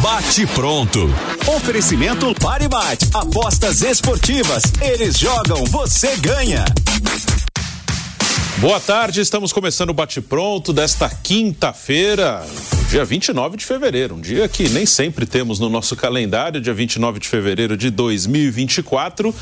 Bate pronto. Oferecimento Paribate. Apostas esportivas. Eles jogam, você ganha. Boa tarde, estamos começando o bate-pronto desta quinta-feira, dia 29 de fevereiro, um dia que nem sempre temos no nosso calendário, dia 29 de fevereiro de 2024,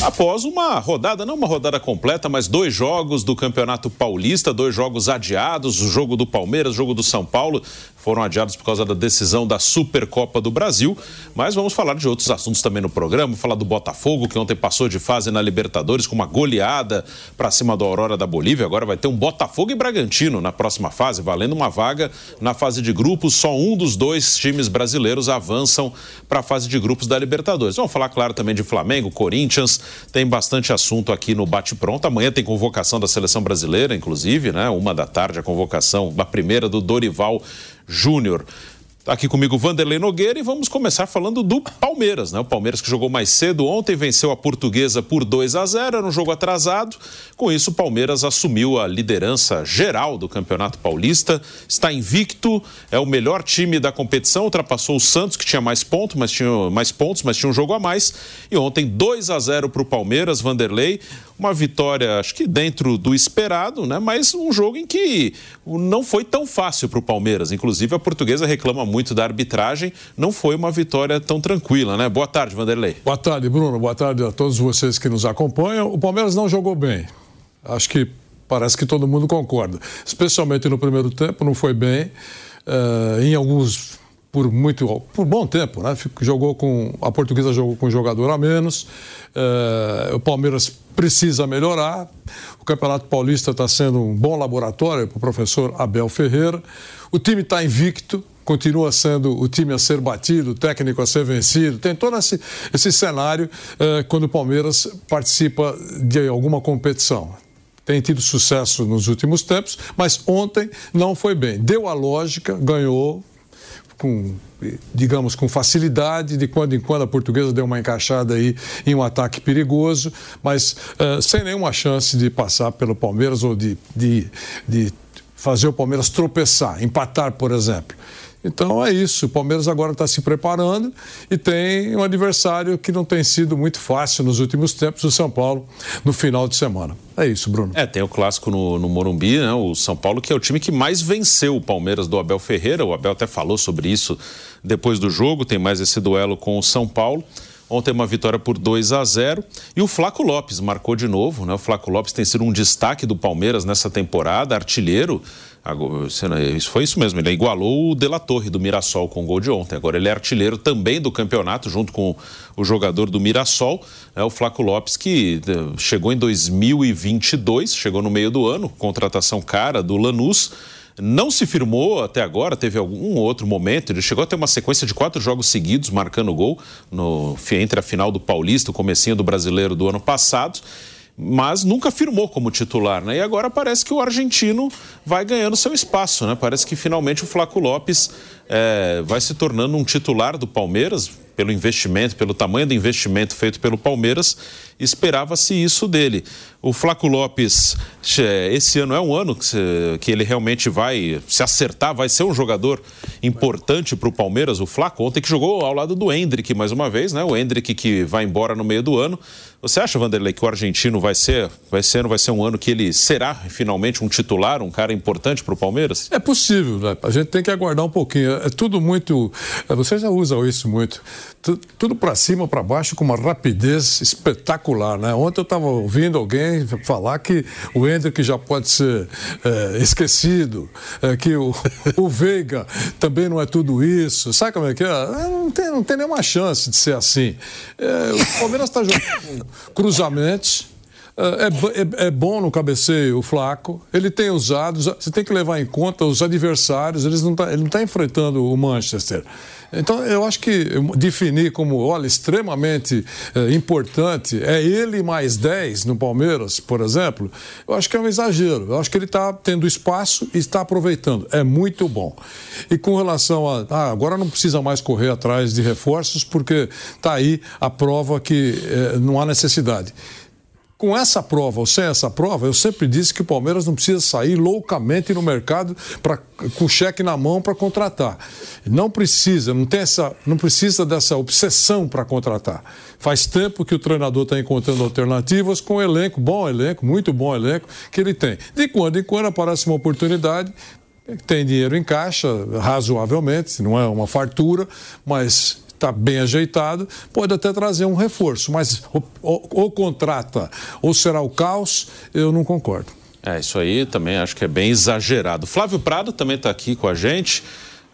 após uma rodada, não uma rodada completa, mas dois jogos do Campeonato Paulista, dois jogos adiados, o jogo do Palmeiras, o jogo do São Paulo, foram adiados por causa da decisão da Supercopa do Brasil, mas vamos falar de outros assuntos também no programa, falar do Botafogo, que ontem passou de fase na Libertadores com uma goleada para cima do Aurora da Bolívia, agora vai ter um Botafogo e Bragantino na próxima fase, valendo uma vaga na fase de grupos, só um dos dois times brasileiros avançam para a fase de grupos da Libertadores. Vamos falar, claro, também de Flamengo, Corinthians, tem bastante assunto aqui no Bate-Pronto, amanhã tem convocação da Seleção Brasileira, inclusive, né, uma da tarde a convocação, a primeira do Dorival Júnior. Tá aqui comigo Vanderlei Nogueira e vamos começar falando do Palmeiras, né? O Palmeiras que jogou mais cedo ontem, venceu a Portuguesa por 2 a 0, era um jogo atrasado. Com isso, o Palmeiras assumiu a liderança geral do Campeonato Paulista, está invicto, é o melhor time da competição, ultrapassou o Santos que tinha mais pontos, mas tinha mais pontos, mas tinha um jogo a mais. E ontem 2 a 0 para o Palmeiras, Vanderlei uma vitória, acho que dentro do esperado, né? Mas um jogo em que não foi tão fácil para o Palmeiras. Inclusive, a portuguesa reclama muito da arbitragem. Não foi uma vitória tão tranquila, né? Boa tarde, Vanderlei. Boa tarde, Bruno. Boa tarde a todos vocês que nos acompanham. O Palmeiras não jogou bem. Acho que parece que todo mundo concorda. Especialmente no primeiro tempo, não foi bem. Uh, em alguns por muito por bom tempo, né? Jogou com a Portuguesa jogou com um jogador a menos. Uh, o Palmeiras precisa melhorar. O Campeonato Paulista está sendo um bom laboratório para o professor Abel Ferreira. O time está invicto, continua sendo o time a ser batido, o técnico a ser vencido. Tem todo esse, esse cenário uh, quando o Palmeiras participa de alguma competição tem tido sucesso nos últimos tempos, mas ontem não foi bem. Deu a lógica, ganhou, com, digamos, com facilidade. De quando em quando a portuguesa deu uma encaixada aí em um ataque perigoso, mas uh, sem nenhuma chance de passar pelo Palmeiras ou de, de, de fazer o Palmeiras tropeçar, empatar, por exemplo. Então é isso. O Palmeiras agora está se preparando e tem um adversário que não tem sido muito fácil nos últimos tempos, o São Paulo, no final de semana. É isso, Bruno. É, tem o clássico no, no Morumbi, né? O São Paulo, que é o time que mais venceu o Palmeiras do Abel Ferreira. O Abel até falou sobre isso depois do jogo. Tem mais esse duelo com o São Paulo. Ontem uma vitória por 2 a 0 e o Flaco Lopes marcou de novo, né? O Flaco Lopes tem sido um destaque do Palmeiras nessa temporada, artilheiro. Isso foi isso mesmo, ele igualou o De La Torre do Mirassol com o gol de ontem. Agora ele é artilheiro também do campeonato, junto com o jogador do Mirassol, é o Flaco Lopes, que eh, chegou em 2022, chegou no meio do ano, contratação cara do Lanús não se firmou até agora, teve algum outro momento. Ele chegou a ter uma sequência de quatro jogos seguidos marcando gol no, entre a final do Paulista, o comecinho do Brasileiro do ano passado mas nunca firmou como titular, né? E agora parece que o argentino vai ganhando seu espaço, né? Parece que finalmente o Flaco Lopes é, vai se tornando um titular do Palmeiras, pelo investimento, pelo tamanho do investimento feito pelo Palmeiras, esperava-se isso dele. O Flaco Lopes, esse ano é um ano que ele realmente vai se acertar, vai ser um jogador importante para o Palmeiras, o Flaco. Ontem que jogou ao lado do Hendrick mais uma vez, né? O Hendrick que vai embora no meio do ano. Você acha, Vanderlei, que o argentino vai ser, vai ser, vai ser um ano que ele será finalmente um titular, um cara importante para o Palmeiras? É possível, né? A gente tem que aguardar um pouquinho. É tudo muito. É, você já usa isso muito. Tudo para cima, para baixo, com uma rapidez espetacular, né? Ontem eu estava ouvindo alguém falar que o Hendrick já pode ser é, esquecido, é, que o, o Veiga também não é tudo isso. Sabe como é que é? é não tem, não tem nenhuma chance de ser assim. É, o Palmeiras está jogando cruzamentos. É, é, é, bom no cabeceio o Flaco, ele tem usado, você tem que levar em conta os adversários, eles não tá, ele não está enfrentando o Manchester. Então, eu acho que definir como, olha, extremamente é, importante é ele mais 10 no Palmeiras, por exemplo, eu acho que é um exagero. Eu acho que ele está tendo espaço e está aproveitando. É muito bom. E com relação a. Ah, agora não precisa mais correr atrás de reforços, porque está aí a prova que é, não há necessidade com essa prova ou sem essa prova, eu sempre disse que o Palmeiras não precisa sair loucamente no mercado pra, com cheque na mão para contratar. Não precisa, não tem essa, não precisa dessa obsessão para contratar. Faz tempo que o treinador está encontrando alternativas com o elenco, bom elenco, muito bom elenco que ele tem. De quando em quando aparece uma oportunidade, tem dinheiro em caixa, razoavelmente, não é uma fartura, mas está bem ajeitado, pode até trazer um reforço, mas ou, ou, ou contrata ou será o caos, eu não concordo. É, isso aí também acho que é bem exagerado. Flávio Prado também está aqui com a gente.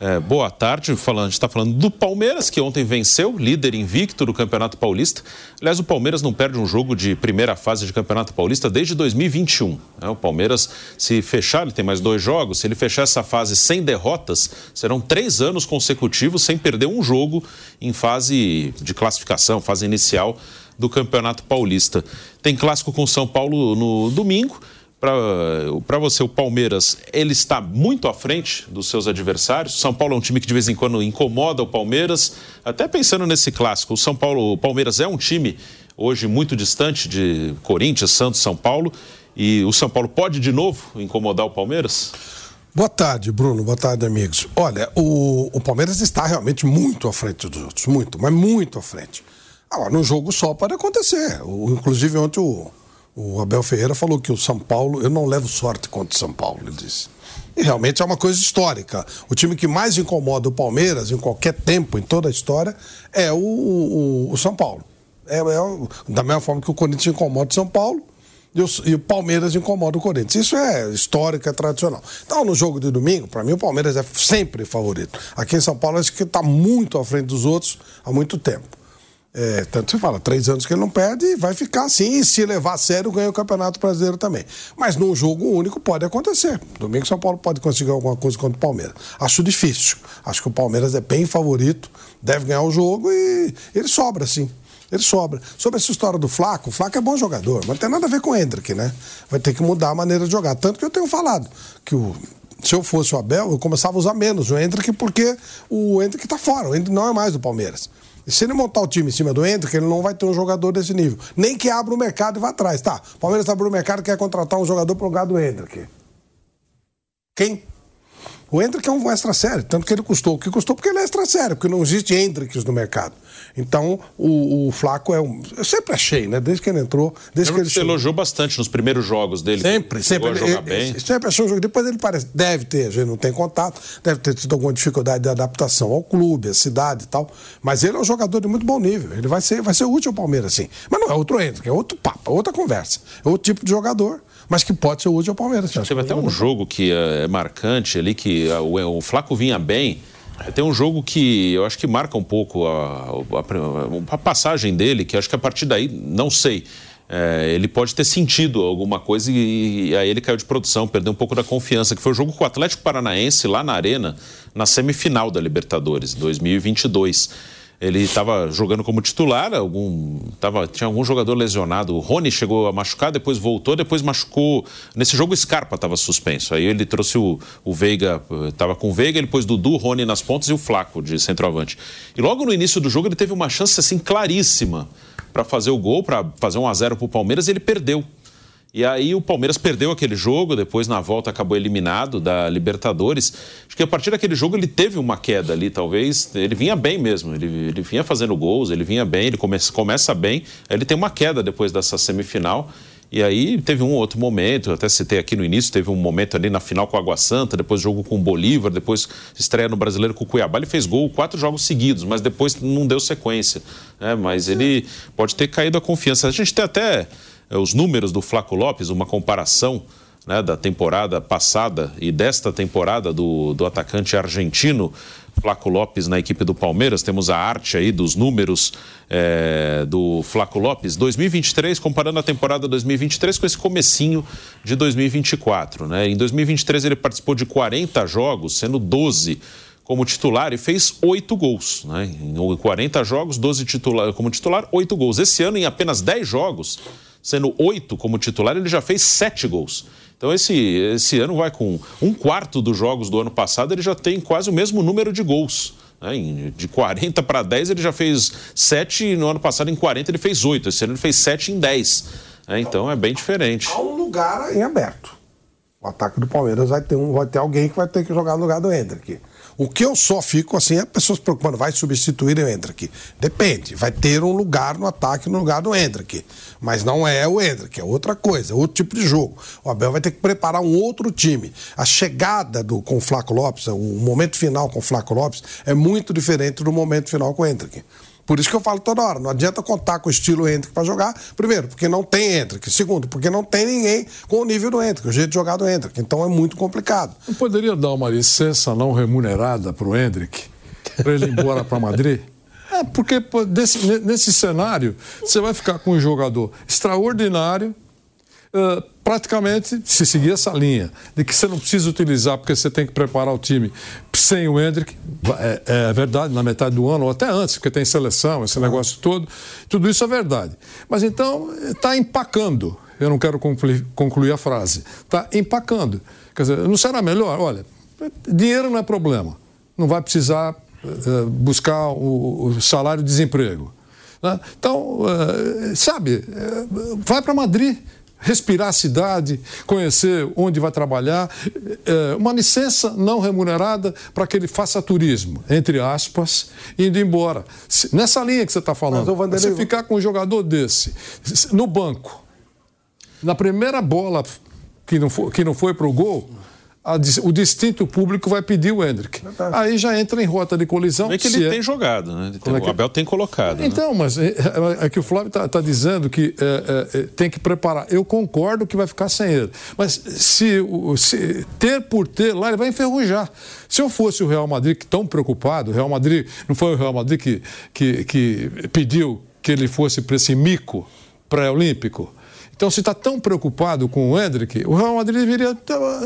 É, boa tarde, falando, a gente está falando do Palmeiras, que ontem venceu, líder invicto do Campeonato Paulista. Aliás, o Palmeiras não perde um jogo de primeira fase de Campeonato Paulista desde 2021. Né? O Palmeiras, se fechar, ele tem mais dois jogos, se ele fechar essa fase sem derrotas, serão três anos consecutivos sem perder um jogo em fase de classificação, fase inicial do Campeonato Paulista. Tem clássico com São Paulo no domingo para você, o Palmeiras, ele está muito à frente dos seus adversários. São Paulo é um time que de vez em quando incomoda o Palmeiras. Até pensando nesse clássico, o São Paulo, o Palmeiras é um time hoje muito distante de Corinthians, Santos, São Paulo. E o São Paulo pode de novo incomodar o Palmeiras? Boa tarde, Bruno. Boa tarde, amigos. Olha, o, o Palmeiras está realmente muito à frente dos outros, muito, mas muito à frente. Agora, num jogo só pode acontecer. O, inclusive, ontem o, o Abel Ferreira falou que o São Paulo, eu não levo sorte contra o São Paulo, ele disse. E realmente é uma coisa histórica. O time que mais incomoda o Palmeiras em qualquer tempo, em toda a história, é o, o, o São Paulo. É, é, da mesma forma que o Corinthians incomoda o São Paulo e o, e o, Palmeiras incomoda o Corinthians. Isso é histórico, é tradicional. Então, no jogo de domingo, para mim, o Palmeiras é sempre favorito. Aqui em São Paulo, acho que está muito à frente dos outros há muito tempo. É, tanto se fala, três anos que ele não perde e vai ficar assim. E se levar a sério, ganha o Campeonato Brasileiro também. Mas num jogo único pode acontecer. Domingo São Paulo pode conseguir alguma coisa contra o Palmeiras. Acho difícil. Acho que o Palmeiras é bem favorito, deve ganhar o jogo e ele sobra, sim. Ele sobra. Sobre essa história do Flaco, o Flaco é bom jogador, mas não tem nada a ver com o Hendrick, né? Vai ter que mudar a maneira de jogar. Tanto que eu tenho falado que o se eu fosse o Abel, eu começava a usar menos o Hendrick, porque o Hendrick está fora, o Hendrick não é mais do Palmeiras. Se ele montar o time em cima do Hendrick, ele não vai ter um jogador desse nível. Nem que abra o mercado e vá atrás. Tá, o Palmeiras abriu o mercado e quer contratar um jogador pro lugar do Hendrick. Quem? O Hendrick é um extra sério, tanto que ele custou o que custou, porque ele é extra sério, porque não existe Hendricks no mercado. Então, o, o Flaco é um. Eu sempre achei, né? Desde que ele entrou. Desde que ele você elogiou bastante nos primeiros jogos dele. Sempre, sempre. Ele, jogar bem. Ele, sempre achou um jogo. Depois ele parece. Deve ter, a gente não tem contato, deve ter tido alguma dificuldade de adaptação ao clube, à cidade e tal. Mas ele é um jogador de muito bom nível. Ele vai ser, vai ser útil ao Palmeiras, sim. Mas não é outro Hendrick, é outro papo, é outra conversa. É outro tipo de jogador mas que pode ser útil ao Palmeiras. Teve até um jogo que é marcante ali, que o, o Flaco vinha bem. Tem um jogo que eu acho que marca um pouco a, a, a passagem dele, que acho que a partir daí, não sei. É, ele pode ter sentido alguma coisa e, e, aí ele caiu de produção, perdeu um pouco da confiança, que foi o jogo com o Atlético Paranaense lá na Arena, na semifinal da Libertadores, 2022 ele estava jogando como titular, algum, tava, tinha algum jogador lesionado. O Rony chegou a machucar, depois voltou, depois machucou. Nesse jogo, o Scarpa estava suspenso. Aí ele trouxe o, o Veiga, estava com o Veiga, ele pôs Dudu, Rony nas pontas e o Flaco de centroavante. E logo no início do jogo, ele teve uma chance assim claríssima para fazer o gol, para fazer um a 0 para o Palmeiras e ele perdeu. E aí o Palmeiras perdeu aquele jogo, depois na volta acabou eliminado da Libertadores. Acho que a partir daquele jogo ele teve uma queda ali, talvez. Ele vinha bem mesmo, ele, ele vinha fazendo gols, ele vinha bem, ele começa, começa bem. Ele tem uma queda depois dessa semifinal. E aí teve um outro momento, até citei aqui no início, teve um momento ali na final com o Água Santa, depois jogo com o Bolívar, depois estreia no Brasileiro com o Cuiabá. Ele fez gol quatro jogos seguidos, mas depois não deu sequência. Né? Mas ele pode ter caído a confiança. A gente tem até os números do Flaco Lopes, uma comparação né, da temporada passada e desta temporada do, do atacante argentino. Flaco Lopes na equipe do Palmeiras. Temos a arte aí dos números é, do Flaco Lopes. 2023, comparando a temporada 2023 com esse comecinho de 2024. Né? Em 2023 ele participou de 40 jogos, sendo 12 como titular e fez oito gols. Né? Em 40 jogos, 12 titular, como titular, oito gols. Esse ano, em apenas 10 jogos, sendo oito como titular, ele já fez sete gols. Então, esse, esse ano vai com um quarto dos jogos do ano passado, ele já tem quase o mesmo número de gols. Né? De 40 para 10, ele já fez 7, e no ano passado, em 40, ele fez 8. Esse ano, ele fez 7 em 10. Né? Então, é bem diferente. Há um lugar em aberto. O ataque do Palmeiras vai ter, um, vai ter alguém que vai ter que jogar no lugar do Hendrick. O que eu só fico assim é pessoas preocupando, vai substituir o Hendrick. Depende, vai ter um lugar no ataque no lugar do Hendrick. Mas não é o Hendrick, é outra coisa, é outro tipo de jogo. O Abel vai ter que preparar um outro time. A chegada do, com o Flaco Lopes, o momento final com o Flaco Lopes, é muito diferente do momento final com o Hendrick. Por isso que eu falo toda hora, não adianta contar com o estilo Hendrick para jogar. Primeiro, porque não tem Hendrick. Segundo, porque não tem ninguém com o nível do Hendrick, o jeito de jogar do Hendrick. Então é muito complicado. Não poderia dar uma licença não remunerada para o Hendrick, para ele ir embora para Madrid? É, porque desse, nesse cenário, você vai ficar com um jogador extraordinário, Uh, praticamente, se seguir essa linha, de que você não precisa utilizar porque você tem que preparar o time sem o Hendrick, é, é, verdade, na metade do ano, ou até antes, porque tem seleção, esse negócio todo, tudo isso é verdade. Mas então, está empacando. Eu não quero concluir, concluir a frase. Está empacando. Quer dizer, não será melhor? Olha, dinheiro não é problema. Não vai precisar uh, buscar o, o salário-desemprego. Né? Então, sabe, vai para Madrid respirar a cidade, conhecer onde vai trabalhar, é, uma licença não remunerada para que ele faça turismo, entre aspas, indo embora. Nessa linha que você está falando, você ficar com um jogador desse no banco, na primeira bola que não foi, que não foi para o gol, a, o distinto público vai pedir o Hendrick. Aí já entra em rota de colisão. É que ele é... tem jogado, né? Tem, é que... O Abel tem colocado. Né? Então, né? mas é, é, é, que o Flávio está tá dizendo que é, é, tem que preparar. Eu concordo que vai ficar sem ele. Mas se, se, ter por ter lá, ele vai enferrujar. Se eu fosse o Real Madrid, que tão preocupado, o Real Madrid, não foi o Real Madrid que, que, que pediu que ele fosse para esse mico pré-olímpico? Então, se está tão preocupado com o Hendrick, o Real Madrid deveria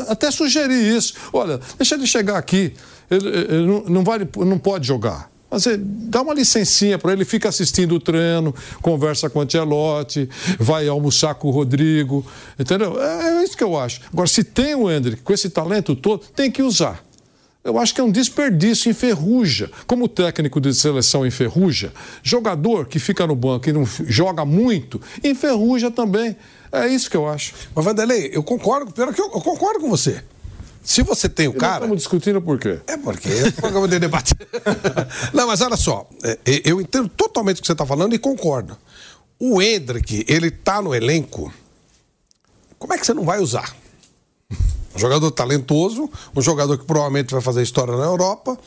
até sugerir isso. Olha, deixa ele chegar aqui, ele, ele não, não, vale, não pode jogar. Mas dá uma licencinha para ele, fica assistindo o treino, conversa com o Ancelotti, vai almoçar com o Rodrigo, entendeu? É, é isso que eu acho. Agora, se tem o Hendrick com esse talento todo, tem que usar. Eu acho que é um desperdício, enferruja. Como técnico de seleção enferruja, jogador que fica no banco e não joga muito, enferruja também. É isso que eu acho. Mas, Vanderlei, eu concordo, pior que eu, eu concordo com você. Se você tem o cara. Estamos discutindo por quê? É porque é um programa de debate. não, mas olha só, é, eu entendo totalmente o que você está falando e concordo. O Hendrick, ele está no elenco. Como é que você não vai usar? Um jogador talentoso, um jogador que provavelmente vai fazer história na Europa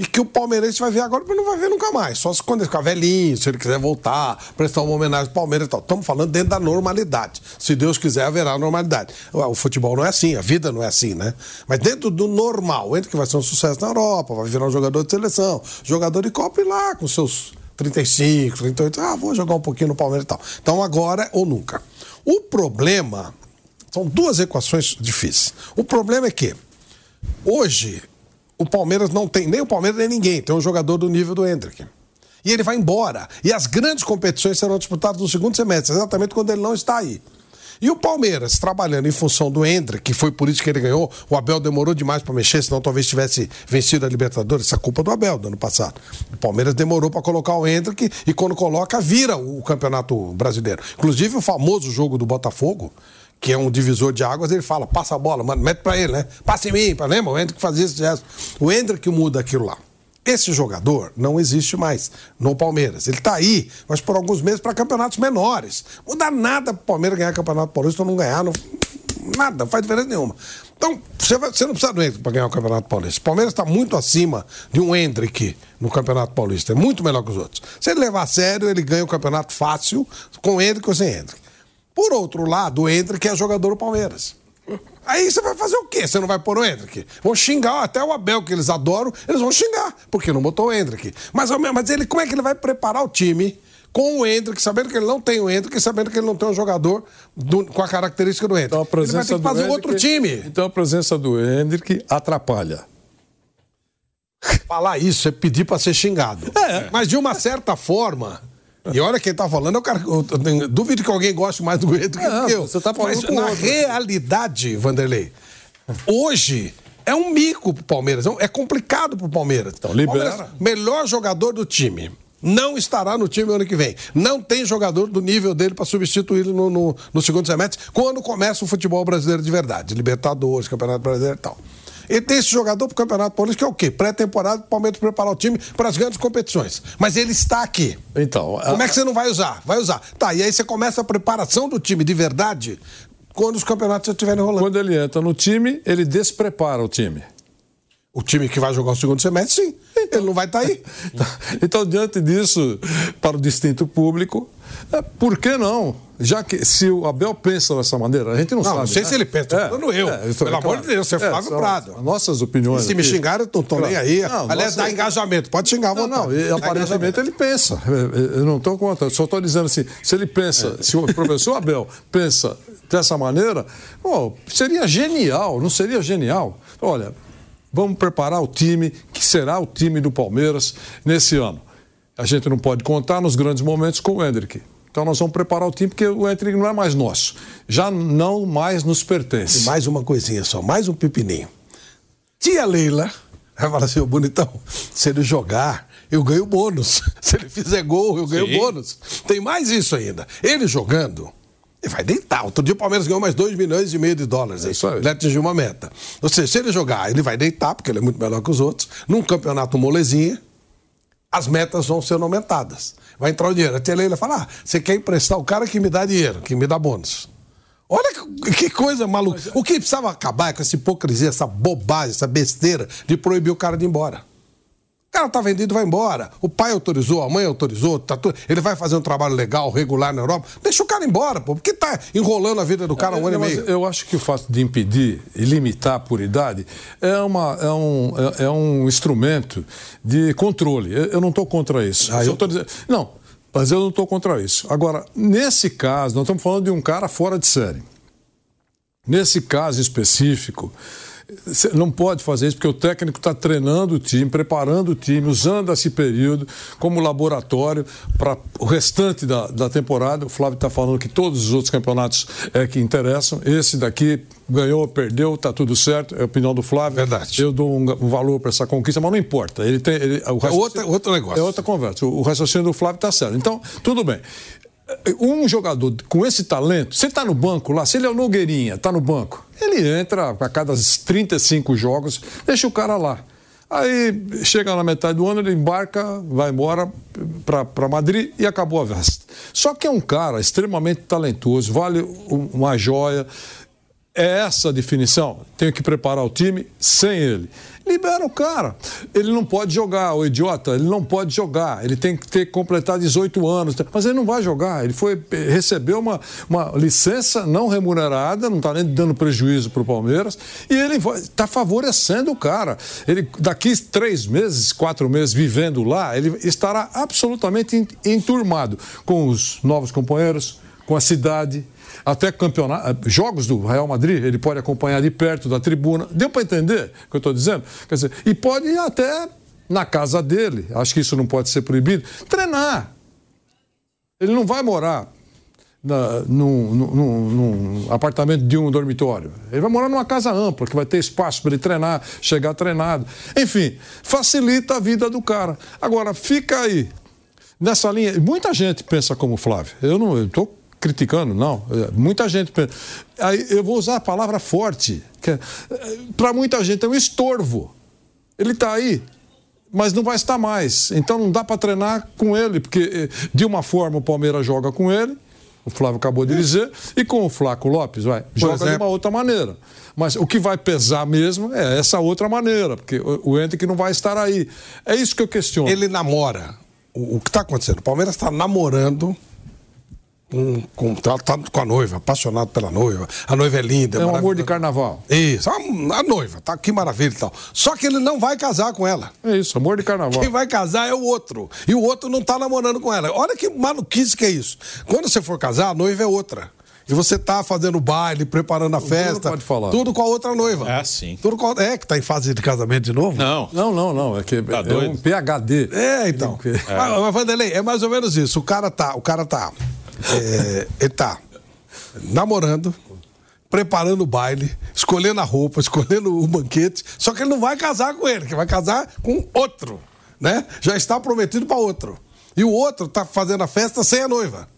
e que o palmeirense vai ver agora, mas não vai ver nunca mais. Só se quando ele ficar velhinho, se ele quiser voltar, prestar uma homenagem ao Palmeiras e tal. Estamos falando dentro da normalidade. Se Deus quiser, haverá normalidade. O futebol não é assim, a vida não é assim, né? Mas dentro do normal, entre que vai ser um sucesso na Europa, vai virar um jogador de seleção, jogador de Copa e lá, com seus 35, 38, ah, vou jogar um pouquinho no Palmeiras e tal. Então agora ou nunca. O problema são duas equações difíceis. O problema é que hoje o Palmeiras não tem, nem o Palmeiras nem ninguém, tem um jogador do nível do Hendrick. E ele vai embora. E as grandes competições serão disputadas no segundo semestre, exatamente quando ele não está aí. E o Palmeiras, trabalhando em função do Hendrick, que foi por isso que ele ganhou, o Abel demorou demais para mexer, senão talvez tivesse vencido a Libertadores. Essa é culpa do Abel do ano passado. O Palmeiras demorou para colocar o Hendrick e quando coloca, vira o Campeonato Brasileiro. Inclusive o famoso jogo do Botafogo, que é um divisor de águas, ele fala, passa a bola, mano, mete pra ele, né? Passa em mim, lembra? O Hendrick fazia esse gesto. O Hendrick muda aquilo lá. Esse jogador não existe mais no Palmeiras. Ele está aí, mas por alguns meses para campeonatos menores. Dá nada para o Palmeiras ganhar campeonato paulista ou não ganhar. Não, nada, não faz diferença nenhuma. Então, você, você não precisa do Hendrick para ganhar o Campeonato Paulista. O Palmeiras está muito acima de um Hendrick no Campeonato Paulista. É muito melhor que os outros. Se ele levar a sério, ele ganha o campeonato fácil, com Hendrick ou sem Hendrick. Por outro lado, entra que é jogador do Palmeiras. Aí você vai fazer o quê? Você não vai pôr o Hendrick? Vão xingar até o Abel, que eles adoram, eles vão xingar, porque não botou o Hendrick. Mas, mas ele, como é que ele vai preparar o time com o Hendrick, sabendo que ele não tem o Hendrick, sabendo que ele não tem um jogador do, com a característica do Hendrick? Então a presença ele vai ter que fazer do outro Hendrick- time. Então a presença do Hendrick atrapalha. Falar isso é pedir pra ser xingado. Mas de uma certa forma. E olha quem tá falando, é o cara. eu- eu tenho- duvido que alguém goste mais do Não, do que eu. você tá falando Mas com na outro. realidade, Vanderlei, hoje é um mico pro Palmeiras. é É complicado pro Palmeiras. Então, libera. Palmeiras, melhor jogador do time. Não estará no time ano que vem. Não tem jogador do nível dele para substituí-lo no, no, no segundo semestre, quando começa o futebol brasileiro de verdade. Libertadores, Campeonato Brasileiro e tal. Ele tem esse jogador pro Campeonato Paulista, que é o quê? Pré-temporada, o Palmeiras preparar o time para as grandes competições. Mas ele está aqui. Então, Como a- é que você não vai usar? Vai usar. Tá, e aí você começa a preparação do time de verdade quando os campeonatos já estiverem rolando. quando ele entra no time, ele desprepara o time. O time que vai jogar o segundo semestre, sim. Ele não vai estar aí. Então, diante disso, para o distinto público, é, por que não? Já que se o Abel pensa dessa maneira, a gente não, Não, sabe. não sei né? se ele pensa, tô falando eu. Pelo amor de Deus, você é Flávio são Prado. as Nossas opiniões. E se me eu não tô nem Claro. aí. Não, Aliás, nossa- dá engajamento. Pode xingar à Não, vontade. não, e aparentemente ele pensa. Eu não estou contra, eu só estou dizendo assim: se ele pensa, É. se o professor Abel pensa dessa maneira, pô, seria genial, não seria genial? Olha, vamos preparar o time que será o time do Palmeiras nesse ano. A gente não pode contar nos grandes momentos com o Hendrick. Então nós vamos preparar o time porque o Hendrick não é mais nosso. Já não mais nos E pertence. mais uma coisinha só, mais um pepininho. Tia Leila vai falar assim, ô bonitão, se ele jogar, eu ganho bônus. Se ele fizer gol, eu ganho Sim. bônus. Tem mais isso ainda. Ele jogando, ele vai deitar. Outro dia o Palmeiras ganhou mais 2 milhões e meio de dólares. aí. isso aí. Ele atingiu uma meta. Ou seja, se ele jogar, ele vai deitar, porque ele é muito melhor que os outros. Num campeonato molezinha, as metas vão sendo aumentadas. Vai entrar o dinheiro. A tia Leila fala: ah, você quer emprestar o cara que me dá dinheiro, que me dá bônus. Olha que, que coisa maluca. O que precisava acabar é com essa hipocrisia, essa bobagem, essa besteira de proibir o cara de ir embora. O cara tá vendido, vai embora. O pai autorizou, a mãe autorizou, tá tudo. ele vai fazer um trabalho legal, regular na Europa. Deixa o cara embora, pô. Por que tá enrolando a vida do cara um ano e meio? Eu acho que o fato de impedir e limitar por idade é, uma, é, um, é, é um instrumento de controle. Eu, eu não estou contra isso. Ah, eu- tô dizendo- não, mas eu não estou contra isso. Agora, nesse caso, nós estamos falando de um cara fora de série. Nesse caso específico, não pode fazer isso porque o técnico está treinando o time, preparando o time, usando esse período como laboratório para o restante da, da temporada. O Flávio está falando que todos os outros campeonatos é que interessam. Esse daqui ganhou, perdeu, está tudo certo. É a opinião do Flávio. Verdade. Eu dou um, um valor para essa conquista, mas não importa. Ele tem, ele, o raciocínio- outra- outro negócio. É outra conversa. O, o raciocínio do Flávio está certo. Então, tudo bem. Um jogador com esse talento, você está no banco lá, se ele é o Nogueirinha, está no banco, ele entra a cada 35 jogos, deixa o cara lá. Aí chega na metade do ano, ele embarca, vai embora para Madrid e acabou a festa. Só que é um cara extremamente talentoso, vale um- uma joia. É essa a definição. Tenho que preparar o time sem ele. Libera o cara. Ele não pode jogar, o idiota, ele não pode jogar. Ele tem que ter que completar 18 anos. Mas ele não vai jogar. Ele foi recebeu uma, uma licença não remunerada, não está nem dando prejuízo para o Palmeiras. E ele está favorecendo o cara. Ele, daqui três meses, quatro meses vivendo lá, ele estará absolutamente en- enturmado com os novos companheiros, com a cidade até campeonato, jogos do Real Madrid, ele pode acompanhar de perto da tribuna. Deu para entender o que eu estou dizendo? Quer dizer, e pode ir até na casa dele, acho que isso não pode ser proibido, treinar. Ele não vai morar na, num- num- num apartamento de um dormitório. Ele vai morar numa casa ampla, que vai ter espaço para ele treinar, chegar treinado. Enfim, facilita a vida do cara. Agora, fica aí, nessa linha. Muita gente pensa como o Flávio. Eu não estou criticando, não. É, Muita gente eu vou usar a palavra forte. que Para muita gente é um estorvo. Ele está aí, mas não vai estar mais. Então não dá para treinar com ele, porque eh, de uma forma o Palmeiras joga com ele, o Flávio acabou de dizer, e com o Flaco Lopes, vai, joga de uma outra maneira. Mas o que vai pesar mesmo é essa outra maneira, porque o o Hendrick não vai estar aí. É isso que eu questiono. Ele namora. O, o que está acontecendo? O Palmeiras está namorando com, com, tá, com a noiva, apaixonado pela noiva. A noiva é linda. É um amor de carnaval. Isso, a, a noiva, tá que maravilha e tal. Só que ele não vai casar com ela. É isso, amor de carnaval. Quem vai casar é o outro. E o outro não tá namorando com ela. Olha que maluquice que é isso. Quando você for casar, a noiva é outra. E você tá fazendo baile, preparando a festa. pode falar. Tudo com a outra noiva. É assim. Tudo com a... É, que tá em fase de casamento de novo? Não. Não, não, não. É que Tá é doido? um PHD. É, então. Mas, mas, Vanderlei, é mais ou menos isso. O cara tá, o cara tá, é, ele tá namorando, preparando o baile, escolhendo a roupa, escolhendo o banquete, só que ele não vai casar com ele, que vai casar com outro, né? Já está prometido para outro. E o outro tá fazendo a festa sem a noiva.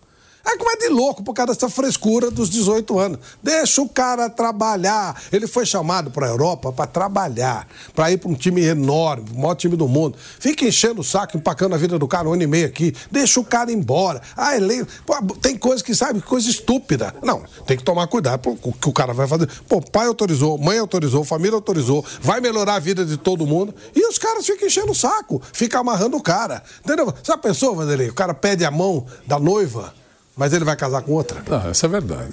É como é de louco por causa dessa frescura dos 18 anos. Deixa o cara trabalhar. Ele foi chamado para a Europa para trabalhar, para ir para um time enorme, o maior time do mundo. Fica enchendo o saco, empacando a vida do cara um ano e meio aqui. Deixa o cara embora. Ah, ele... Pô, tem coisa que sabe, coisa estúpida. Não, tem que tomar cuidado com o que o cara vai fazer. Pô, pai autorizou, mãe autorizou, família autorizou, vai melhorar a vida de todo mundo. E os caras ficam enchendo o saco, fica amarrando o cara. Entendeu? Já pensou, Vanderlei? O cara pede a mão da noiva. Mas ele vai casar com outra? Não, essa é verdade.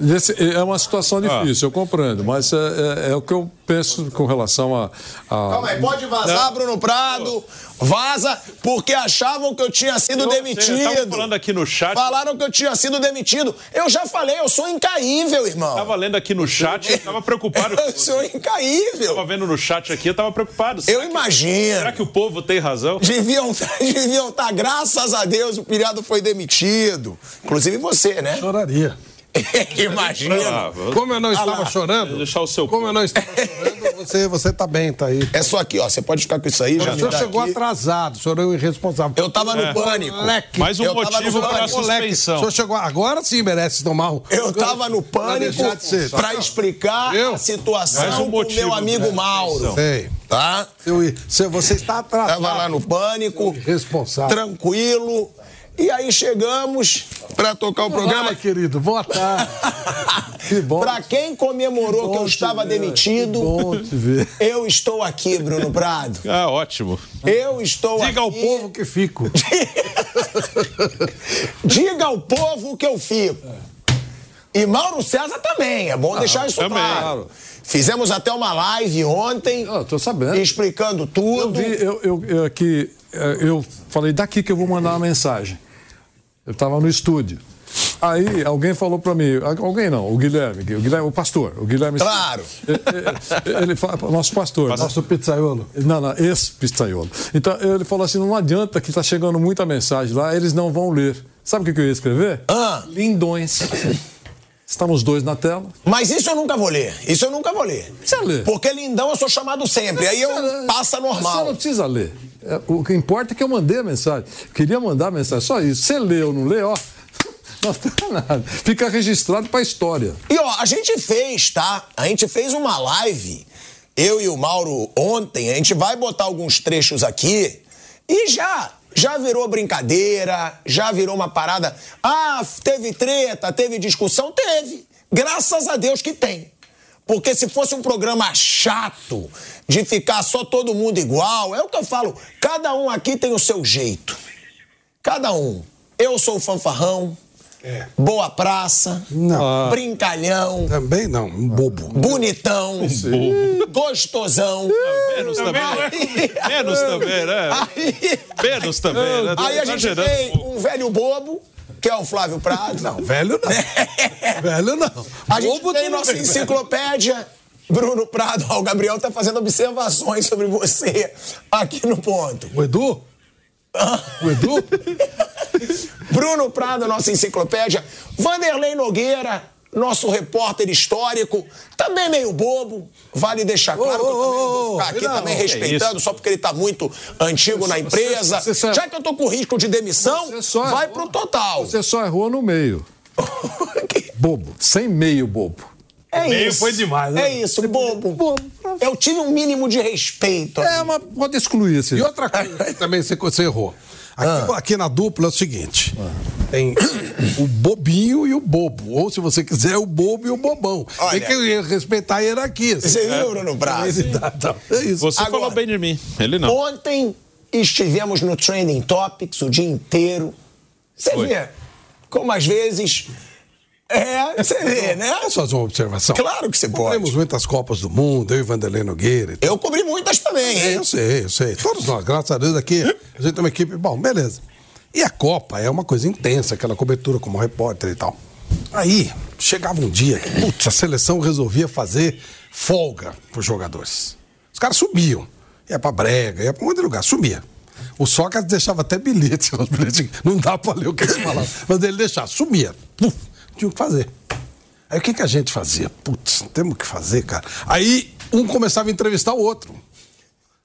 É, esse- é uma situação difícil, eu compreendo, mas é, é- é o que eu penso com relação a. a- Calma aí, pode vazar, Bruno Prado. Vaza, porque achavam que eu tinha sido Eu- demitido. Falando aqui no chat. Falaram que eu tinha sido demitido. Eu já falei, eu sou incaível, irmão. Tava lendo aqui no chat, eu tava preocupado. Eu sou incaível. Tava vendo no chat aqui, eu tava preocupado. Eu imagino. Será que o povo tem razão? Deviam deviam estar, graças a Deus, o pilhado foi demitido. Inclusive você, né? Choraria. Imagina. Ah, vou- Como eu não estava chorando, Deixar o seu como eu não estava chorando, você, você tá bem, tá aí. É só aqui, ó. Você pode ficar com isso aí, já O senhor dá chegou aqui. atrasado, o senhor é um irresponsável. Eu tava no pânico. Moleque. Mais um Eu motivo para Moleque, o suspensão. senhor chegou agora sim merece tomar um. Eu tava no pânico pra explicar Eu? a situação um com o motivo meu amigo Mauro. Sei. Tá? Seu- seu- você está atrasado. Tava lá no pânico, Responsável. tranquilo. E aí chegamos pra tocar o programa. Ai, querido, boa tarde. Que bom. Pra quem comemorou bom que eu estava ver, demitido, que bom te ver. eu estou aqui, Bruno Prado. Ah, ótimo. Eu estou Diga ao aqui. povo que fico. Diga ao povo que eu fico. E Mauro César também, é bom deixar isso também. claro. Fizemos até uma live ontem, Ah, tô sabendo. explicando Eu tudo. vi, eu, eu, eu aqui, eh, eu falei daqui que eu vou mandar uma mensagem. Eu estava no estúdio. Aí alguém falou para mim, alguém não, o Guilherme, o Guilherme, o pastor, o Guilherme. Claro. Ele, ele fala, nosso pastor. Nosso pizzaiolo. Não, não, esse pizzaiolo. Então ele falou assim: não adianta que está chegando muita mensagem lá, eles não vão ler. Sabe o que que eu ia escrever? Ah. Lindões. Estamos dois na tela. Mas isso eu nunca vou ler. Isso eu nunca vou ler. Precisa ler. Porque lindão eu sou chamado sempre. Aí eu passa Você não normal. precisa ler. É, O que importa é que eu mandei a mensagem. Queria mandar a mensagem, só isso. Você lê ou não lê, ó. Não tem nada. Fica registrado para a história. E ó, a gente fez, tá? A gente fez uma live, eu e o Mauro ontem, a gente vai botar alguns trechos aqui e já, já virou brincadeira, já virou uma parada. Ah, teve treta, teve discussão? Teve. Graças a Deus que tem. Porque se fosse um programa chato, de ficar só todo mundo igual, é o que eu falo, cada um aqui tem o seu jeito. Cada um. Eu sou o fanfarrão, boa praça, Não. brincalhão, Também não, um bobo. bonitão, gostosão. Menos também. né? Menos também, né? Aí, Menos também, né? aí a gente tem um um velho bobo, que é o Flávio Prado. Não, velho não. velho não. A gente Bobo tem nossa enciclopédia. Bruno Prado, ó, o Gabriel tá fazendo observações sobre você aqui no ponto. O Edu? O Edu? Bruno Prado, nossa enciclopédia. Vanderlei Nogueira, nosso repórter histórico, também meio bobo. Vale deixar claro que eu também não vou ficar aqui não, também respeitando, só porque ele tá muito antigo na empresa. você só- Já que eu tô com risco de demissão, Você só vai errou. pro total. Você só errou no meio. Bobo. Sem meio bobo. É Meio isso. foi demais, né? É isso, bobo. Bobo. Eu tive um mínimo de respeito. É, mas pode excluir esse. E outra coisa também você, você errou. Aqui, aqui na dupla é o seguinte: tem o bobinho e o bobo. Ou, se você quiser, o bobo e o bobão. Olha. Tem que respeitar a hierarquia. Você viu, Bruno Prado? É isso. Você Agora- falou bem de mim. Ele não. Ontem estivemos no Trending Topics o dia inteiro. Você Foi. vê, como às vezes. É, você vê, né? Posso fazer uma observação? Claro que você pode. Cobrimos muitas Copas do Mundo, eu e Vanderlei Nogueira. Eu cobri muitas também, É, hein? eu sei, eu sei. Todos nós, graças a Deus, aqui, a gente tem uma equipe. Bom, beleza. E a Copa é uma coisa intensa, aquela cobertura como repórter e tal. Aí, chegava um dia que, putz, a seleção resolvia fazer folga pros jogadores. Os caras sumiam. Ia pra brega, ia pra um monte de lugar, sumia. O Sócrates deixava até bilhete, os bilhetes, não dá pra ler o que ele falava. Mas ele deixava, sumia. Puf, tinha o que fazer. Aí o que, que a gente fazia? Putz, temos que fazer, cara. Aí um começava a entrevistar o outro.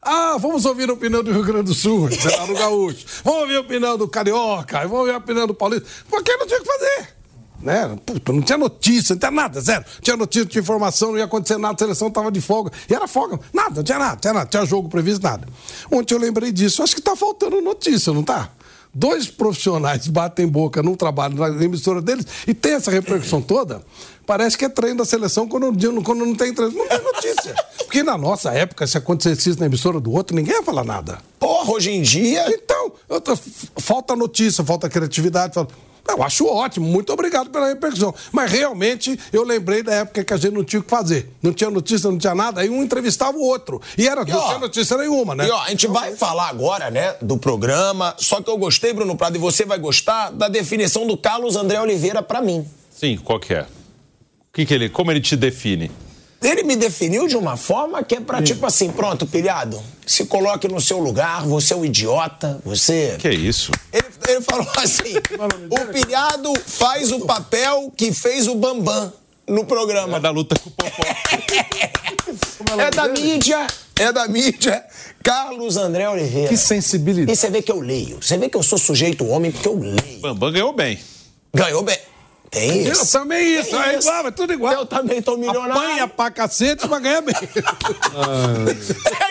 Ah, vamos ouvir a opinião do Rio Grande do Sul, sei lá, do Gaúcho. Vamos ouvir a opinião do Carioca, vamos ouvir a opinião do Paulista. Porque não tinha o que fazer. Né? Puta, não tinha notícia, não tinha nada, zero. Não tinha notícia, não tinha informação, não ia acontecer nada, a seleção estava de folga. E era folga. Nada, não tinha nada, não tinha nada, não tinha jogo previsto, nada. Ontem eu lembrei disso, acho que tá faltando notícia, não tá? Dois profissionais batem boca num trabalho na emissora deles e tem essa repercussão toda. Parece que é treino da seleção quando, não- quando não tem treino. Não tem notícia. Porque na nossa época, se acontecesse isso na emissora do outro, ninguém ia falar nada. Porra, hoje em dia. Então, falta notícia, falta criatividade. Falta... Eu acho ótimo, muito obrigado pela repercussão. Mas realmente eu lembrei da época que a gente não tinha o que fazer. Não tinha notícia, não tinha nada, aí um entrevistava o outro. E era, E, não ó, tinha notícia nenhuma, né? E ó, a gente vai falar agora, né, do programa. Só que eu gostei, Bruno Prado, e você vai gostar da definição do Carlos André Oliveira pra mim. Sim, qual que é? O que, que ele. Como ele te define? Ele me definiu de uma forma que é pra, tipo assim, pronto, pilhado, se coloque no seu lugar, você é um idiota, você. Que isso? Ele, ele falou assim: o pilhado faz o papel que fez o Bambam no programa. É da luta com o Popó. É da mídia, é da mídia. Carlos André Oliveira. Que sensibilidade. E você vê que eu leio. Você vê que eu sou sujeito homem porque eu leio. Bambam ganhou bem. Ganhou bem. Tem Eu isso. também isso, é igual, é tudo igual. Eu também tô milionário. Apanha pra cacete, mas ganha bem.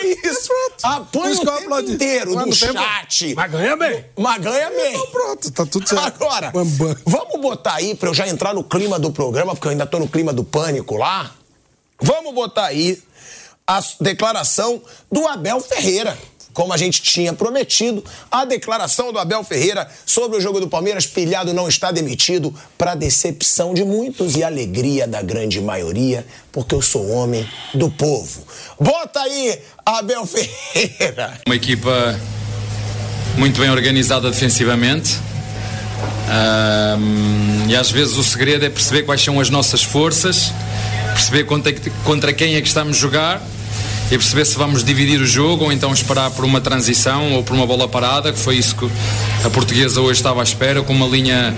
É isso. Apanha o eu tempo inteiro no tempo- chat. Mas ganha bem. Mas ganha bem. Então pronto, tá tudo certo. Agora, Bambam. vamos botar aí, pra eu já entrar no clima do programa, porque eu ainda tô no clima do pânico lá. Vamos botar aí a declaração do Abel Ferreira. Como a gente tinha prometido, a declaração do Abel Ferreira sobre o jogo do Palmeiras, pilhado não está demitido, para decepção de muitos e alegria da grande maioria, porque eu sou homem do povo. Bota aí, Abel Ferreira. Uma equipa muito bem organizada defensivamente. Ahm, e às vezes o segredo é perceber quais são as nossas forças, perceber contra, contra quem é que estamos a jogar e perceber se vamos dividir o jogo ou então esperar por uma transição ou por uma bola parada, que foi isso que a portuguesa hoje estava à espera, com uma linha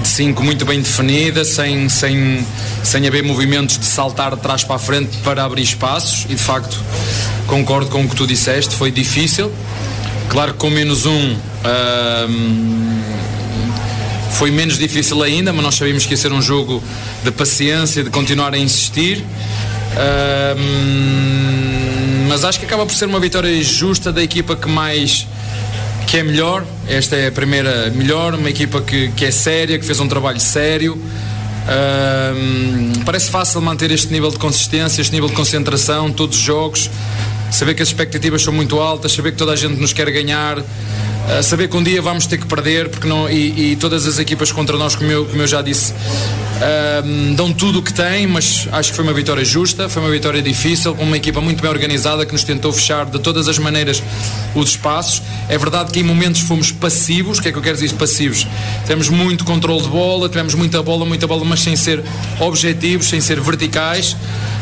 de 5 muito bem definida, sem, sem, sem haver movimentos de saltar de trás para a frente para abrir espaços e de facto concordo com o que tu disseste, foi difícil. Claro que com menos um ahm, foi menos difícil ainda, mas nós sabíamos que ia ser um jogo de paciência, de continuar a insistir. Mas acho que acaba por ser uma vitória justa da equipa que mais que é melhor. Esta é a primeira melhor, uma equipa que, que é séria, que fez um trabalho sério. Ahm, parece fácil manter este nível de consistência, este nível de concentração, todos os jogos. Saber que as expectativas são muito altas, saber que toda a gente nos quer ganhar, ah, saber que um dia vamos ter que perder, porque não, e, e todas as equipas contra nós, como eu, como eu já disse, ahm, dão tudo o que têm, mas acho que foi uma vitória justa, foi uma vitória difícil, com uma equipa muito bem organizada que nos tentou fechar de todas as maneiras os espaços. É verdade que em momentos fomos passivos, o que é que eu quero dizer passivos? Temos muito controle de bola, tivemos muita bola, muita bola, mas sem ser objetivos, sem ser verticais.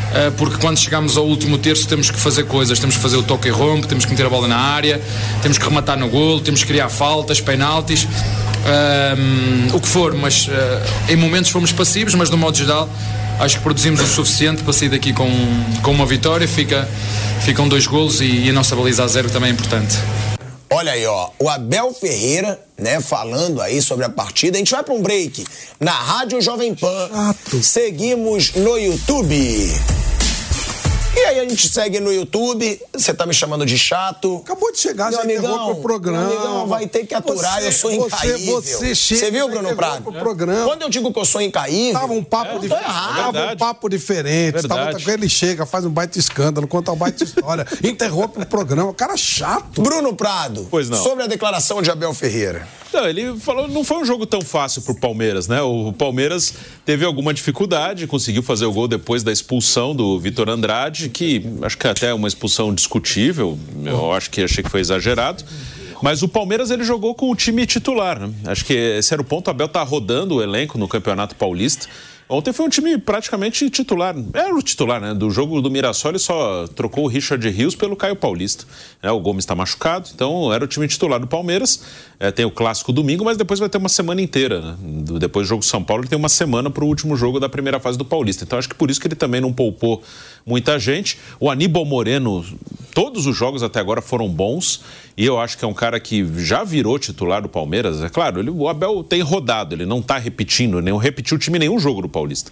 Uh, porque quando chegamos ao último terço temos que fazer coisas, temos que fazer o toque e rompe, temos que meter a bola na área, temos que rematar no golo, temos que criar faltas, penaltis, um, o que for, mas uh, em momentos fomos passivos, mas no modo geral acho que produzimos o suficiente para sair daqui com, com uma vitória, Fica, ficam dois golos e, e a nossa baliza a zero também é importante. Olha aí, ó, o Abel Ferreira, né, falando aí sobre a partida. A gente vai para um break na Rádio Jovem Pan. Seguimos no YouTube. E aí a gente segue no YouTube, você tá me chamando de chato. Acabou de chegar, meu já amigão, pro programa. Meu amigão, vai ter que aturar, Você- eu sou você- incaível. você chega, Você viu, Bruno Prado? pro programa. Quando eu digo que eu sou incaível... Tava um papo tô diferente. Tava um papo diferente. Tava ele chega, faz um baita escândalo, conta uma baita história, interrompe o programa. Cara chato. Bruno Prado, Pois não. sobre a declaração de Abel Ferreira. Não, ele falou não foi um jogo tão fácil pro Palmeiras, né? O Palmeiras teve alguma dificuldade, conseguiu fazer o gol depois da expulsão do Vitor Andrade, que acho que até é uma expulsão discutível, eu acho que achei que foi exagerado. Mas o Palmeiras ele jogou com o time titular, né? Acho que esse era o ponto. O Abel tá rodando o elenco no Campeonato Paulista. Ontem foi um time praticamente titular. Era o titular, né? Do jogo do Mirassol, ele só trocou o Richard Rios pelo Caio Paulista. né? O Gomes está machucado, então era o time titular do Palmeiras. É, tem o clássico domingo, mas depois vai ter uma semana inteira. Né? Depois do jogo São Paulo, ele tem uma semana para o último jogo da primeira fase do Paulista. Então acho que por isso que ele também não poupou muita gente. O Aníbal Moreno, todos os jogos até agora foram bons. E eu acho que é um cara que já virou titular do Palmeiras. É claro, ele, o Abel tem rodado, ele não está repetindo, nem repetiu o time nenhum jogo do Paulista.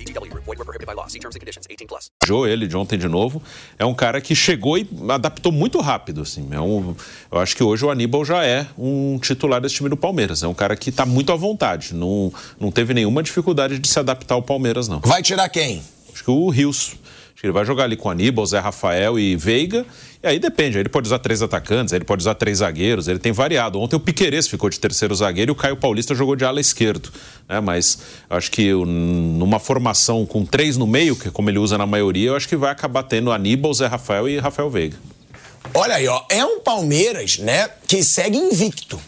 VGW Group. Void were prohibited by law. See terms and conditions. 18 plus. ele de ontem de novo. É um cara que chegou e adaptou muito rápido. Assim. É um, eu acho que hoje o Aníbal já é um titular desse time do Palmeiras. É um cara que está muito à vontade. Não, não teve nenhuma dificuldade de se adaptar ao Palmeiras, não. Vai tirar quem? Acho que o Rios. Acho que ele vai jogar ali com Aníbal, Zé Rafael e Veiga. E aí depende. Ele pode usar três atacantes, ele pode usar três zagueiros. Ele tem variado. Ontem o Piquerez ficou de terceiro zagueiro e o Caio Paulista jogou de ala esquerdo. Né? Mas eu acho que numa formação com três no meio, que é como ele usa na maioria, eu acho que vai acabar tendo Aníbal, Zé Rafael e Rafael Veiga. Olha aí, ó, é um Palmeiras, né, que segue invicto.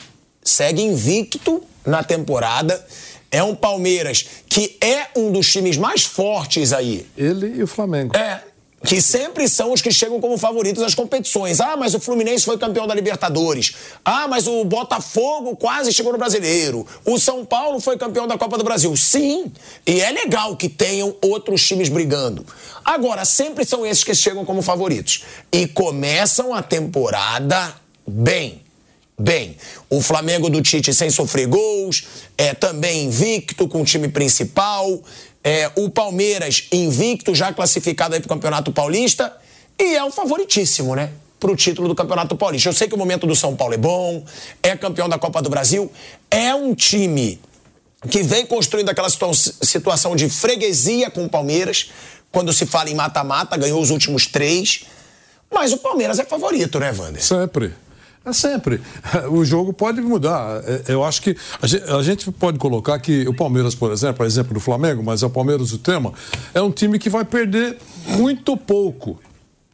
Segue invicto na temporada. É um Palmeiras que é um dos times mais fortes aí. Ele e o Flamengo. É. Que sempre são os que chegam como favoritos às competições. Ah, mas o Fluminense foi campeão da Libertadores. Ah, mas o Botafogo quase chegou no Brasileiro. O São Paulo foi campeão da Copa do Brasil. Sim. E é legal que tenham outros times brigando. Agora, sempre são esses que chegam como favoritos. E começam a temporada bem. Bem, o Flamengo do Tite sem sofrer gols, é também invicto com o time principal, é, o Palmeiras invicto, já classificado aí pro Campeonato Paulista, e é o favoritíssimo, né? Pro título do Campeonato Paulista. Eu sei que o momento do São Paulo é bom, é campeão da Copa do Brasil, é um time que vem construindo aquela situa- situação de freguesia com o Palmeiras, quando se fala em mata-mata, ganhou os últimos três. Mas o Palmeiras é favorito, né, Wander? Sempre. É sempre. O jogo pode mudar. É, Eu acho que a gen- a gente pode colocar que o Palmeiras, por exemplo, é exemplo do Flamengo, mas é o Palmeiras o tema, é um time que vai perder muito pouco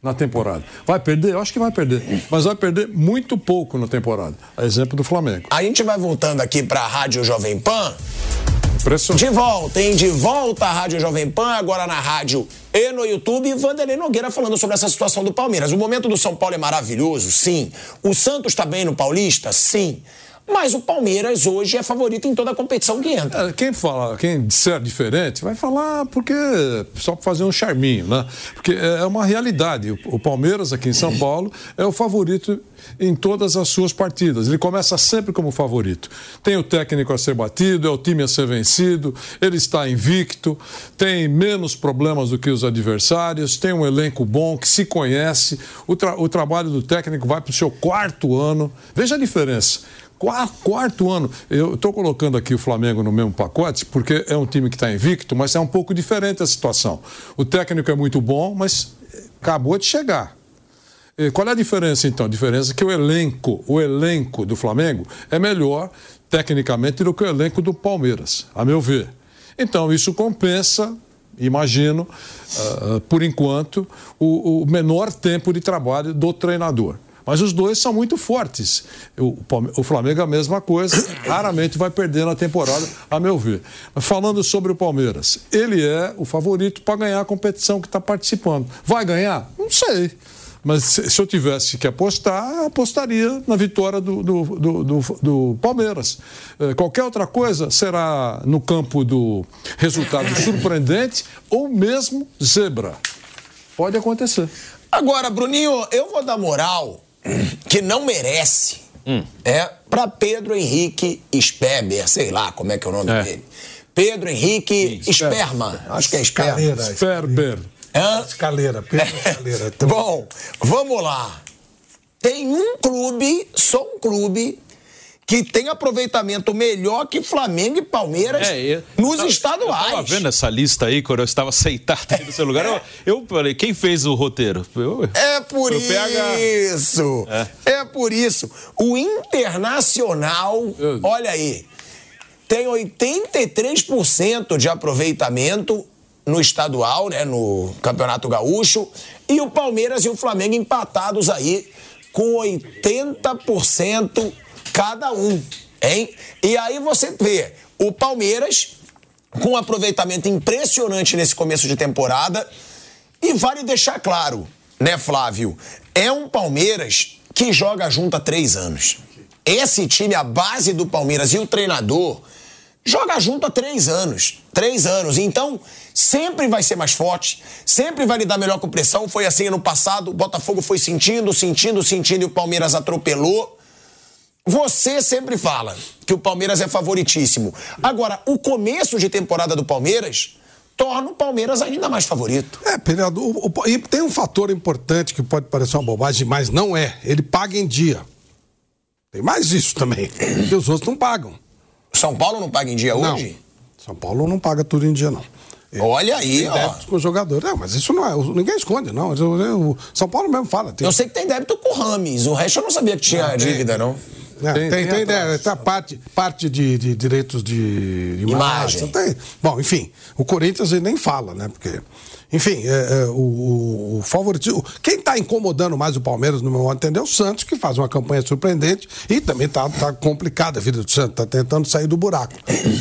na temporada. Vai perder? Eu acho que vai perder. Mas vai perder muito pouco na temporada. É exemplo do Flamengo. A gente vai voltando aqui pra Rádio Jovem Pan. Impressionante. De volta, hein? De volta à Rádio Jovem Pan, agora na rádio e no YouTube. Vanderlei Nogueira falando sobre essa situação do Palmeiras. O momento do São Paulo é maravilhoso, sim. O Santos tá bem no Paulista, sim. Mas o Palmeiras hoje é favorito em toda a competição que entra. É, Quem fala, quem disser diferente, vai falar porque só para fazer um charminho, né? Porque é uma realidade. O, o Palmeiras aqui em São Paulo é o favorito em todas as suas partidas. Ele começa sempre como favorito. Tem o técnico a ser batido, é o time a ser vencido, ele está invicto, tem menos problemas do que os adversários, tem um elenco bom que se conhece. O, tra- o trabalho do técnico vai para o seu quarto ano. Veja a diferença. Qua- Quarto ano, eu estou colocando aqui o Flamengo no mesmo pacote, porque é um time que está invicto, mas é um pouco diferente a situação. O técnico é muito bom, mas acabou de chegar. E Qual é a diferença então? A diferença é que o elenco, o elenco do Flamengo é melhor tecnicamente do que o elenco do Palmeiras, a meu ver. Então isso compensa, imagino, ah, por enquanto, o, o menor tempo de trabalho do treinador. Mas os dois são muito fortes. O, o Flamengo é a mesma coisa, raramente vai perder na temporada, a meu ver. Mas falando sobre o Palmeiras, ele é o favorito para ganhar a competição que está participando. Vai ganhar? Não sei. Mas se, eu tivesse que apostar, apostaria na vitória do, do, do, do, do Palmeiras. É, qualquer outra coisa será no campo do resultado surpreendente ou mesmo zebra. Pode acontecer. Agora, Bruninho, eu vou dar moral que não merece. Hum. É para Pedro Henrique Speber, sei lá como é que é o nome é. dele. Pedro Henrique Sperma, acho que é Sperma. Sperber. Hã? Escaleira, Pedro Escaleira. Bom, vamos lá. Tem um clube, só um clube, que tem aproveitamento melhor que Flamengo e Palmeiras é, eu, nos eu, estaduais. Eu estava vendo essa lista aí, quando eu estava sentado aí no seu lugar. Eu, eu falei, quem fez o roteiro? é por isso. É. é. por isso. O Internacional, olha aí, tem 83% de aproveitamento no estadual, né, no Campeonato Gaúcho, e o Palmeiras e o Flamengo empatados aí com 80% cada um, hein? E aí você vê o Palmeiras com um aproveitamento impressionante nesse começo de temporada, e vale deixar claro, né, Flávio? É um Palmeiras que joga junto há três anos. Esse time, a base do Palmeiras e o treinador, joga junto há três anos. Três anos. Então, sempre vai ser mais forte, sempre vai lidar melhor com pressão. Foi assim ano passado, o Botafogo foi sentindo, sentindo, sentindo e o Palmeiras atropelou. Você sempre fala que o Palmeiras é favoritíssimo. Agora, o começo de temporada do Palmeiras torna o Palmeiras ainda mais favorito. É, Penaldo, e tem um fator importante que pode parecer uma bobagem, mas não é. Ele paga em dia. Tem mais isso também. que os outros não pagam. São Paulo não paga em dia não. hoje? São Paulo não paga tudo em dia, não. Olha aí, tem débito com o jogador. Não, mas isso não é. Ninguém esconde, não. O São Paulo mesmo fala. Tem... Eu sei que tem débito com o Rames. O resto eu não sabia que tinha não, dívida, não. É, tem, tem, tem, tem, tem parte, parte de, de direitos de, imagem. imagem. Bom, enfim, o Corinthians ele nem fala, né? Porque enfim, é, é, o, o favoritismo. Quem está incomodando mais o Palmeiras, no meu entender, é o Santos, que faz uma campanha surpreendente e também está tá complicada a vida do Santos, está tentando sair do buraco.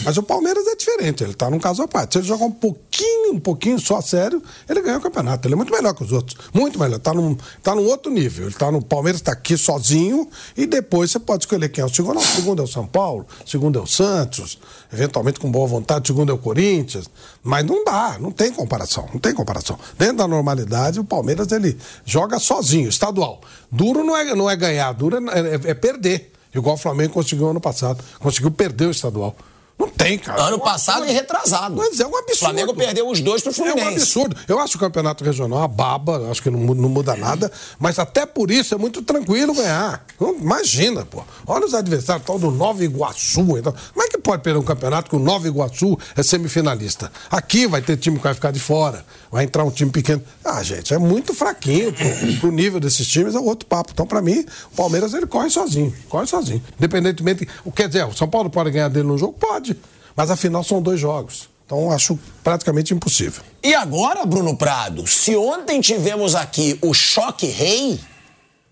Mas o Palmeiras é diferente, ele está num caso à parte. Se ele jogar um pouquinho, um pouquinho só sério, ele ganha o campeonato. Ele é muito melhor que os outros. Muito melhor. Está num, tá num outro nível. Ele tá no Palmeiras está aqui sozinho e depois você pode escolher quem é o segundo. Não, o segundo é o São Paulo, o segundo é o Santos, eventualmente com boa vontade, segundo é o Corinthians. Mas não dá, não tem comparação. Não tem comparação. Dentro da normalidade, o Palmeiras ele joga sozinho, estadual. Duro não é, não é ganhar, duro é, é, é perder. Igual o Flamengo conseguiu ano passado. Conseguiu perder o estadual. Não tem, cara. Ano passado e retrasado. Mas é um absurdo. O Flamengo perdeu os dois pro Fluminense. É um absurdo. Eu acho o campeonato regional uma baba, acho que não, não muda nada, mas até por isso é muito tranquilo ganhar. Imagina, pô. Olha os adversários, tal do Nova Iguaçu. Então. Como é que pode perder um campeonato que o Nova Iguaçu é semifinalista? Aqui vai ter time que vai ficar de fora, vai entrar um time pequeno. Ah, gente, é muito fraquinho pô. pro nível desses times, é outro papo. Então, para mim, o Palmeiras ele corre sozinho, corre sozinho. Independentemente. Quer dizer, o São Paulo pode ganhar dele no jogo? Pode. Mas afinal são dois jogos. Então acho praticamente impossível. E agora, Bruno Prado, se ontem tivemos aqui o choque rei,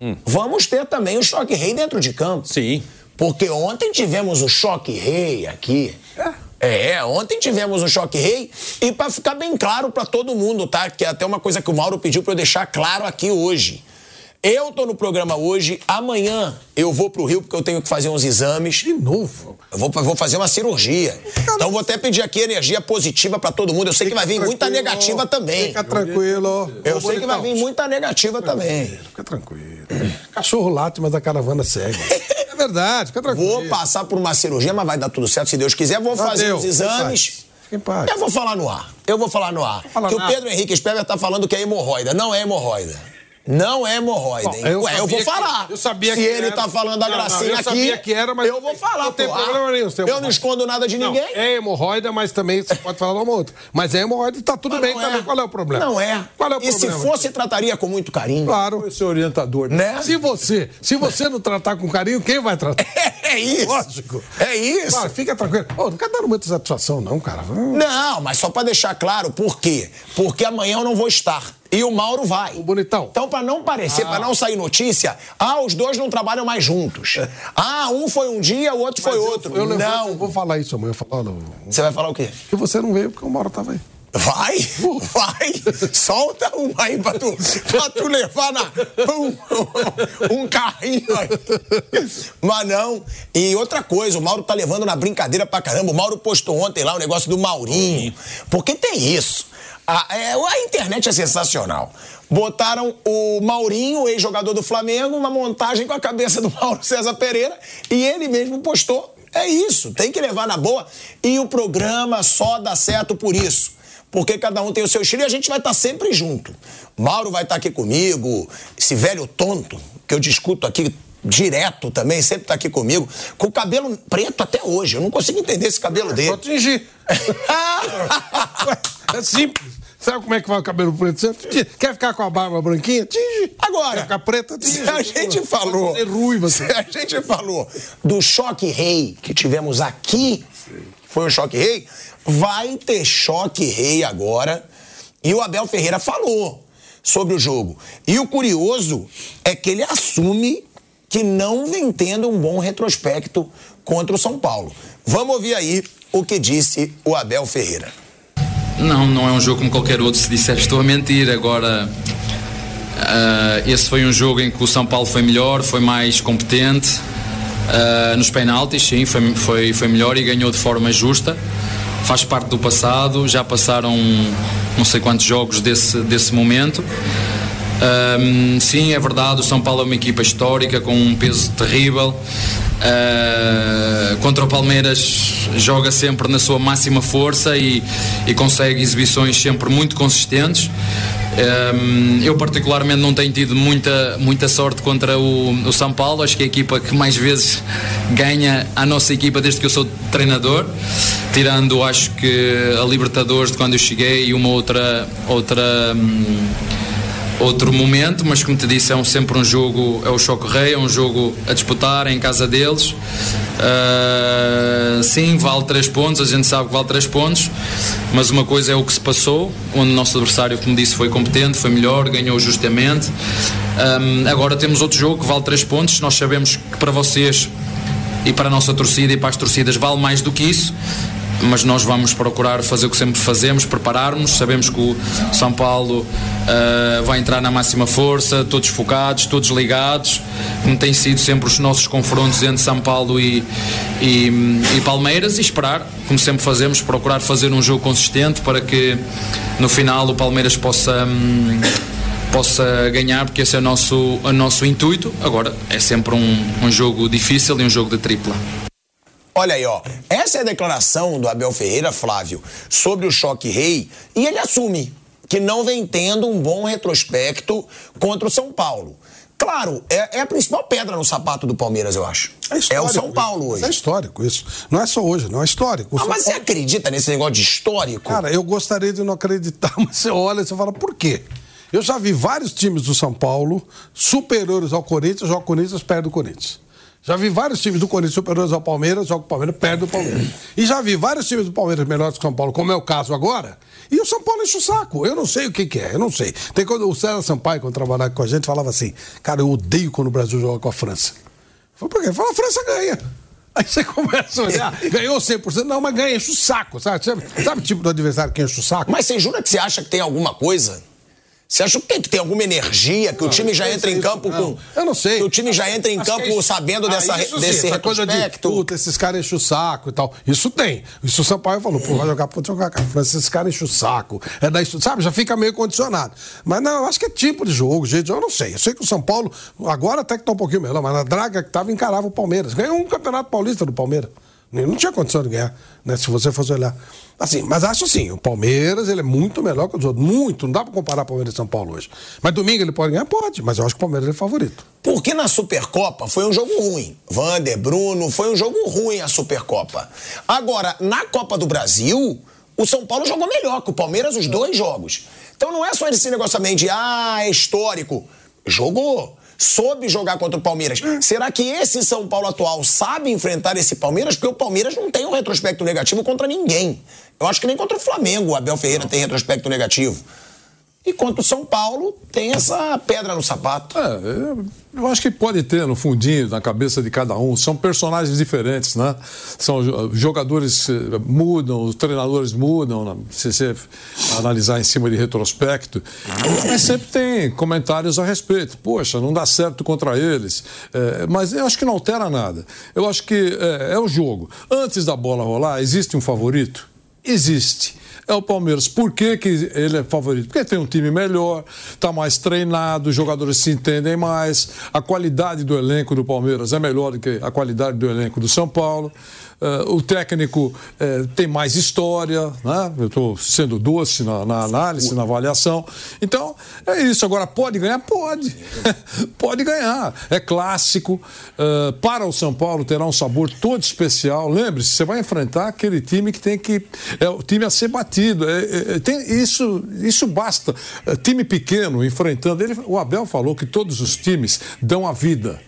hum. vamos ter também o choque rei dentro de campo. Sim. Porque ontem tivemos o choque rei aqui. É. é, ontem tivemos o choque rei e para ficar bem claro para todo mundo, tá? Que é até uma coisa que o Mauro pediu para eu deixar claro aqui hoje. Eu tô no programa hoje, amanhã eu vou pro Rio porque eu tenho que fazer uns exames. De novo? Eu vou, vou fazer uma cirurgia. Então vou até pedir aqui energia positiva para todo mundo. Eu sei Fica que vai vir muita negativa também. Fica tranquilo. Eu sei que vai vir muita negativa também. Fica tranquilo. Cachorro late, mas a caravana segue. É verdade, fica tranquilo. Vou passar por uma cirurgia, mas vai dar tudo certo se Deus quiser. Vou fazer os exames. Eu vou falar no ar. Eu vou falar no ar. Falar que o Pedro Henrique Speber tá falando que é hemorroida. Não é hemorroida. Não é hemorroida, hein? Eu, Ué, eu vou falar. Que, eu sabia Se que ele era. tá falando a gracinha não, eu aqui. Sabia que era, mas eu vou falar, Não tem problema nenhum. Eu não escondo nada de ninguém. é hemorroida, mas também você pode falar uma outra. Mas é hemorroida e tá tudo mas bem também. É. Qual é o problema? Não é. Qual é o e problema? se fosse, trataria com muito carinho. Claro. Esse orientador. Né? Se você, se você não tratar com carinho, quem vai tratar? É isso. Lógico. É isso. Claro, fica tranquilo. Oh, não quer dar muita satisfação, não, cara. Não, mas só para deixar claro, por quê? Porque amanhã eu não vou estar. E o Mauro vai. O bonitão. Então, pra não parecer, Ah. pra não sair notícia, ah, os dois não trabalham mais juntos. Ah, um foi um dia, o outro foi Mas eu- outro. Eu, levanto, não. eu vou falar isso amanhã. Eu falo, olha, Você vai falar o quê? que você não veio porque o Mauro tava aí. Vai, vai, solta uma aí pra tu, pra tu levar na, um, um carrinho aí. Mas não. E outra coisa, o Mauro tá levando na brincadeira pra caramba. O Mauro postou ontem lá o negócio do Maurinho. Porque tem isso. A, é, a internet é sensacional. Botaram o Maurinho, ex-jogador do Flamengo, uma montagem com a cabeça do Mauro César Pereira e ele mesmo postou. É isso, tem que levar na boa. E o programa só dá certo por isso. Porque cada um tem o seu estilo e a gente vai estar sempre junto. Mauro vai estar aqui comigo, esse velho tonto, que eu discuto aqui direto também, sempre está aqui comigo, com o cabelo preto até hoje. Eu não consigo entender esse cabelo dele. Só tingir. é simples. Sabe como é que vai o cabelo preto? Você quer ficar com a barba branquinha? Tinge. Agora, Quer ficar preta? Tinge. se a gente falou. Ruiva. Se a gente falou do choque rei que tivemos aqui, foi um choque rei, vai ter choque rei agora. E o Abel Ferreira falou sobre o jogo. E o curioso é que ele assume que não vem tendo um bom retrospecto contra o São Paulo. Vamos ouvir aí o que disse o Abel Ferreira. Não, não é um jogo como qualquer outro. Se disser estou a mentir, agora ah, esse foi um jogo em que o São Paulo foi melhor, foi mais competente. Ah, nos penaltis, sim, foi, foi, foi melhor e ganhou de forma justa. Faz parte do passado, já passaram não sei quantos jogos desse, desse momento. Ahm, sim, é verdade, o São Paulo é uma equipa histórica com um peso terrível. Ah, contra o Palmeiras joga sempre na sua máxima força e, e consegue exibições sempre muito consistentes. Ahm, eu particularmente não tenho tido muita, muita sorte contra o, o São Paulo, acho que é a equipa que mais vezes ganha a nossa equipa desde que eu sou treinador, tirando acho que a Libertadores de quando eu cheguei e uma outra outra hum, outro momento, mas como te disse, é um, sempre um jogo, é o Choque Rei, é um jogo a disputar em casa deles. Ah, sim, vale três pontos, a gente sabe que vale três pontos, mas uma coisa é o que se passou, onde o nosso adversário, como disse, foi competente, foi melhor, ganhou justamente. Ah, agora temos outro jogo que vale três pontos, nós sabemos que para vocês e para a nossa torcida e para as torcidas vale mais do que isso. Mas nós vamos procurar fazer o que sempre fazemos, prepararmos. Sabemos que o São Paulo ah, vai entrar na máxima força, todos focados, todos ligados, como tem sido sempre os nossos confrontos entre São Paulo e, e, e Palmeiras, e esperar, como sempre fazemos, procurar fazer um jogo consistente para que no final o Palmeiras possa. hum, possa ganhar, porque esse é o nosso, o nosso intuito. Agora, é sempre um, um jogo difícil e um jogo de tripla. Olha aí, ó. Essa é a declaração do Abel Ferreira, Flávio, sobre o choque rei, e ele assume que não vem tendo um bom retrospecto contra o São Paulo. Claro, é, é a principal pedra no sapato do Palmeiras, eu acho. É, o histórico São Paulo hoje. É histórico isso. Não é só hoje, não é histórico. O Ah, mas você Paulo- acredita nesse negócio de histórico? Cara, eu gostaria de não acreditar, mas você olha e você fala, por quê? Eu já vi vários times do São Paulo superiores ao Corinthians, joga o Corinthians, perde o Corinthians. Já vi vários times do Corinthians superiores ao Palmeiras, joga o Palmeiras, perde o Palmeiras. E já vi vários times do Palmeiras melhores que o São Paulo, como é o caso agora, e o São Paulo enche o saco. Eu não sei o que, que é, eu não sei. Tem quando o César Sampaio, quando trabalhava com a gente, falava assim, cara, eu odeio quando o Brasil joga com a França. Eu falei, por quê? Falou, a França ganha. Aí você começa a olhar, ganhou 100%, não, mas ganha, enche o saco, sabe? Sabe, sabe o tipo do adversário que enche o saco? Mas você jura que você acha que tem alguma coisa? Você acha que tem, que tem alguma energia, que o Não, time já entra em campo isso, com. Eu não sei. Que o time já entra em Acho campo é isso. sabendo Ah, dessa, isso sim, desse essa coisa de, puta, esses caras enchem o saco e tal. Isso tem. Isso o Sampaio falou, pô, vai jogar, pode jogar com a França, esses caras enchem o saco. É daí, sabe, já fica meio condicionado. Mas não, eu acho que é tipo de jogo, gente, eu não sei. Eu sei que o São Paulo, agora até que tá um pouquinho melhor, mas na draga que tava, encarava o Palmeiras. Ganhou um campeonato paulista do Palmeiras. Não tinha condição de ganhar, né? Se você fosse olhar. Assim, mas acho assim, o Palmeiras ele é muito melhor que os outros. Muito, não dá pra comparar Palmeiras e São Paulo hoje. Mas domingo ele pode ganhar? Pode, mas eu acho que o Palmeiras é favorito. Porque na Supercopa foi um jogo ruim. Vander, Bruno, foi um jogo ruim a Supercopa. Agora, na Copa do Brasil, o São Paulo jogou melhor que o Palmeiras os dois jogos. Então não é só esse negócio também de, ah, é histórico. Jogou. Soube jogar contra o Palmeiras. Será que esse São Paulo atual sabe enfrentar esse Palmeiras? Porque o Palmeiras não tem um retrospecto negativo contra ninguém. Eu acho que nem contra o Flamengo o Abel Ferreira tem retrospecto negativo. E contra o São Paulo, tem essa pedra no sapato. É, eu acho que pode ter no fundinho, na cabeça de cada um. São personagens diferentes, né? São jogadores mudam, os treinadores mudam, se você analisar em cima de retrospecto. Mas sempre tem comentários a respeito. Poxa, não dá certo contra eles. É, mas eu acho que não altera nada. Eu acho que é, é o jogo. Antes da bola rolar, existe um favorito? Existe é o Palmeiras. Por que, que ele é favorito? Porque tem um time melhor, está mais treinado, os jogadores se entendem mais, a qualidade do elenco do Palmeiras é melhor do que a qualidade do elenco do São Paulo. Uh, o técnico uh, tem mais história, né? eu estou sendo doce na, na, análise, na avaliação. Então, é isso. Agora, pode ganhar? Pode. pode ganhar. É clássico. Uh, para o São Paulo terá um sabor todo especial. Lembre-se, você vai enfrentar aquele time que tem que. É o time a ser batido. É, é, é tem, isso, isso basta. time pequeno enfrentando. Ele, o Abel falou que todos os times dão a vida.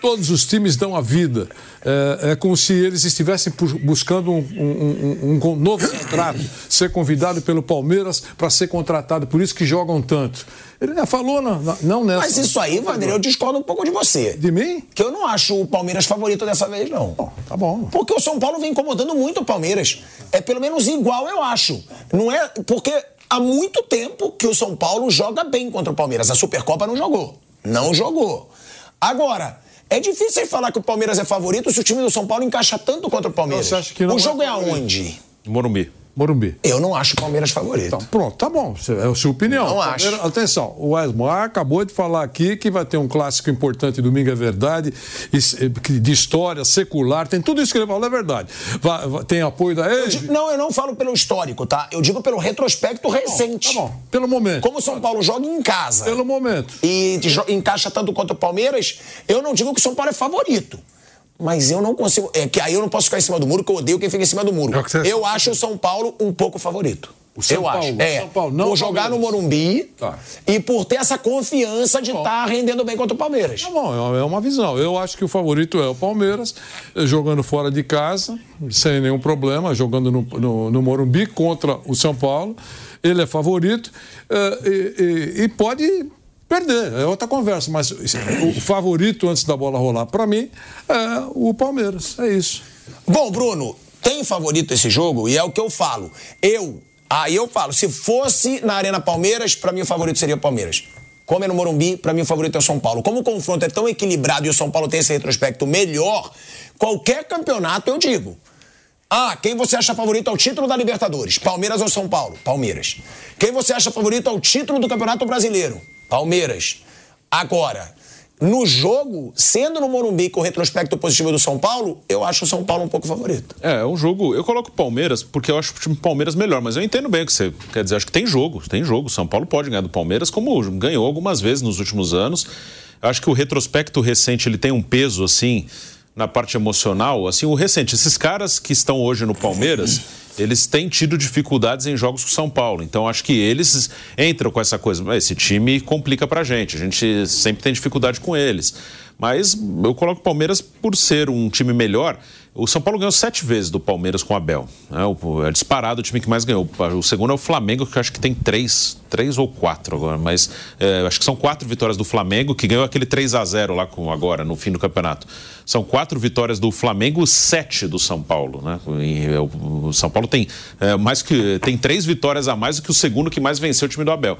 Todos os times dão a vida. É, é como se eles estivessem buscando um, um, um, um novo contrato, ser convidado pelo Palmeiras para ser contratado, por isso que jogam tanto. Ele já falou, não, não nessa. Mas isso aí, Vander, eu discordo um pouco de você. De mim? Que eu não acho o Palmeiras favorito dessa vez, não. Bom, tá bom. Porque o São Paulo vem incomodando muito o Palmeiras. É pelo menos igual, eu acho. Não é. Porque há muito tempo que o São Paulo joga bem contra o Palmeiras. A Supercopa não jogou. Não jogou. Agora. É difícil falar que o Palmeiras é favorito se o time do São Paulo encaixa tanto contra o Palmeiras. Não, o é jogo é, é aonde? Morumbi. Morumbi. Eu não acho o Palmeiras favorito. Então, pronto, tá bom. É a sua opinião. Não acho. Atenção, o Weslmar acabou de falar aqui que vai ter um clássico importante domingo, é verdade, de história, secular, tem tudo isso que ele falou, é verdade. Tem apoio da ele? Não, eu não falo pelo histórico, tá? Eu digo pelo retrospecto tá recente. Tá bom, pelo momento. Como o São Paulo joga em casa. Pelo momento. E encaixa tanto quanto o Palmeiras, eu não digo que o São Paulo é favorito. Mas eu não consigo. É que aí eu não posso ficar em cima do muro, que eu odeio quem fica em cima do muro. É eu acho o São Paulo um pouco favorito. O São eu Paulo, acho. É, São Paulo, não por jogar no Morumbi tá. e por ter essa confiança de estar tá rendendo bem contra o Palmeiras. Tá bom, é uma visão. Eu acho que o favorito é o Palmeiras, jogando fora de casa, sem nenhum problema, jogando no, no, no Morumbi contra o São Paulo. Ele é favorito uh, e, e, e pode perder, é outra conversa. Mas o favorito antes da bola rolar, para mim, é o Palmeiras. É isso. Bom, Bruno, tem favorito esse jogo? E é o que eu falo. Eu, aí eu falo, se fosse na Arena Palmeiras, para mim o favorito seria o Palmeiras. Como é no Morumbi, para mim o favorito é o São Paulo. Como o confronto é tão equilibrado e o São Paulo tem esse retrospecto melhor, qualquer campeonato eu digo. Ah, quem você acha favorito ao título da Libertadores? Palmeiras ou São Paulo? Palmeiras. Quem você acha favorito ao título do Campeonato Brasileiro? Palmeiras. Agora, no jogo, sendo no Morumbi com o retrospecto positivo do São Paulo, eu acho o São Paulo um pouco favorito. É, é um jogo. Eu coloco o Palmeiras porque eu acho o time Palmeiras melhor, mas eu entendo bem o que você quer dizer. Acho que tem jogo, tem jogo. São Paulo pode ganhar do Palmeiras, como ganhou algumas vezes nos últimos anos. Eu acho que o retrospecto recente ele tem um peso assim na parte emocional. Assim, o recente, esses caras que estão hoje no Palmeiras eles têm tido dificuldades em jogos com São Paulo. Então acho que eles entram com essa coisa. Esse time complica pra gente. A gente sempre tem dificuldade com eles. Mas eu coloco o Palmeiras por ser um time melhor. O São Paulo ganhou sete vezes do Palmeiras com o Abel. É, é disparado o time que mais ganhou. O segundo é o Flamengo, que eu acho que tem três, três ou quatro agora. Mas é, acho que são quatro vitórias do Flamengo, que ganhou aquele 3 a 0 lá com, agora, no fim do campeonato. São quatro vitórias do Flamengo, sete do São Paulo. Né? E, é, o São Paulo tem é, mais que tem três vitórias a mais do que o segundo que mais venceu o time do Abel.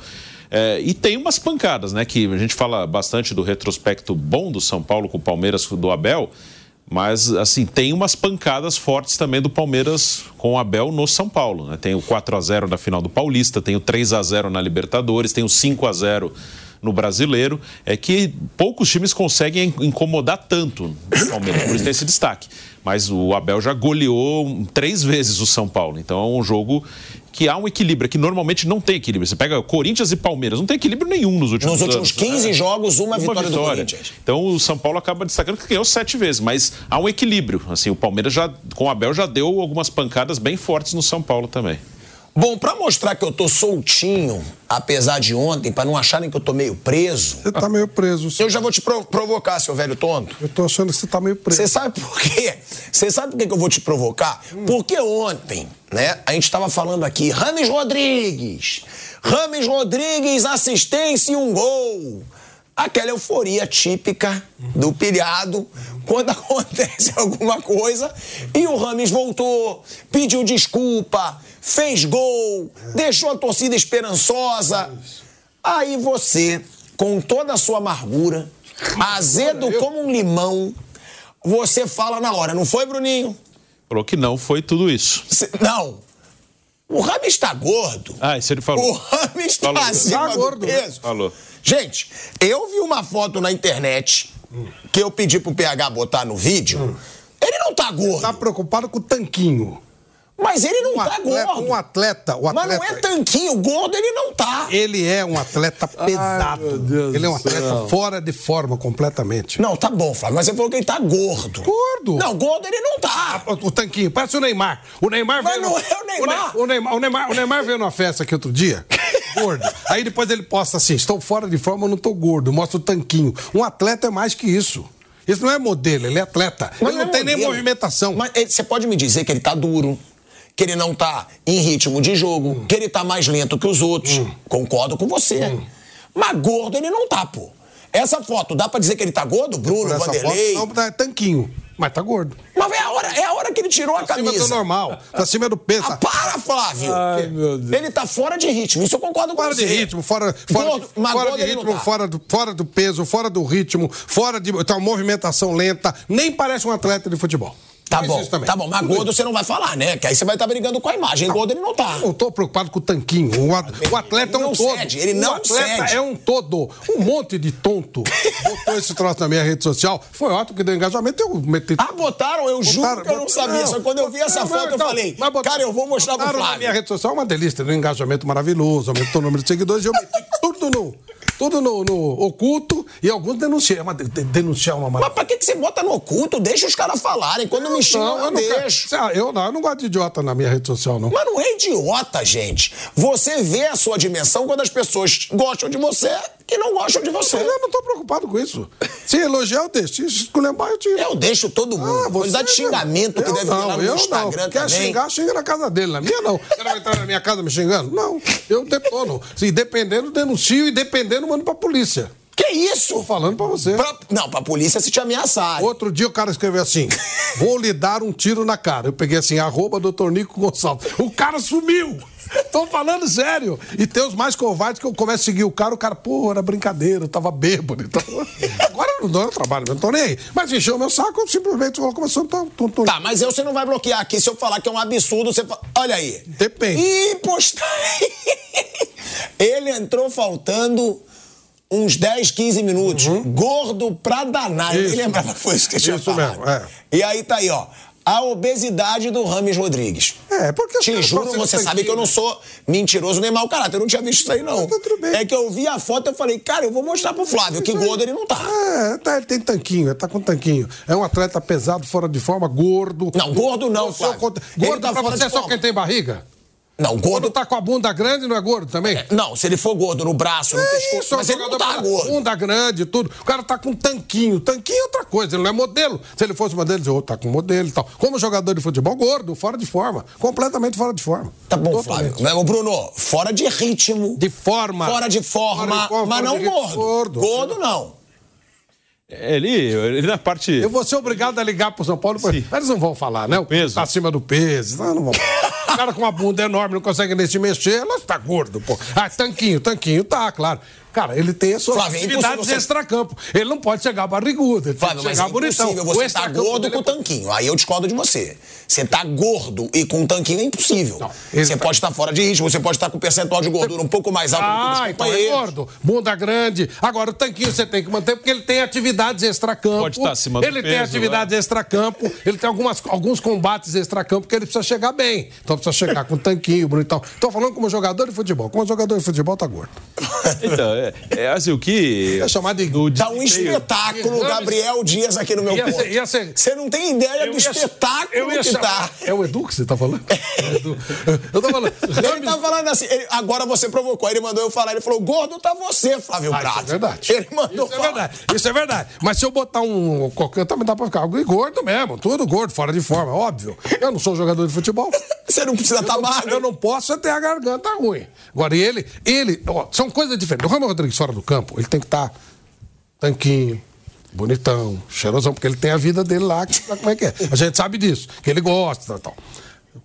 É, e tem umas pancadas, né? Que a gente fala bastante do retrospecto bom do São Paulo com o Palmeiras do Abel. Mas, assim, tem umas pancadas fortes também do Palmeiras com o Abel no São Paulo. Né? Tem o 4 a 0 da final do Paulista, tem o 3 a 0 na Libertadores, tem o 5 a 0 no brasileiro. É que poucos times conseguem incomodar tanto o Palmeiras, por isso tem esse destaque. Mas o Abel já goleou três vezes o São Paulo. Então é um jogo que há um equilíbrio, que normalmente não tem equilíbrio. Você pega Corinthians e Palmeiras, não tem equilíbrio nenhum nos últimos anos. Nos últimos 15 jogos, uma, uma vitória, vitória, do Corinthians. Então o São Paulo acaba destacando que ganhou sete vezes, mas há um equilíbrio. Assim, o Palmeiras já, com o Abel, já deu algumas pancadas bem fortes no São Paulo também. Bom, para mostrar que eu tô soltinho, apesar de ontem, para não acharem que eu tô meio preso. Você tá meio preso. Sim. Eu já vou te provocar, seu velho tonto. Eu tô achando que você tá meio preso. Você sabe por quê? Você sabe por que, que eu vou te provocar? Hum. Porque ontem, né, a gente tava falando aqui, Rames Rodrigues, Rames Rodrigues, assistência e um gol. Aquela euforia típica do pilhado quando acontece alguma coisa e o Rames voltou, pediu desculpa, fez gol, deixou a torcida esperançosa. Aí você, com toda a sua amargura, azedo como um limão, você fala na hora, não foi, Bruninho? Falou que não foi tudo isso. Cê- não. O Rames está gordo. Ah, isso ele falou. O Rames está acima Tá do gordo, peso. Falou. Gente, eu vi uma foto na internet que eu pedi pro PH botar no vídeo. Ele não tá gordo. Tá preocupado com o tanquinho. Mas ele não Um tá atleta, gordo. um atleta, o Mas não atleta- é tanquinho, gordo ele não tá. Ele é um atleta pesado. meu Deus ele é um atleta céu. fora de forma completamente. Não, tá bom, Flávio, mas você falou que ele tá gordo. Gordo. Não, gordo ele não tá. O, o tanquinho, parece o Neymar. O Neymar Mas veio. não no- é o Neymar. O, Ne- o Neymar, o Neymar. o Neymar veio numa festa aqui outro dia. Gordo. Aí depois ele posta assim: estou fora de forma, eu não estou gordo. Mostra o tanquinho. Um atleta é mais que isso. Isso não é modelo, ele é atleta. Mas ele não, é tem nem modelo. movimentação. Mas ele- você pode me dizer que ele tá duro, que ele não tá em ritmo de jogo, que ele tá mais lento que os outros. Concordo com você. Mas gordo ele não tá, pô. Essa foto, dá pra dizer que ele tá gordo? Bruno, Vanderlei? foto, não, é tanquinho. Mas tá gordo. Mas é a hora, é a hora que ele tirou a Acima do camisa. normal. Tá acima do peso. Ah, para, Flávio! Ai, meu Deus. Ele tá fora de ritmo, isso eu concordo com Fora você. de ritmo, fora, fora, Gordo, de, fora de ritmo, tá. fora, do, fora do peso, fora do ritmo, fora de então, movimentação lenta, nem parece um atleta de futebol. Tá bom, tá bom, mas gordo você não vai falar, né? Que aí você vai estar brigando com a imagem. Gordo ele não tá. Eu não tô preocupado com o tanquinho. O, at- o atleta é um não todo. cede, ele o não atleta cede. é um todo. Um monte de tonto botou esse troço na minha rede social. Foi ótimo que deu engajamento. Eu meti. Ah, botaram, eu juro Botaram, que eu não sabia. Só quando eu vi essa Não, foto, eu falei, mas botaram- cara, eu vou mostrar pro botaram na Flávio. minha rede social uma delícia, um engajamento maravilhoso, aumentou o número de seguidores, eu meti tudo no, tudo no, no oculto e alguns denunciei. Mas de- de- denunciar uma Mas maravilha. pra que, que você bota no oculto? Deixa os caras falarem. Quando me xingam, eu, eu não quero- deixo. Ah, Eu não, eu não gosto de idiota na minha rede social, não. Mas não é idiota, gente. Você vê a sua dimensão quando as pessoas gostam de você e não gostam de você. Eu não tô preocupado com isso. Se elogiar, eu deixo. Se esculhambar, eu tiro. Eu deixo todo mundo. Ah, Quantidade de você- xingamento que eu deve ter lá não, no eu Instagram não. Quer também. xingar, xinga na casa dele. Na minha, não. Cara vai entrar na minha casa me xingando? Não. Eu detono. Se dependendo, denuncio e dependendo, mando pra polícia. Que isso? Tô falando pra você. Pra- Não, pra polícia se te ameaçar. Outro dia o cara escreveu assim: vou lhe dar um tiro na cara. Eu peguei assim, arroba doutor Nico Gonçalves. O cara sumiu! Tô falando sério. E tem os mais covardes que eu começo a seguir o cara, o cara, pô, era brincadeira, eu tava bêbado. Então... Agora eu não dou trabalho, eu não tô nem aí. Mas encheu o meu saco, eu simplesmente começou a tô, tô, Tá, mas eu você não vai bloquear aqui se eu falar que é um absurdo. Você fa- Olha aí. Depende. Ih, postar. Ele entrou faltando uns 10, 15 minutos. Gordo pra danar. Eu nem Uhum. Isso. lembrava que foi isso que tinha Isso falado. mesmo, é. E aí tá aí, ó. A obesidade do Rames Rodrigues. É, porque... Te juro, você sabe que eu não sou mentiroso nem mau caráter. Eu não tinha visto isso aí, não. Tá tudo bem. É que eu vi a foto e falei, cara, eu vou mostrar pro Flávio que gordo ele não tá. É, tá, ele tem tanquinho, ele tá com tanquinho. É um atleta pesado, fora de forma, gordo. Não, gordo não, sou Flávio. contra- Ele Gordo tá pra fora você de é só quem tem barriga? Não, Quando gordo tá com a bunda grande, não é gordo também? Não, se ele for gordo no braço, no É pescoço, isso, mas é um ele não jogador tá com gordo. Bunda grande, tudo. O cara tá com tanquinho. Tanquinho é outra coisa, ele não é modelo. Se ele fosse modelo, ele tá com modelo e tal. Como jogador de futebol, gordo, fora de forma. Completamente fora de forma. Tá bom, Totalmente. Flávio. Mas, ô, Bruno, fora de ritmo. De forma. Fora de forma, Fora de forma, mas não gordo. Gordo. Gordo, não. Ele, ele na parte. Eu vou ser obrigado a ligar pro São Paulo, mas eles não vão falar, né? O peso. Tá acima do peso. Não, não vão. O cara com uma bunda enorme não consegue nem se mexer, ela tá gordo, pô. Ah, tanquinho, tanquinho, tá, claro. Cara, ele tem as suas Flávio, é atividades você- extracampo. Ele não pode chegar barrigudo, ele Flávio, tem que mas é chegar bonitão. você tá extracampo gordo com é- tanquinho. Aí eu discordo de você. Você tá gordo e com tanquinho é impossível. Não, você tá- pode estar fora de ritmo, você pode estar com percentual de gordura um pouco mais alto do que Ah, então é gordo. Bunda grande. Agora, o tanquinho você tem que manter porque ele tem atividades extracampo. Pode estar acima do Ele tem peso, atividades extracampo. Ele tem algumas, alguns combates extracampo que ele precisa chegar bem. Então precisa chegar com tanquinho, bonitão. Tô falando como jogador de futebol. Como jogador de futebol, tá gordo. Então, é, é assim, o que. É chamado de. No Tá um desempenho- espetáculo, Gabriel Dias aqui no meu Ia ser- ia ser- Você não tem ideia Eu do ia- espetáculo eu ia que chamar- tá. É o Edu que você tá falando? É Edu. Eu tô falando. Ele tá falando assim, ele- agora você provocou, ele mandou eu falar, ele falou, gordo tá você, Flávio Ah, Prato. isso é verdade. Ele mandou Isso é falar. verdade. Isso é verdade. Mas se eu botar um qualquer, também dá pra ficar algo gordo mesmo. Tudo gordo, fora de forma, óbvio. Eu não sou jogador de futebol. Você não precisa estar eu não, magro. eu não posso ter a garganta ruim. Agora, e ele, ele, ó, são coisas diferentes. O Ramos Rodrigues fora do campo, ele tem que estar tanquinho, bonitão, cheirosão, porque ele tem a vida dele lá, que, como é que é? A gente sabe disso, que ele gosta e tal.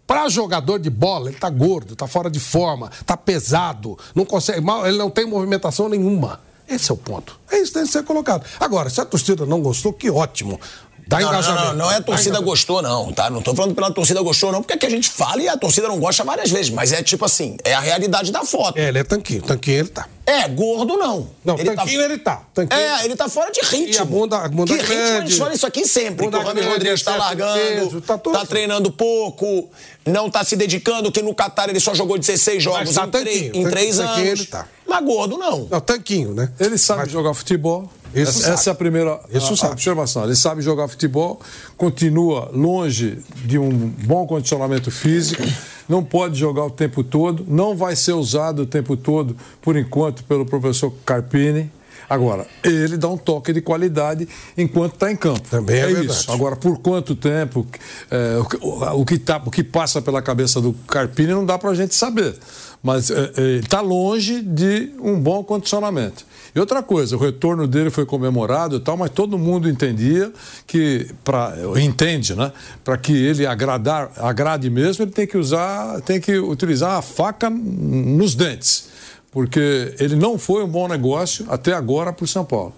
Para jogador de bola, ele tá gordo, tá fora de forma, tá pesado, não consegue, mal, ele não tem movimentação nenhuma. Esse é o ponto. É isso que tem que ser colocado. Agora, se a torcida não gostou, que ótimo. Dá Não, não, engajamento. não, não é a Dá torcida gostou, não, tá? Não tô falando pela torcida gostou, não, porque aqui a gente fala e a torcida não gosta várias vezes, mas é tipo assim, é a realidade da foto. É, ele é tanquinho, tanquinho ele tá. É, gordo não. Não, tanquinho ele tá. Tanquinho- É, ele tá fora de ritmo. E a bunda- a bunda que ritmo a grande. gente fala isso aqui sempre. Bunda que o grande, Rodrigues tá de largando, peso, tá tá, treinando pouco, não tá se dedicando, que no Qatar ele só jogou 16 jogos Mas tá em, três- tanquinho, em tanquinho, três tanquinho anos. ele tá. Mas gordo não. Não, tanquinho, né? Ele sabe jogar futebol. Essa, é a primeira a- a observação. Ele sabe jogar futebol, continua longe de um bom condicionamento físico, não pode jogar o tempo todo, não vai ser usado o tempo todo, por enquanto, pelo professor Carpini. Agora, ele dá um toque de qualidade enquanto está em campo. Também é verdade. isso. Agora, por quanto tempo, é, o, o- o que tá, o que passa pela cabeça do Carpini não dá para a gente saber. Mas é, é, ele está longe de um bom condicionamento. E outra coisa, o retorno dele foi comemorado e tal, mas todo mundo entendia que, pra, entende, né? Para que ele agradar, agrade mesmo, ele tem que usar, tem que utilizar a faca nos dentes. Porque ele não foi um bom negócio até agora para o São Paulo.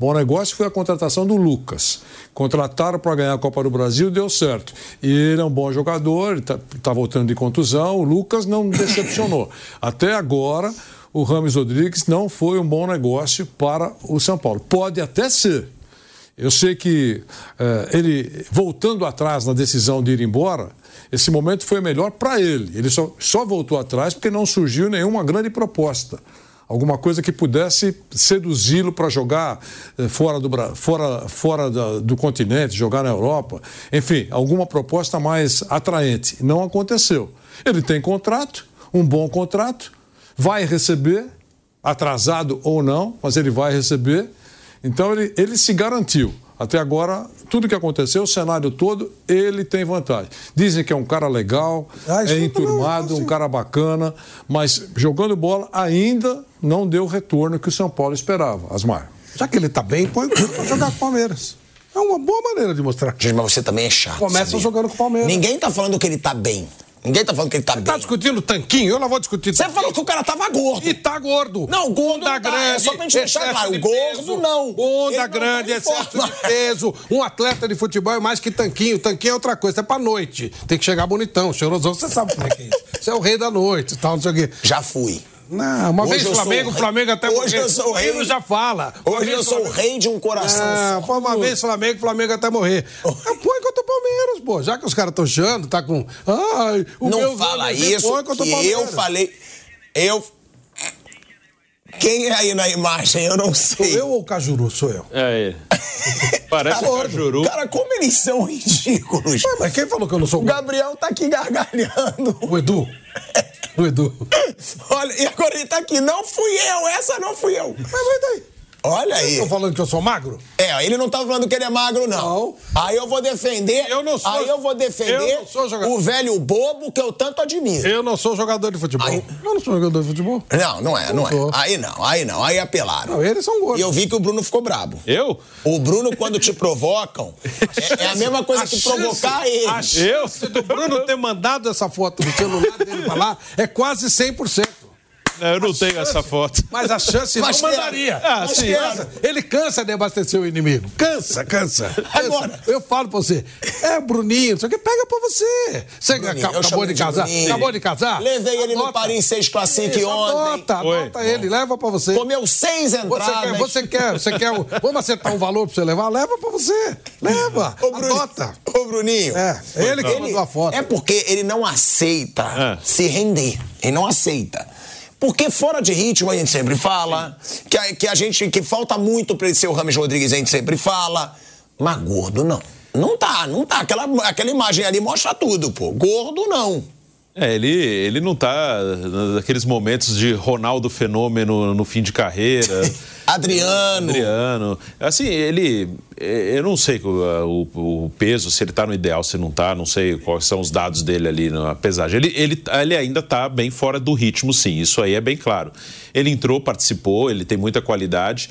Bom negócio foi a contratação do Lucas. Contrataram para ganhar a Copa do Brasil, deu certo. Ele é um bom jogador, está voltando de contusão. O Lucas não decepcionou. Até agora, o Rames Rodrigues não foi um bom negócio para o São Paulo. Pode até ser. Eu sei que eh, ele, voltando atrás na decisão de ir embora, esse momento foi melhor para ele. Ele só, só voltou atrás porque não surgiu nenhuma grande proposta. Alguma coisa que pudesse seduzi-lo para jogar eh, fora, do, fora, fora da- do continente, jogar na Europa. Enfim, alguma proposta mais atraente. Não aconteceu. Ele tem contrato, um bom contrato, vai receber, atrasado ou não, mas ele vai receber. Então ele, ele se garantiu. Até agora, tudo que aconteceu, o cenário todo, ele tem vantagem. Dizem que é um cara legal, Ah, é enturmado, um cara bacana, mas jogando bola ainda não deu o retorno que o São Paulo esperava. Asmar. Já que ele tá bem, põe pra jogar com o Palmeiras. É uma boa maneira de mostrar. Gente, mas você também é chato. Começa sabia? jogando com o Palmeiras. Ninguém tá falando que ele tá bem. Ninguém tá falando que ele tá Tá bem. discutindo tanquinho? Eu não vou discutir Você tanquinho. falou que o cara tava gordo. E tá gordo. Não, gordo não tá, grande. é só pra gente deixar claro, de gordo peso, não. Grande, tá em excesso forma. de peso. Um atleta de futebol é mais que tanquinho. Tanquinho é outra coisa. Isso é pra noite. Tem que chegar bonitão, cheirosão. Você sabe como é que é isso. Você é o rei da noite e tal, não sei o quê. Já fui. Não, uma Hoje vez sou Flamengo. Flamengo até Hoje morrer. eu sou o rei. Já fala. Hoje vez eu sou o Flamengo- rei de um coração Ah, foi uma vez Flamengo, Flamengo até morrer. Oh. Ah, Põe contra o Palmeiras, pô. Já que os caras estão achando, tá com. Ai, o Não meu fala Zé, isso, põe contra o que eu Palmeiras. falei. Eu. Quem é aí na imagem? Eu não Sou sei. eu ou o Cajuru? Sou eu. É ele. Parece o Cajuru. Cara, como eles são ridículos. Ué, mas quem falou que eu não sou O Gabriel tá aqui gargalhando. O Edu. O Edu. Olha, e agora ele tá aqui. Não fui eu, essa não fui eu. Mas vai daí. Olha aí. Estão falando que eu sou magro? É, ele não tá falando que ele é magro, não. Não. Aí eu vou defender. Eu não sou- Aí eu vou defender eu não sou jogador. o velho bobo que eu tanto admiro. Eu não sou jogador de futebol. Aí- Eu não sou jogador de futebol. Não, não é, não, é. sou. Aí não, aí não, aí apelaram. Não, eles são gordos. E eu vi que o Bruno ficou brabo. Eu? O Bruno, quando te provocam, é, é a mesma coisa A que chance- provocar ele. A chance do Bruno ter mandado essa foto do celular dele pra lá é quase 100%. Eu não tenho essa foto. Mas a chance Mas não mandaria. Ah, Mas sim. cansa. Ele cansa de abastecer o inimigo. Cansa, cansa. Agora. Eu falo pra você, é Bruninho, só que pega pra você. Você Bruninho, acabou de de casar? Bruninho. Acabou de casar? Levei ele no Adota. Paris 6 Classic Isso, ontem. Adota, Foi. adota ele, leva pra você. Comeu seis Você entradas. quer, você quer, você quer. Vamos acertar um valor pra você levar? Leva pra você. Leva. Ô. Adota. Ô, Bruninho. É, ele que mandou a foto. É porque ele não aceita É. se render. Ele não aceita. Porque fora de ritmo a gente sempre fala, que a, que a gente que falta muito para ele ser o Rames Rodrigues, a gente sempre fala, mas gordo não. Não tá, não tá. Aquela, aquela imagem ali mostra tudo, pô. Gordo não. É, ele, ele não tá naqueles momentos de Ronaldo fenômeno no fim de carreira. Adriano. Adriano. Assim, ele. Eu não sei o, o, o, peso, se ele tá no ideal, se não tá, não sei quais são os dados dele ali na pesagem. Ele, ele, ele ainda tá bem fora do ritmo, sim, isso aí é bem claro. Ele entrou, participou, ele tem muita qualidade.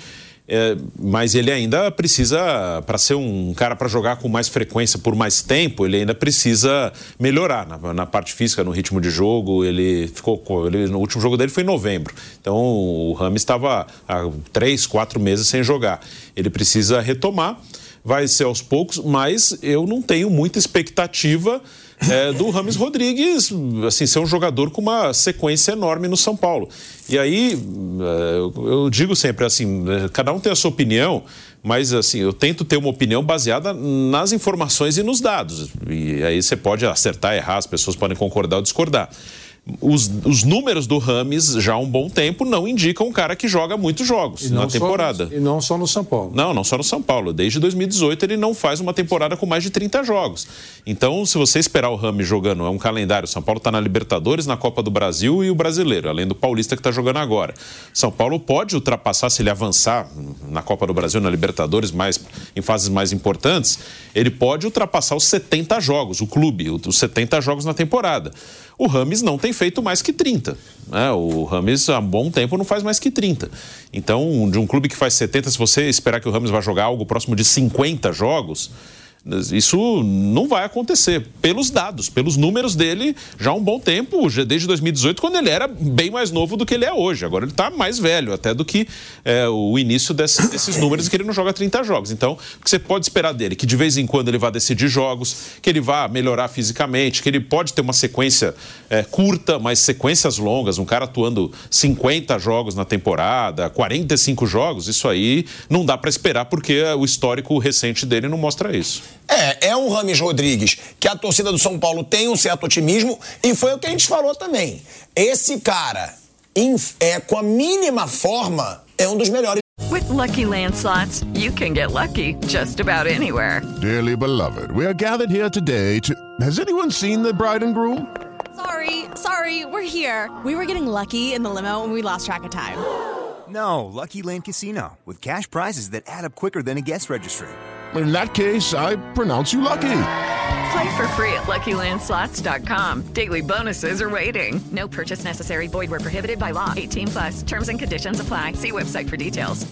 É, mas ele ainda precisa, para ser um cara para jogar com mais frequência por mais tempo, ele ainda precisa melhorar na, na parte física, no ritmo de jogo. Ele ficou, ele, no último jogo dele foi em novembro, então o Ramos estava há três, quatro meses sem jogar. Ele precisa retomar, vai ser aos poucos, mas eu não tenho muita expectativa é, do Rames Rodrigues, assim, ser um jogador com uma sequência enorme no São Paulo. E aí, é, eu digo sempre assim, é, cada um tem a sua opinião, mas assim, eu tento ter uma opinião baseada nas informações e nos dados. E aí você pode acertar, errar, as pessoas podem concordar ou discordar os, os, números do Rames já há um bom tempo não indicam um cara que joga muitos jogos na temporada. Só, e não só no São Paulo. Não, não só no São Paulo. Desde 2018 ele não faz uma temporada com mais de 30 jogos. Então, se você esperar o Rames jogando, é um calendário. São Paulo está na Libertadores, na Copa do Brasil e o Brasileiro, além do Paulista que está jogando agora. São Paulo pode ultrapassar, se ele avançar na Copa do Brasil, na Libertadores, mais, em fases mais importantes, ele pode ultrapassar os 70 jogos, o clube, os 70 jogos na temporada. O Rames não tem feito mais que 30. Né? O Rames há bom tempo não faz mais que 30. Então, de um clube que faz 70, se você esperar que o Rames vá jogar algo próximo de 50 jogos, isso não vai acontecer, pelos dados, pelos números dele já há um bom tempo, desde 2018, quando ele era bem mais novo do que ele é hoje. Agora ele está mais velho até do que é, o início desse, desses números que ele não joga 30 jogos. Então, o que você pode esperar dele? Que de vez em quando ele vá decidir jogos, que ele vá melhorar fisicamente, que ele pode ter uma sequência é, curta, mas sequências longas. Um cara atuando 50 jogos na temporada, 45 jogos, isso aí não dá para esperar porque o histórico recente dele não mostra isso. É, é um Rames Rodrigues que a torcida do São Paulo tem um certo otimismo e foi o que a gente falou também. Esse cara, é, com a mínima forma, é um dos melhores. With lucky landslots, you can get lucky just about anywhere. Dearly beloved, we are gathered here today to. Has anyone seen the bride and groom? Sorry, sorry, we're here. We were getting lucky in the limo and we lost track of time. No, Lucky Land Casino, with cash prizes that add up quicker than a guest registry in that case, I pronounce you lucky. Play for free at LuckyLandSlots.com. Daily bonuses are waiting. No purchase necessary. Void were prohibited by law. 18 plus. Terms and conditions apply. See website for details.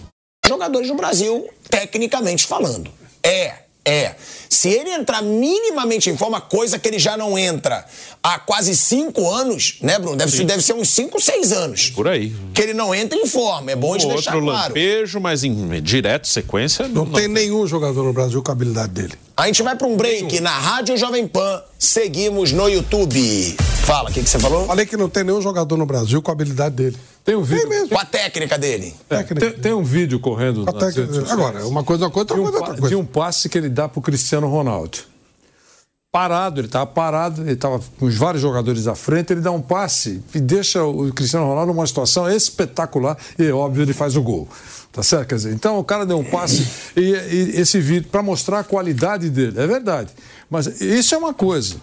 Jogadores no Brasil, tecnicamente falando. É É. Se ele entrar minimamente em forma, coisa que ele já não entra há quase cinco anos, né, Bruno? Deve, ser, deve ser uns cinco, seis anos. Por aí. Que ele não entra em forma. É bom de deixar claro. Outro lampejo, mas em direto, sequência... Não, não tem nenhum jogador no Brasil com a habilidade dele. A gente vai para um break na Rádio Jovem Pan. Seguimos no YouTube. Fala, o que, que você falou? Falei que não tem nenhum jogador no Brasil com a habilidade dele. Tem um vídeo. Tem com a técnica dele. É, tem, tem, um vídeo correndo. Agora, uma coisa uma coisa, outra coisa, outra coisa. De um passe que ele dá para o Cristiano Ronaldo. Parado, ele estava parado, ele estava com os vários jogadores à frente, ele dá um passe e deixa o Cristiano Ronaldo numa situação espetacular e, óbvio, ele faz o gol. Tá certo? Quer dizer, então o cara deu um passe e, e esse vídeo para mostrar a qualidade dele. É verdade. Mas isso é uma coisa.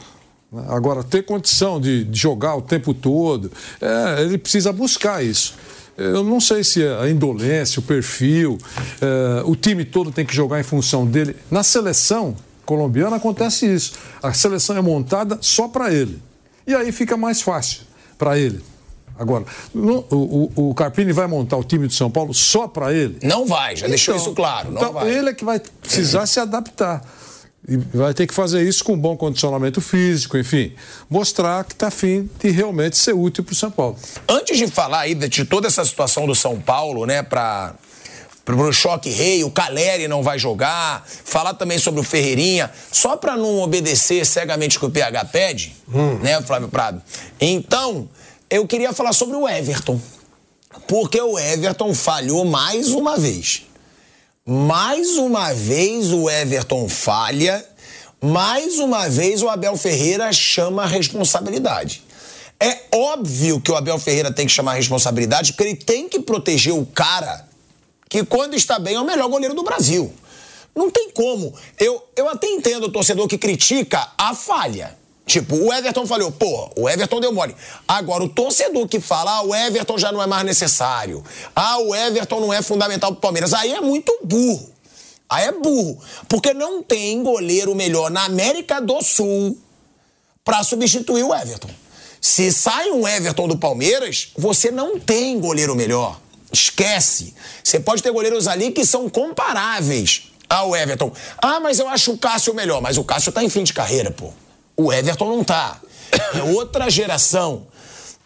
Agora, ter condição de, de jogar o tempo todo, é, ele precisa buscar isso. Eu não sei se é a indolência, o perfil, é, o time todo tem que jogar em função dele. Na seleção colombiana acontece isso. A seleção é montada só para ele. E aí fica mais fácil para ele. Agora, no, o, o, Carpini vai montar o time de São Paulo só para ele? Não vai, já então, deixou isso claro. então, vai. ele é que vai precisar se adaptar. E vai ter que fazer isso com bom condicionamento físico, enfim, mostrar que está afim de realmente ser útil para o São Paulo. Antes de falar aí de toda essa situação do São Paulo, né, para o choque rei, o Caleri não vai jogar, falar também sobre o Ferreirinha, só para não obedecer cegamente o que o PH pede, hum. né, Flávio Prado? Então, eu queria falar sobre o Everton. Porque o Everton falhou mais uma vez. Mais uma vez o Everton falha. Mais uma vez o Abel Ferreira chama a responsabilidade. É óbvio que o Abel Ferreira tem que chamar a responsabilidade, porque ele tem que proteger o cara que, quando está bem, é o melhor goleiro do Brasil. Não tem como. Eu, eu até entendo o torcedor que critica a falha. Tipo, o Everton falou, pô, o Everton deu mole. Agora, o torcedor que fala, ah, o Everton já não é mais necessário. Ah, o Everton não é fundamental pro Palmeiras. Aí é muito burro. Aí é burro. Porque não tem goleiro melhor na América do Sul para substituir o Everton. Se sai um Everton do Palmeiras, você não tem goleiro melhor. Esquece. Você pode ter goleiros ali que são comparáveis ao Everton. Ah, mas eu acho o Cássio melhor. Mas o Cássio tá em fim de carreira, pô. O Everton não tá. É outra geração.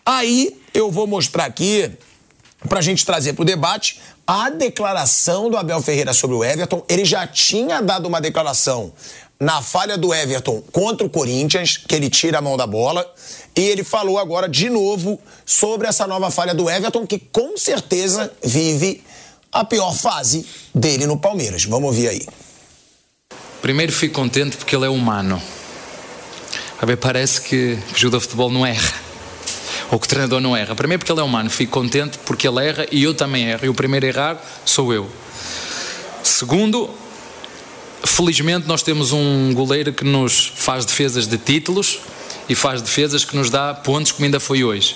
Aí eu vou mostrar aqui, pra gente trazer pro debate, a declaração do Abel Ferreira sobre o Everton. Ele já tinha dado uma declaração na falha do Everton contra o Corinthians, que ele tira a mão da bola. E ele falou agora de novo sobre essa nova falha do Everton, que com certeza vive a pior fase dele no Palmeiras. Vamos ouvir aí. Primeiro fico contente porque ele é humano. A ver, parece que o jogador de futebol não erra. Ou que o treinador não erra. Primeiro porque ele é humano. Fico contente porque ele erra e eu também erro. E o primeiro a errar sou eu. Segundo, felizmente nós temos um goleiro que nos faz defesas de títulos e faz defesas que nos dá pontos como ainda foi hoje.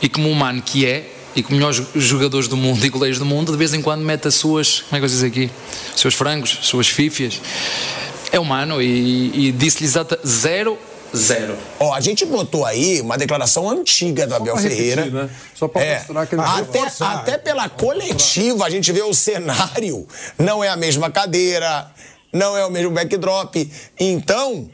E como humano que é, e como melhores jogadores do mundo e goleiros do mundo, de vez em quando mete as suas, como é que eu diz aqui? Seus frangos, as suas fífias. É humano e, e disse-lhe zero Zero. Ó, a gente botou aí uma declaração antiga do Abel Ferreira. Repetir, né? Só para É, mostrar que ele até, até pela coletiva, a gente vê o cenário. Não é a mesma cadeira, não é o mesmo backdrop. Então,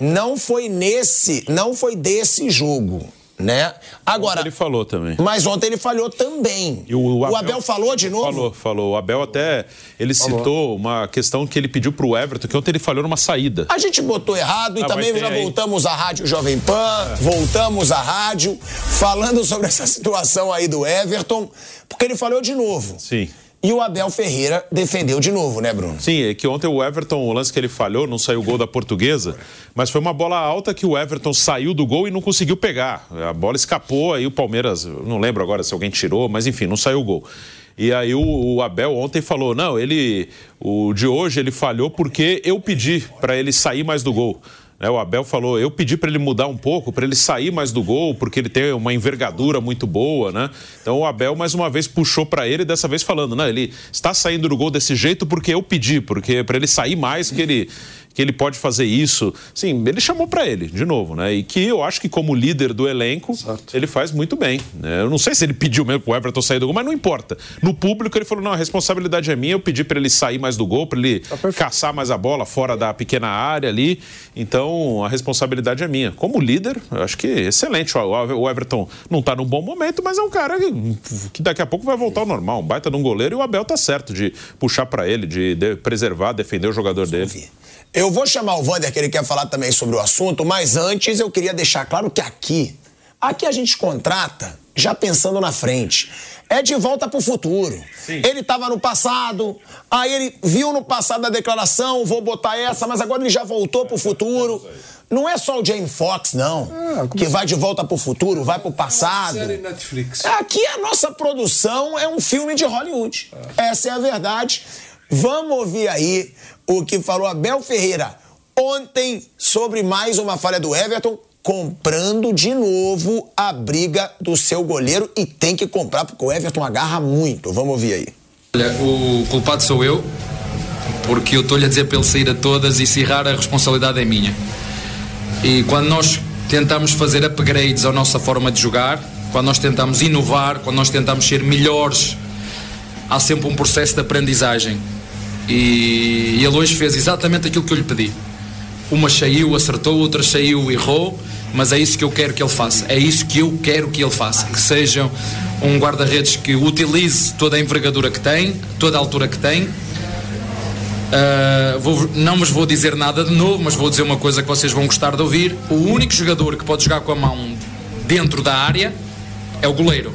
não foi nesse, não foi desse jogo, né? Agora, Ele falou também. mas ontem ele falhou também. E o, Abel, falou de novo? Falou, falou. O Abel até ele citou uma questão que ele pediu pro Everton, que ontem ele falhou numa saída. A gente botou errado e Ah, também já aí. voltamos à Rádio Jovem Pan, voltamos à rádio, falando sobre essa situação aí do Everton, porque ele falou de novo. Sim. E o Abel Ferreira defendeu de novo, né, Bruno? Sim, é que ontem o Everton, o lance que ele falhou, não saiu o gol da portuguesa, mas foi uma bola alta que o Everton saiu do gol e não conseguiu pegar. A bola escapou, aí o Palmeiras, não lembro agora se alguém tirou, mas enfim, não saiu o gol. E aí o, o Abel ontem falou: não, ele. O de hoje ele falhou porque eu pedi para ele sair mais do gol. Né, o Abel falou, eu pedi para ele mudar um pouco, para ele sair mais do gol, porque ele tem uma envergadura muito boa, né? Então o Abel mais uma vez puxou para ele, dessa vez falando, não, ele está saindo do gol desse jeito porque eu pedi, porque para ele sair mais que ele que ele pode fazer isso. Sim, ele chamou para ele, de novo, né? E que eu acho que como líder do elenco, ele faz muito bem. né? Eu não sei se ele pediu mesmo pro Everton sair do gol, mas não importa. No público ele falou, não, a responsabilidade é minha, eu pedi para ele sair mais do gol, para ele caçar mais a bola fora da pequena área ali. Então, a responsabilidade é minha. Como líder, eu acho que excelente. O Everton não tá num bom momento, mas é um cara que, daqui a pouco vai voltar ao normal. Um baita de um goleiro e o Abel tá certo de puxar para ele, de, de preservar, defender o jogador dele. Eu vou chamar o Wander, que ele quer falar também sobre o assunto, mas antes eu queria deixar claro que aqui, aqui a gente contrata já pensando na frente. É de volta pro futuro. Ele estava no passado, aí ele viu no passado a declaração, vou botar essa, mas agora ele já voltou pro futuro. Não é só o Jamie Foxx, não, que vai de volta pro futuro, vai pro passado. Série Netflix. Aqui a nossa produção é um filme de Hollywood. Essa é a verdade. Vamos ouvir aí o que falou Abel Ferreira ontem sobre mais uma falha do Everton, comprando de novo a briga do seu goleiro e tem que comprar porque o Everton agarra muito. Vamos ouvir aí. Olha, o culpado sou eu, porque eu estou-lhe a dizer para ele sair a todas e se errar a responsabilidade é minha. E quando nós tentamos fazer upgrades à nossa forma de jogar, quando nós tentamos inovar, quando nós tentamos ser melhores, há sempre um processo de aprendizagem. E ele hoje fez exatamente aquilo que eu lhe pedi. Uma saiu, acertou, outra saiu, errou, mas é isso que eu quero que ele faça. É isso que eu quero que ele faça. Que seja um guarda-redes que utilize toda a envergadura que tem, toda a altura que tem. Uh, vou- não vos vou dizer nada de novo, mas vou dizer uma coisa que vocês vão gostar de ouvir. O único jogador que pode jogar com a mão dentro da área é o goleiro.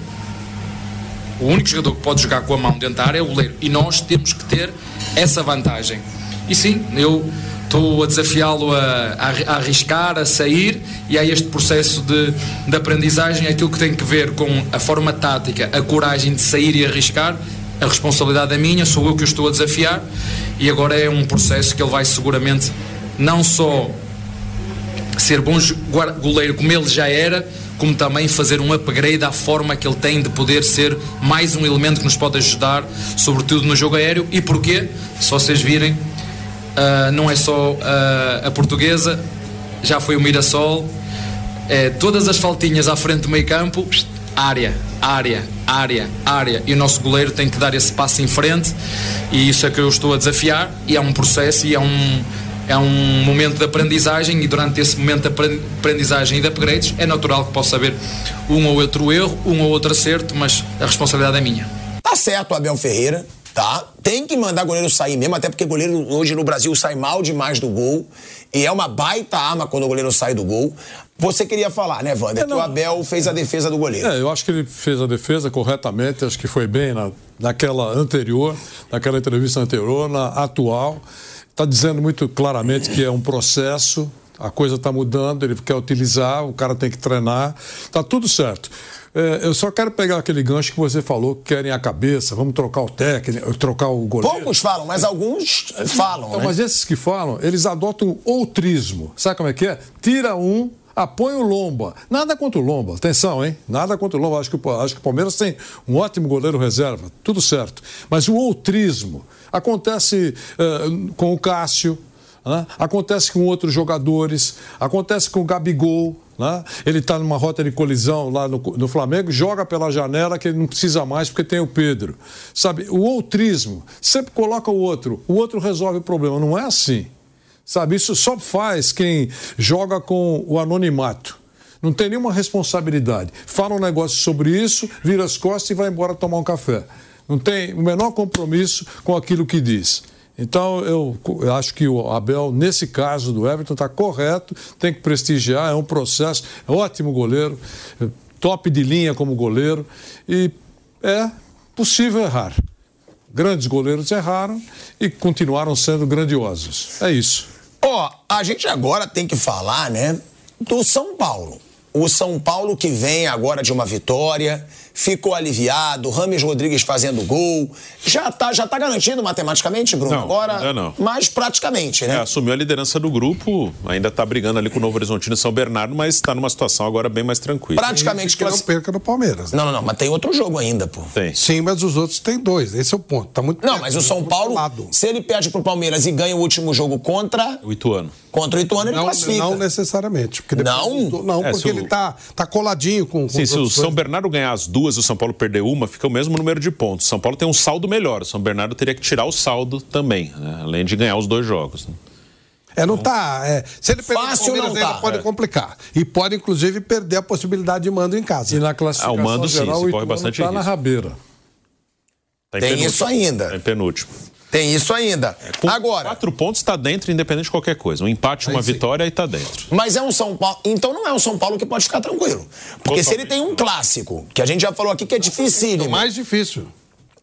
O único jogador que pode jogar com a mão dentro da área é o goleiro. E nós temos que ter essa vantagem. E sim, eu estou a desafiá-lo a, a, arriscar, a sair, e há este processo de, de aprendizagem, aquilo que tem que ver com a forma tática, a coragem de sair e arriscar, a responsabilidade é minha, sou eu que o estou a desafiar, e agora é um processo que ele vai seguramente não só ser bom goleiro como ele já era, como também fazer um upgrade à forma que ele tem de poder ser mais um elemento que nos pode ajudar, sobretudo no jogo aéreo. E porquê? Se vocês virem, uh, não é só uh, a portuguesa, já foi o Mirassol, é, todas as faltinhas à frente do meio campo, área, área, área, área. E o nosso goleiro tem que dar esse passo em frente, e isso é que eu estou a desafiar. E é um processo e é um é um momento de aprendizagem e durante esse momento de aprendizagem e de upgrades é natural que possa haver um ou outro erro, um ou outro acerto, mas a responsabilidade é minha. Tá certo, Abel Ferreira, tá? Tem que mandar goleiro sair mesmo, até porque goleiro hoje no Brasil sai mal demais do gol e é uma baita arma quando o goleiro sai do gol. Você queria falar, né, Wander, é, que o Abel fez a defesa do goleiro. É, eu acho que ele fez a defesa corretamente, acho que foi bem na, naquela anterior, naquela entrevista anterior, na atual está dizendo muito claramente que é um processo, a coisa está mudando, ele quer utilizar, o cara tem que treinar, está tudo certo. É, eu só quero pegar aquele gancho que você falou, que querem a cabeça, vamos trocar o técnico, trocar o goleiro. Poucos falam, mas alguns falam. Então, né? Mas esses que falam, eles adotam o outrismo. Sabe como é que é? Tira um, apoia o Lomba. Nada contra o Lomba, atenção, hein? Nada contra o Lomba. Acho que, acho que o Palmeiras tem um ótimo goleiro reserva, tudo certo. Mas o outrismo, Acontece uh, com o Cássio, né? acontece com outros jogadores, acontece com o Gabigol. Né? Ele está numa rota de colisão lá no, no, Flamengo, joga pela janela que ele não precisa mais porque tem o Pedro. Sabe, o outrismo sempre coloca o outro, o outro resolve o problema. Não é assim. Sabe, isso só faz quem joga com o anonimato. Não tem nenhuma responsabilidade. Fala um negócio sobre isso, vira as costas e vai embora tomar um café não tem o menor compromisso com aquilo que diz. Então, eu, eu, acho que o Abel, nesse caso do Everton, está correto, tem que prestigiar, é um processo, é ótimo goleiro, top de linha como goleiro, e é possível errar. Grandes goleiros erraram e continuaram sendo grandiosos. É isso. Ó, oh, a gente agora tem que falar, né, do São Paulo. O São Paulo que vem agora de uma vitória, ficou aliviado, Rames Rodrigues fazendo gol. Já tá, já tá garantido matematicamente, Bruno? Não, agora, ainda não. mas praticamente, né? É, assumiu a liderança do grupo, ainda tá brigando ali com o Novo Horizontino e São Bernardo, mas está numa situação agora bem mais tranquila. Praticamente que não perca no Palmeiras. Né? Não, não, não, mas tem outro jogo ainda, pô. Tem. Sim, mas os outros têm dois. Esse é o ponto. Tá muito Não, perto, mas o São Paulo, se ele perde pro Palmeiras e ganha o último jogo contra o Ituano. Contra o Ituano, ele não, classifica. Não necessariamente. Porque não? não, é, porque ele tá, tá coladinho com, com Sim, se o São Bernardo ganhar as duas e o São Paulo perder uma, fica o mesmo número de pontos. São Paulo tem um saldo melhor. O São Bernardo teria que tirar o saldo também, né? além de ganhar os dois jogos. Né? É, não tá. É, se ele perder Fácil o Palmeiras, tá. pode é. complicar. E pode, inclusive, perder a possibilidade de mando em casa. E na classificação ah, o mando, geral, sim, se corre bastante tá risco. na rabeira. Tá tem penúltimo. isso ainda. Tá em penúltimo. Tem isso ainda. É, Agora. Quatro pontos está dentro, independente de qualquer coisa. Um empate, uma vitória e está dentro. Mas é um São Paulo. Então não é um São Paulo que pode ficar tranquilo. Porque Totalmente. se ele tem um clássico, que a gente já falou aqui que é difícil. É o mais difícil.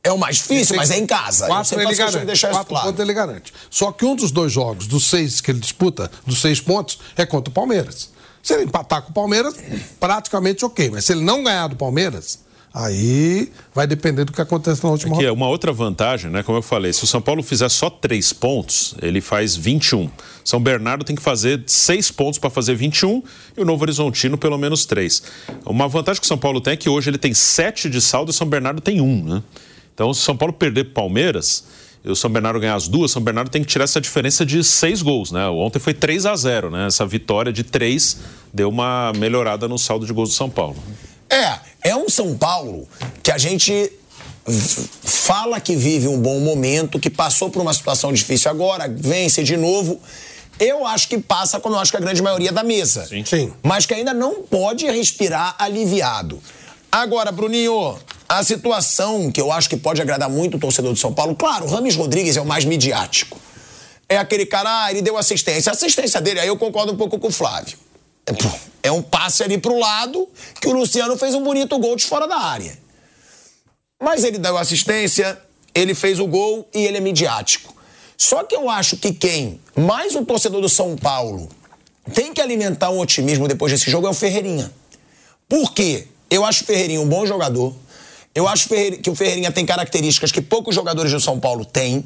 É o mais difícil, mas é em casa. Quatro ele garante. Deixar quatro claro. pontos ele garante. Só que um dos dois jogos, dos seis que ele disputa, dos seis pontos, é contra o Palmeiras. Se ele empatar com o Palmeiras, praticamente ok. Mas se ele não ganhar do Palmeiras, Aí vai depender do que acontece na última Aqui é uma outra vantagem, né? Como eu falei, se o São Paulo fizer só três pontos, ele faz 21. São Bernardo tem que fazer seis pontos para fazer 21 e o Novo Horizontino pelo menos três. Uma vantagem que o São Paulo tem é que hoje ele tem sete de saldo e o São Bernardo tem um, né? Então, se o São Paulo perder para Palmeiras e o São Bernardo ganhar as duas, o São Bernardo tem que tirar essa diferença de seis gols, né? Ontem foi 3 a 0 né? Essa vitória de três deu uma melhorada no saldo de gols do São Paulo. É, é um São Paulo que a gente fala que vive um bom momento, que passou por uma situação difícil agora, vence de novo. Eu acho que passa como eu acho que a grande maioria da mesa. Sim. Sim. Mas que ainda não pode respirar aliviado. Agora, Bruninho, a situação que eu acho que pode agradar muito o torcedor de São Paulo, claro, o Rames Rodrigues é o mais midiático. É aquele cara, ah, ele deu assistência. A assistência dele, aí eu concordo um pouco com o Flávio. É um passe ali pro lado que o Luciano fez um bonito gol de fora da área. Mas ele deu assistência, ele fez o gol e ele é midiático. Só que eu acho que quem, mais o torcedor do São Paulo, tem que alimentar um otimismo depois desse jogo é o Ferreirinha. Por quê? Eu acho o Ferreirinha um bom jogador. Eu acho que o Ferreirinha tem características que poucos jogadores do São Paulo têm.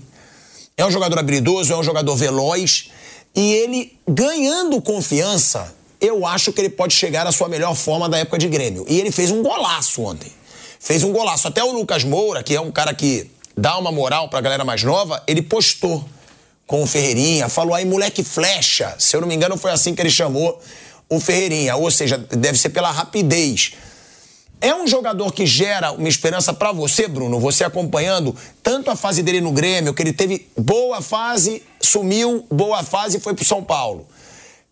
É um jogador habilidoso, é um jogador veloz. E ele, ganhando confiança, eu acho que ele pode chegar à sua melhor forma da época de Grêmio. E ele fez um golaço ontem. Fez um golaço. Até o Lucas Moura, que é um cara que dá uma moral pra galera mais nova, ele postou com o Ferreirinha, falou aí, moleque flecha. Se eu não me engano, foi assim que ele chamou o Ferreirinha. Ou seja, deve ser pela rapidez. É um jogador que gera uma esperança para você, Bruno, você acompanhando tanto a fase dele no Grêmio, que ele teve boa fase, sumiu, boa fase e foi pro São Paulo.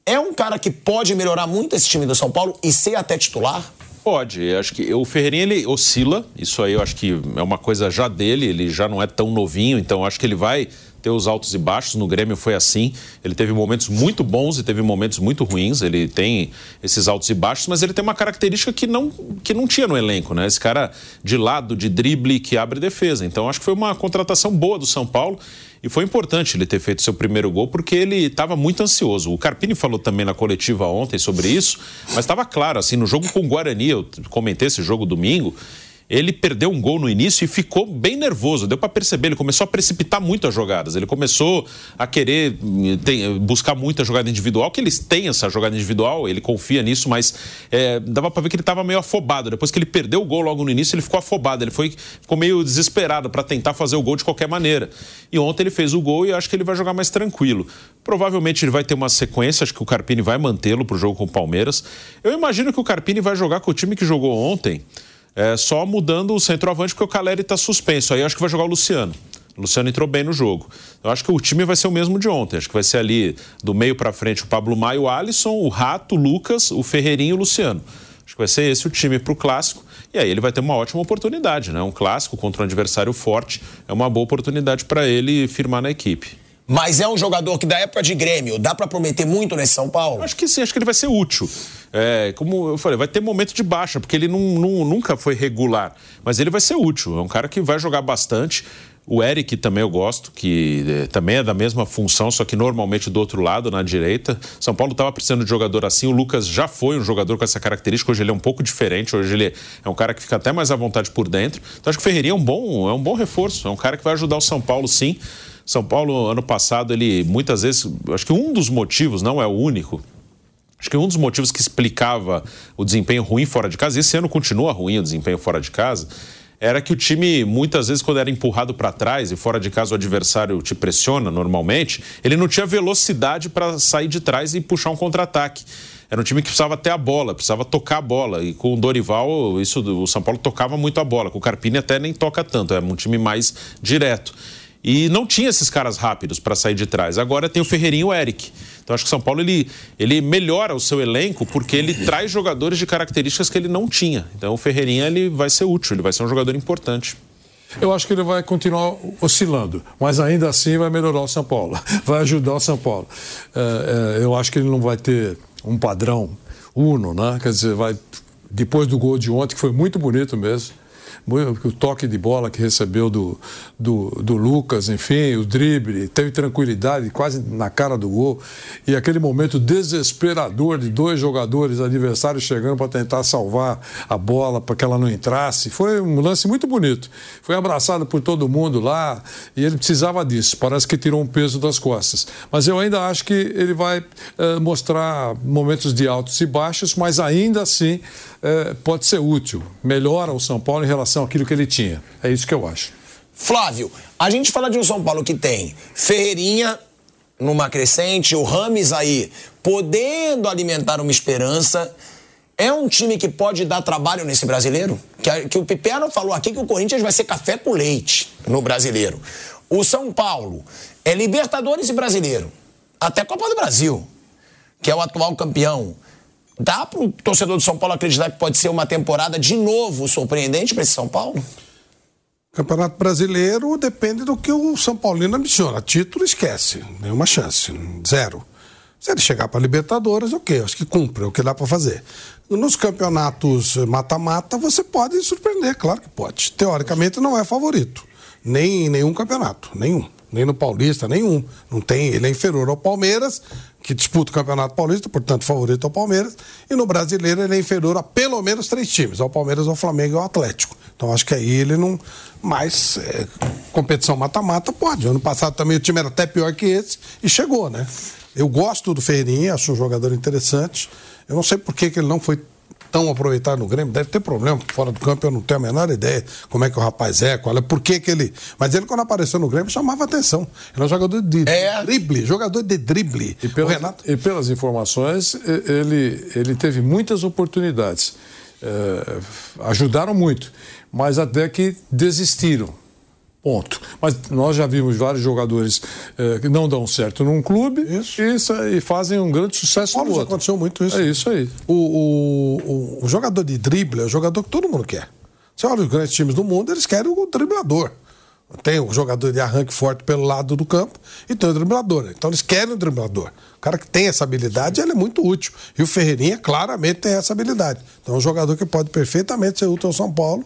É um cara que pode melhorar muito esse time do São Paulo e ser até titular? Pode, eu acho que o Ferreirinha ele oscila, isso aí eu acho que é uma coisa já dele, ele já não é tão novinho, então acho que ele vai ter os altos e baixos. No Grêmio foi assim. Ele teve momentos muito bons e teve momentos muito ruins. Ele tem esses altos e baixos, mas ele tem uma característica que não, que não tinha no elenco, né? Esse cara de lado, de drible, que abre defesa. Então acho que foi uma contratação boa do São Paulo. E foi importante ele ter feito seu primeiro gol porque ele estava muito ansioso. O Carpini falou também na coletiva ontem sobre isso, mas estava claro, assim, no jogo com o Guarani, eu comentei esse jogo domingo, ele perdeu um gol no início e ficou bem nervoso. Deu para perceber, ele começou a precipitar muito as jogadas. Ele começou a querer hum, tem, buscar muita jogada individual, que eles têm essa jogada individual, ele confia nisso, mas é, dava para ver que ele estava meio afobado. Depois que ele perdeu o gol logo no início, ele ficou afobado. Ele foi, ficou meio desesperado para tentar fazer o gol de qualquer maneira. E ontem ele fez o gol e acho que ele vai jogar mais tranquilo. Provavelmente ele vai ter uma sequência, acho que o Carpini vai mantê-lo para o jogo com o Palmeiras. Eu imagino que o Carpini vai jogar com o time que jogou ontem. É, só mudando o centroavante porque o Caleri está suspenso. Aí acho que vai jogar o Luciano. O Luciano entrou bem no jogo. Eu acho que o time vai ser o mesmo de ontem. Acho que vai ser ali do meio para frente o Pablo Maio, o Alisson, o Rato, o Lucas, o Ferreirinho e o Luciano. Acho que vai ser esse o time para o clássico. E aí ele vai ter uma ótima oportunidade, né? Um clássico contra um adversário forte é uma boa oportunidade para ele firmar na equipe. Mas é um jogador que da época de Grêmio dá para prometer muito nesse São Paulo? Acho que sim, acho que ele vai ser útil. É, como eu falei, vai ter momento de baixa, porque ele não, não, nunca foi regular. Mas ele vai ser útil. É um cara que vai jogar bastante. O Eric também eu gosto, que é, também é da mesma função, só que normalmente do outro lado, na direita. São Paulo estava precisando de jogador assim. O Lucas já foi um jogador com essa característica. Hoje ele é um pouco diferente. Hoje ele é um cara que fica até mais à vontade por dentro. Então acho que o Ferreirinha é um bom, é um bom reforço. É um cara que vai ajudar o São Paulo, sim. São Paulo, ano passado, ele muitas vezes. Acho que um dos motivos, não é o único, Acho que um dos motivos que explicava o desempenho ruim fora de casa, e esse ano continua ruim o desempenho fora de casa, era que o time, muitas vezes, quando era empurrado para trás e fora de casa o adversário te pressiona normalmente, ele não tinha velocidade para sair de trás e puxar um contra-ataque. Era um time que precisava ter a bola, precisava tocar a bola. E com o Dorival, isso, o São Paulo tocava muito a bola. Com o Carpini até nem toca tanto, é um time mais direto. E não tinha esses caras rápidos para sair de trás. Agora tem o Ferreirinho e o Eric. Então acho que o São Paulo ele, ele melhora o seu elenco porque ele traz jogadores de características que ele não tinha. Então o Ferreirinha ele vai ser útil, ele vai ser um jogador importante. Eu acho que ele vai continuar oscilando, mas ainda assim vai melhorar o São Paulo, vai ajudar o São Paulo. É, é, eu acho que ele não vai ter um padrão uno, né? Quer dizer, vai depois do gol de ontem que foi muito bonito mesmo o toque de bola que recebeu do, do, do Lucas, enfim, o drible, teve tranquilidade quase na cara do gol. E aquele momento desesperador de dois jogadores adversários chegando para tentar salvar a bola para que ela não entrasse. Foi um lance muito bonito. Foi abraçado por todo mundo lá e ele precisava disso. Parece que tirou um peso das costas. Mas eu ainda acho que ele vai uh, mostrar momentos de altos e baixos, mas ainda assim uh, pode ser útil. Melhora o São Paulo em relação relação àquilo que ele tinha. É isso que eu acho. Flávio, a gente fala de um São Paulo que tem Ferreirinha numa crescente, o Rames aí podendo alimentar uma esperança. É um time que pode dar trabalho nesse brasileiro? Que, que o Piperno falou aqui que o Corinthians vai ser café com leite no brasileiro. O São Paulo é Libertadores e brasileiro. Até Copa do Brasil, que é o atual campeão. Dá para o torcedor do São Paulo acreditar que pode ser uma temporada de novo surpreendente para esse São Paulo? Campeonato Brasileiro depende do que o São Paulino ambiciona. Título esquece, nenhuma chance, zero. Se ele chegar para Libertadores, ok, acho que cumpre, é o que dá para fazer. Nos campeonatos mata-mata, você pode surpreender, claro que pode. Teoricamente não é favorito, nem em nenhum campeonato, nenhum. Nem no Paulista, nenhum. Não tem, ele é inferior ao Palmeiras, que disputa o Campeonato Paulista, portanto, favorito ao Palmeiras. E no brasileiro ele é inferior a pelo menos três times, ao Palmeiras, ao Flamengo e ao Atlético. Então acho que aí ele não. Mas é, competição mata-mata pode. Ano passado também o time era até pior que esse e chegou, né? Eu gosto do Ferreirinha, acho um jogador interessante. Eu não sei por que, que ele não foi tão aproveitado no Grêmio. Deve ter problema fora do campo, eu não tenho a menor ideia como é que o rapaz é, qual é, por que, que ele. Mas ele, quando apareceu no Grêmio, chamava atenção. Ele é um jogador de É. drible, jogador de drible. E pelas, e pelas informações, ele, ele teve muitas oportunidades. Eh, ajudaram muito, mas até que desistiram. Ponto. Mas nós já vimos vários jogadores eh, que não dão certo num clube E, e fazem um grande sucesso no outro. aconteceu muito isso. É isso aí. O, o, o, o jogador de drible é o jogador que todo mundo quer. Você olha os grandes times do mundo, eles querem o driblador. Tem o jogador de arranque forte pelo lado do campo e tem o driblador. Então eles querem o driblador. O cara que tem essa habilidade, ele é muito útil. E o Ferreirinha claramente tem essa habilidade. Então é um jogador que pode perfeitamente ser útil ao São Paulo.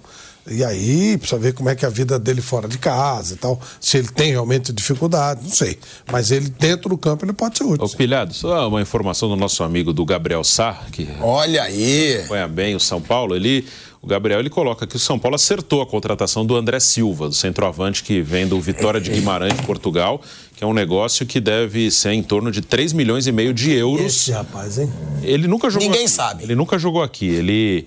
E aí, precisa ver como é que é a vida dele fora de casa e tal. Se ele tem realmente dificuldade, não sei. Mas ele, dentro do campo, ele pode ser útil. Ô, Pilhado, só uma informação do nosso amigo do Gabriel Sá, que Olha aí. acompanha bem o São Paulo. Ele, o Gabriel ele coloca que o São Paulo acertou a contratação do André Silva, do centroavante que vem do Vitória de Guimarães, de Portugal, que é um negócio que deve ser em torno de 3 milhões e meio de euros. Esse rapaz, hein? Ele nunca jogou Ninguém aqui. sabe. Ele nunca jogou aqui. Ele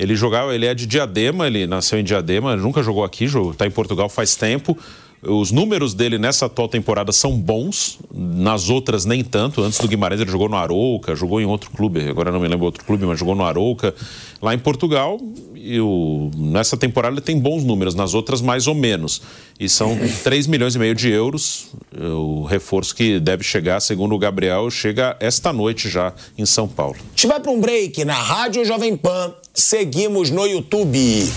ele jogava, ele é de Diadema, ele nasceu em Diadema, nunca jogou aqui, está em Portugal faz tempo. Os números dele nessa atual temporada são bons, nas outras nem tanto. Antes do Guimarães ele jogou no Arouca, jogou em outro clube, agora não me lembro outro clube, mas jogou no Arouca, lá em Portugal. E o, nessa temporada ele tem bons números, nas outras mais ou menos. E são 3 milhões e meio de euros. O reforço que deve chegar, segundo o Gabriel, chega esta noite já em São Paulo. A gente vai para um break na Rádio Jovem Pan. Seguimos no YouTube.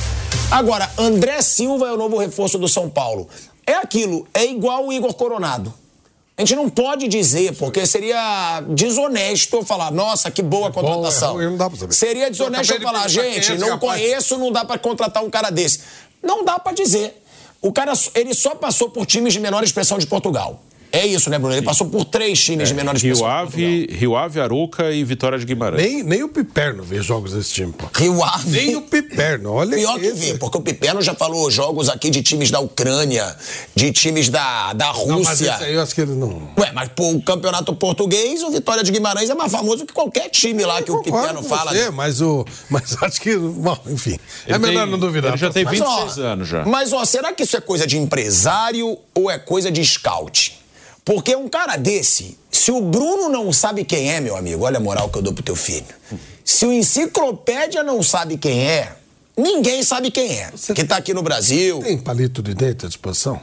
Agora, André Silva é o novo reforço do São Paulo. É aquilo, é igual o Igor Coronado. A gente não pode dizer, porque seria desonesto eu falar, nossa, que boa contratação. é ruim, não dá pra saber. Seria desonesto eu falar, é gente, não conheço, não dá pra contratar um cara desse. Não dá pra dizer. O cara, ele só passou por times de menor expressão de Portugal. É isso, né, Bruno? Ele passou por três times de menor expressão. Rio de. Ave, Rio Ave, Arouca e Vitória de Guimarães. Nem, nem o Piperno vê jogos desse time, pô. Rio Ave. Nem o Piperno, olha Pior que esse. vi, porque o Piperno já falou jogos aqui de times da Ucrânia, de times da, da Não, mas Rússia. esse aí eu acho que ele não. Ué, mas pô, o campeonato português, o Vitória de Guimarães é mais famoso que qualquer time lá que o Piperno com fala. Você, né? mas, o, mas acho que. Bom, enfim. é Ele melhor tem- não duvidar. ele já tem Mas, 26 anos já. Mas, ó, será que isso é coisa de empresário ou é coisa de scout? Porque um cara desse, se o Bruno não sabe quem é, meu amigo, olha a moral que eu dou pro teu filho. Se o enciclopédia não sabe quem é, ninguém sabe quem é. Que tá aqui no Brasil. Tem palito de dente à disposição?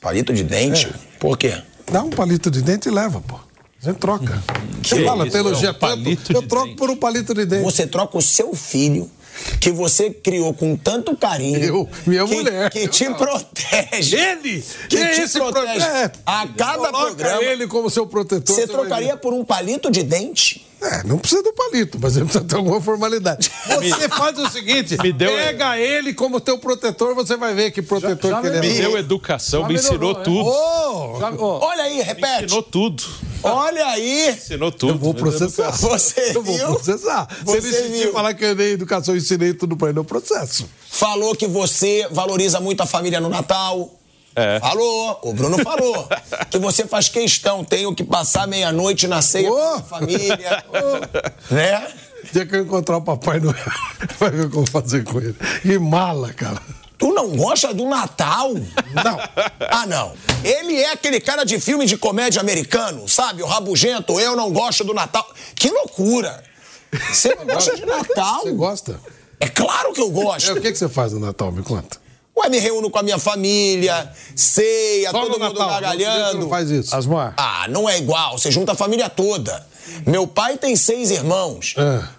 Palito de dente? É. Por quê? Dá um palito de dente e leva, pô. A gente troca. Você Que fala, isso, tem elogia é um tanto, eu troco dente. por um palito de dente. Você troca o seu filho, que você criou com tanto carinho. Eu, minha que, mulher. Que te protege. Ele! Que é te esse protege. É, A cada coloca programa. ele como seu protetor. Você trocaria por um palito de dente? É, não precisa do palito, mas ele precisa ter alguma formalidade. Você faz o seguinte: Me deu- pega ele como teu protetor, você vai ver que protetor já que ele Me é. deu educação, Já me ensinou melhorou, né? tudo. Ô, Já- ó, Olha aí, repete. Ensinou tudo. Olha aí. Ensinou tudo. eu vou processar. Você eu vou processar. Você Se ele insistir viu? falar que eu dei educação e ensinei tudo pra ele, eu processo. Falou que você valoriza muito a família no Natal. É. Falou, o Bruno falou. que você faz questão, tenho que passar meia-noite na ceia Ô! com a família. né? Dia que eu encontrar o Papai Noel, vai ver o que eu vou fazer com ele. E mala, cara. Tu não gosta do Natal? Não. Ah, não. Ele é aquele cara de filme de comédia americano, sabe? O rabugento, eu não gosto do Natal. Que loucura! Você não gosta de Natal? Você gosta? É claro que eu É, gosto. o que, que você faz no Natal? Me conta. Ué, me reúno com a minha família, ceia, Só todo no mundo Natal. gargalhando. Não faz isso. Asmar, Ah, não é igual. Você junta a família toda. Meu pai tem seis irmãos. É.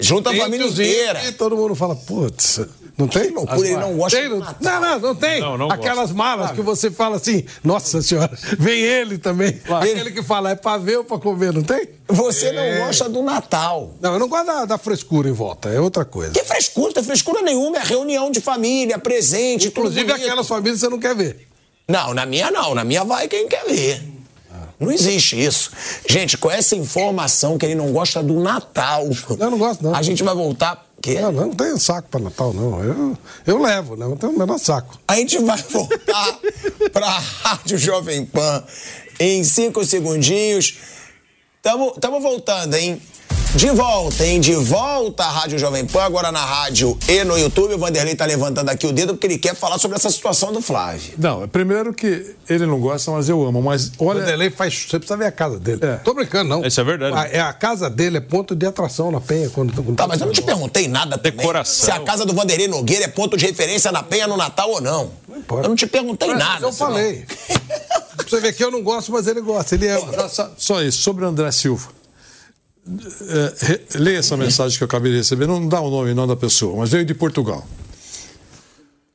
Junta a família inteira. E todo mundo fala, putz, não tem? Que loucura, ele não gosta Tem, do não, Natal. não, não, não tem. Não, não Aquelas malas que você fala assim, nossa senhora, vem ele também. Aquele que fala, é pra ver ou pra comer, não tem? Você É. não gosta do Natal. Não, eu não gosto da, da frescura em volta, é outra coisa. Que frescura, não tem frescura nenhuma. É reunião de família, presente, tudo Inclusive aquelas famílias que você não quer ver. Não, na minha não. Na minha vai quem quer ver. Não existe isso. Gente, com essa informação que ele não gosta do Natal. Eu não gosto, não. A gente vai voltar. Quê? Não, não, não tenho saco pra Natal, não. Eu, eu levo, né? Não tenho o menor saco. A gente vai voltar pra Rádio Jovem Pan em cinco segundinhos. Tamo, tamo voltando, hein? De volta, hein? De volta à Rádio Jovem Pan, agora na rádio e no YouTube. O Vanderlei tá levantando aqui o dedo porque ele quer falar sobre essa situação do Flávio. Não, é primeiro que ele não gosta, mas eu amo. Mas O olha. Vanderlei faz. Você precisa ver a casa dele. É. Tô brincando, não. Isso é verdade. A, é, a casa dele é ponto de atração na Penha. Quando, quando Tá, mas eu não te perguntei nada também. Decoração. Se a casa do Vanderlei Nogueira é ponto de referência na Penha no Natal ou não. importa. eu não te perguntei Mas nada. Eu senão- falei. Pra você ver que eu não gosto, mas ele gosta. Ele ama. Só, só isso, sobre o André Silva. É, leia essa mensagem que eu acabei de receber. Não dá o nome não da pessoa, mas veio de Portugal.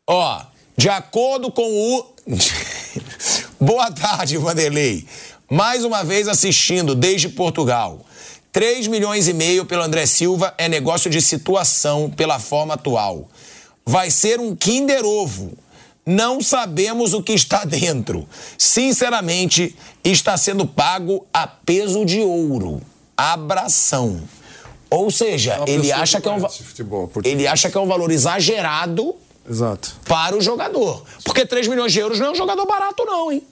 Ó, de acordo com o. Boa tarde, Vanderlei. Mais uma vez assistindo desde Portugal. 3 milhões e meio pelo André Silva é negócio de situação pela forma atual. Vai ser um Kinder Ovo. Não sabemos o que está dentro. Sinceramente, está sendo pago a peso de ouro. Abração. Ou seja, uma ele acha que é um futebol ele acha que é um valor exagerado Exato. para o jogador. Porque 3 milhões de euros não é um jogador barato, não, hein?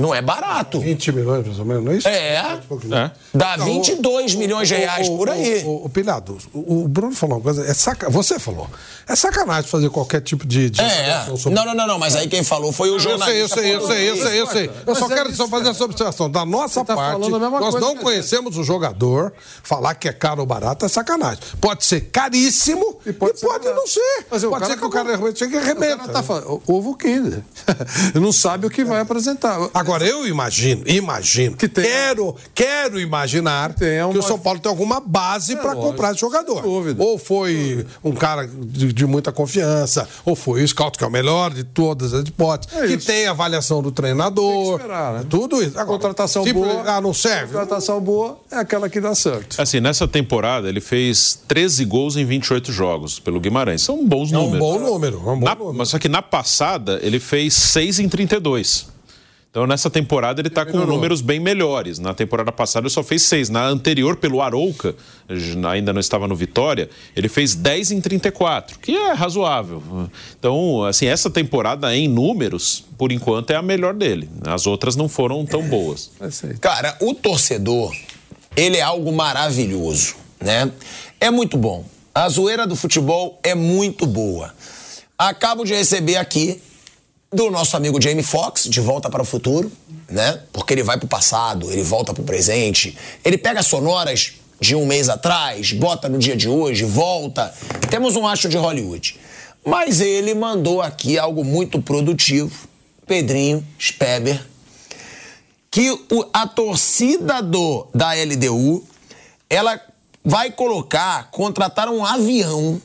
Não é barato. 20 milhões, mais ou menos, não é isso? É. É. Dá Não, 22 milhões de reais o- por aí. O, o, o Pilhado, o, o Bruno falou uma coisa, é saca, você falou. É sacanagem fazer qualquer tipo de. de É. sobre- Não, não, não, não, mas aí quem falou foi o Eu sei, eu jornalista. sei, eu sei, eu sei, eu sei. Eu só é quero isso, só fazer essa observação. Da nossa tá parte, nós não conhecemos o jogador. Falar que é caro ou barato é sacanagem. Pode ser caríssimo e pode, barato. não ser. Mas o pode ser que o cara realmente chegue e O cara arrebenta. tá falando, ovo Kinder. não sabe o que vai apresentar. Agora, eu imagino, imagino, Que tem- quero, quero imaginar Tem que uma- o São Paulo tem alguma base para lógico, comprar esse jogador. dúvida. Ou foi um cara de, de muita confiança, ou foi o scout, que é o melhor de todas as hipóteses, É que isso. tem avaliação do treinador. Tem que esperar, né? Tudo isso. Agora, Contratação tipo, boa. Ah, não serve? Contratação boa é aquela que dá certo. Assim, nessa temporada ele fez 13 gols em 28 jogos pelo Guimarães. São bons É um números. bom número. É um bom Na- número. mas só que na passada ele fez 6 em 32. Então nessa temporada ele tá com números bem melhores. Na temporada passada ele só fez 6. Na anterior, pelo Arouca, ainda não estava no Vitória, ele fez 10 em 34, que é razoável. Então, assim, essa temporada em números, por enquanto, é a melhor dele. As outras não foram tão boas. É. Cara, o torcedor, ele é algo maravilhoso, né? É muito bom. A zoeira do futebol é muito boa. Acabo de receber aqui do nosso amigo Jamie Foxx, de Volta para o Futuro, né? Porque ele vai pro passado, ele volta pro presente, ele pega sonoras de um mês atrás, bota no dia de hoje, volta. Temos um astro de Hollywood. Mas ele mandou aqui algo muito produtivo, Pedrinho Speber, que o- a torcida do, da LDU ela vai colocar, contratar um avião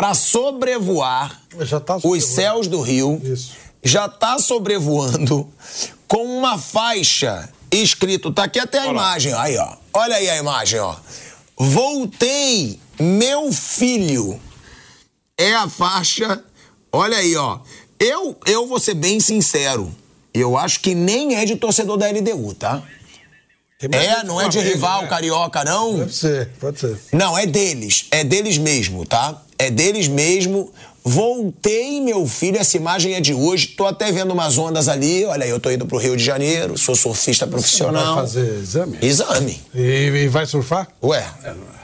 para sobrevoar Já tá os céus do Rio. Isso. Já está sobrevoando com uma faixa escrito, tá aqui até a imagem, aí ó. Olha aí a imagem, ó. Voltei, meu filho. É a faixa. Olha aí, ó. Eu, eu vou ser bem sincero. Eu acho que nem é de torcedor da LDU, tá? É, não é de rival carioca, não. Pode ser, pode ser. Não, é deles. É deles mesmo, tá? É deles mesmo. Voltei, meu filho, essa imagem é de hoje. Tô até vendo umas ondas ali. Olha aí, eu tô indo pro Rio de Janeiro, sou surfista profissional. Vai fazer exame? Exame. E, e vai surfar? Ué,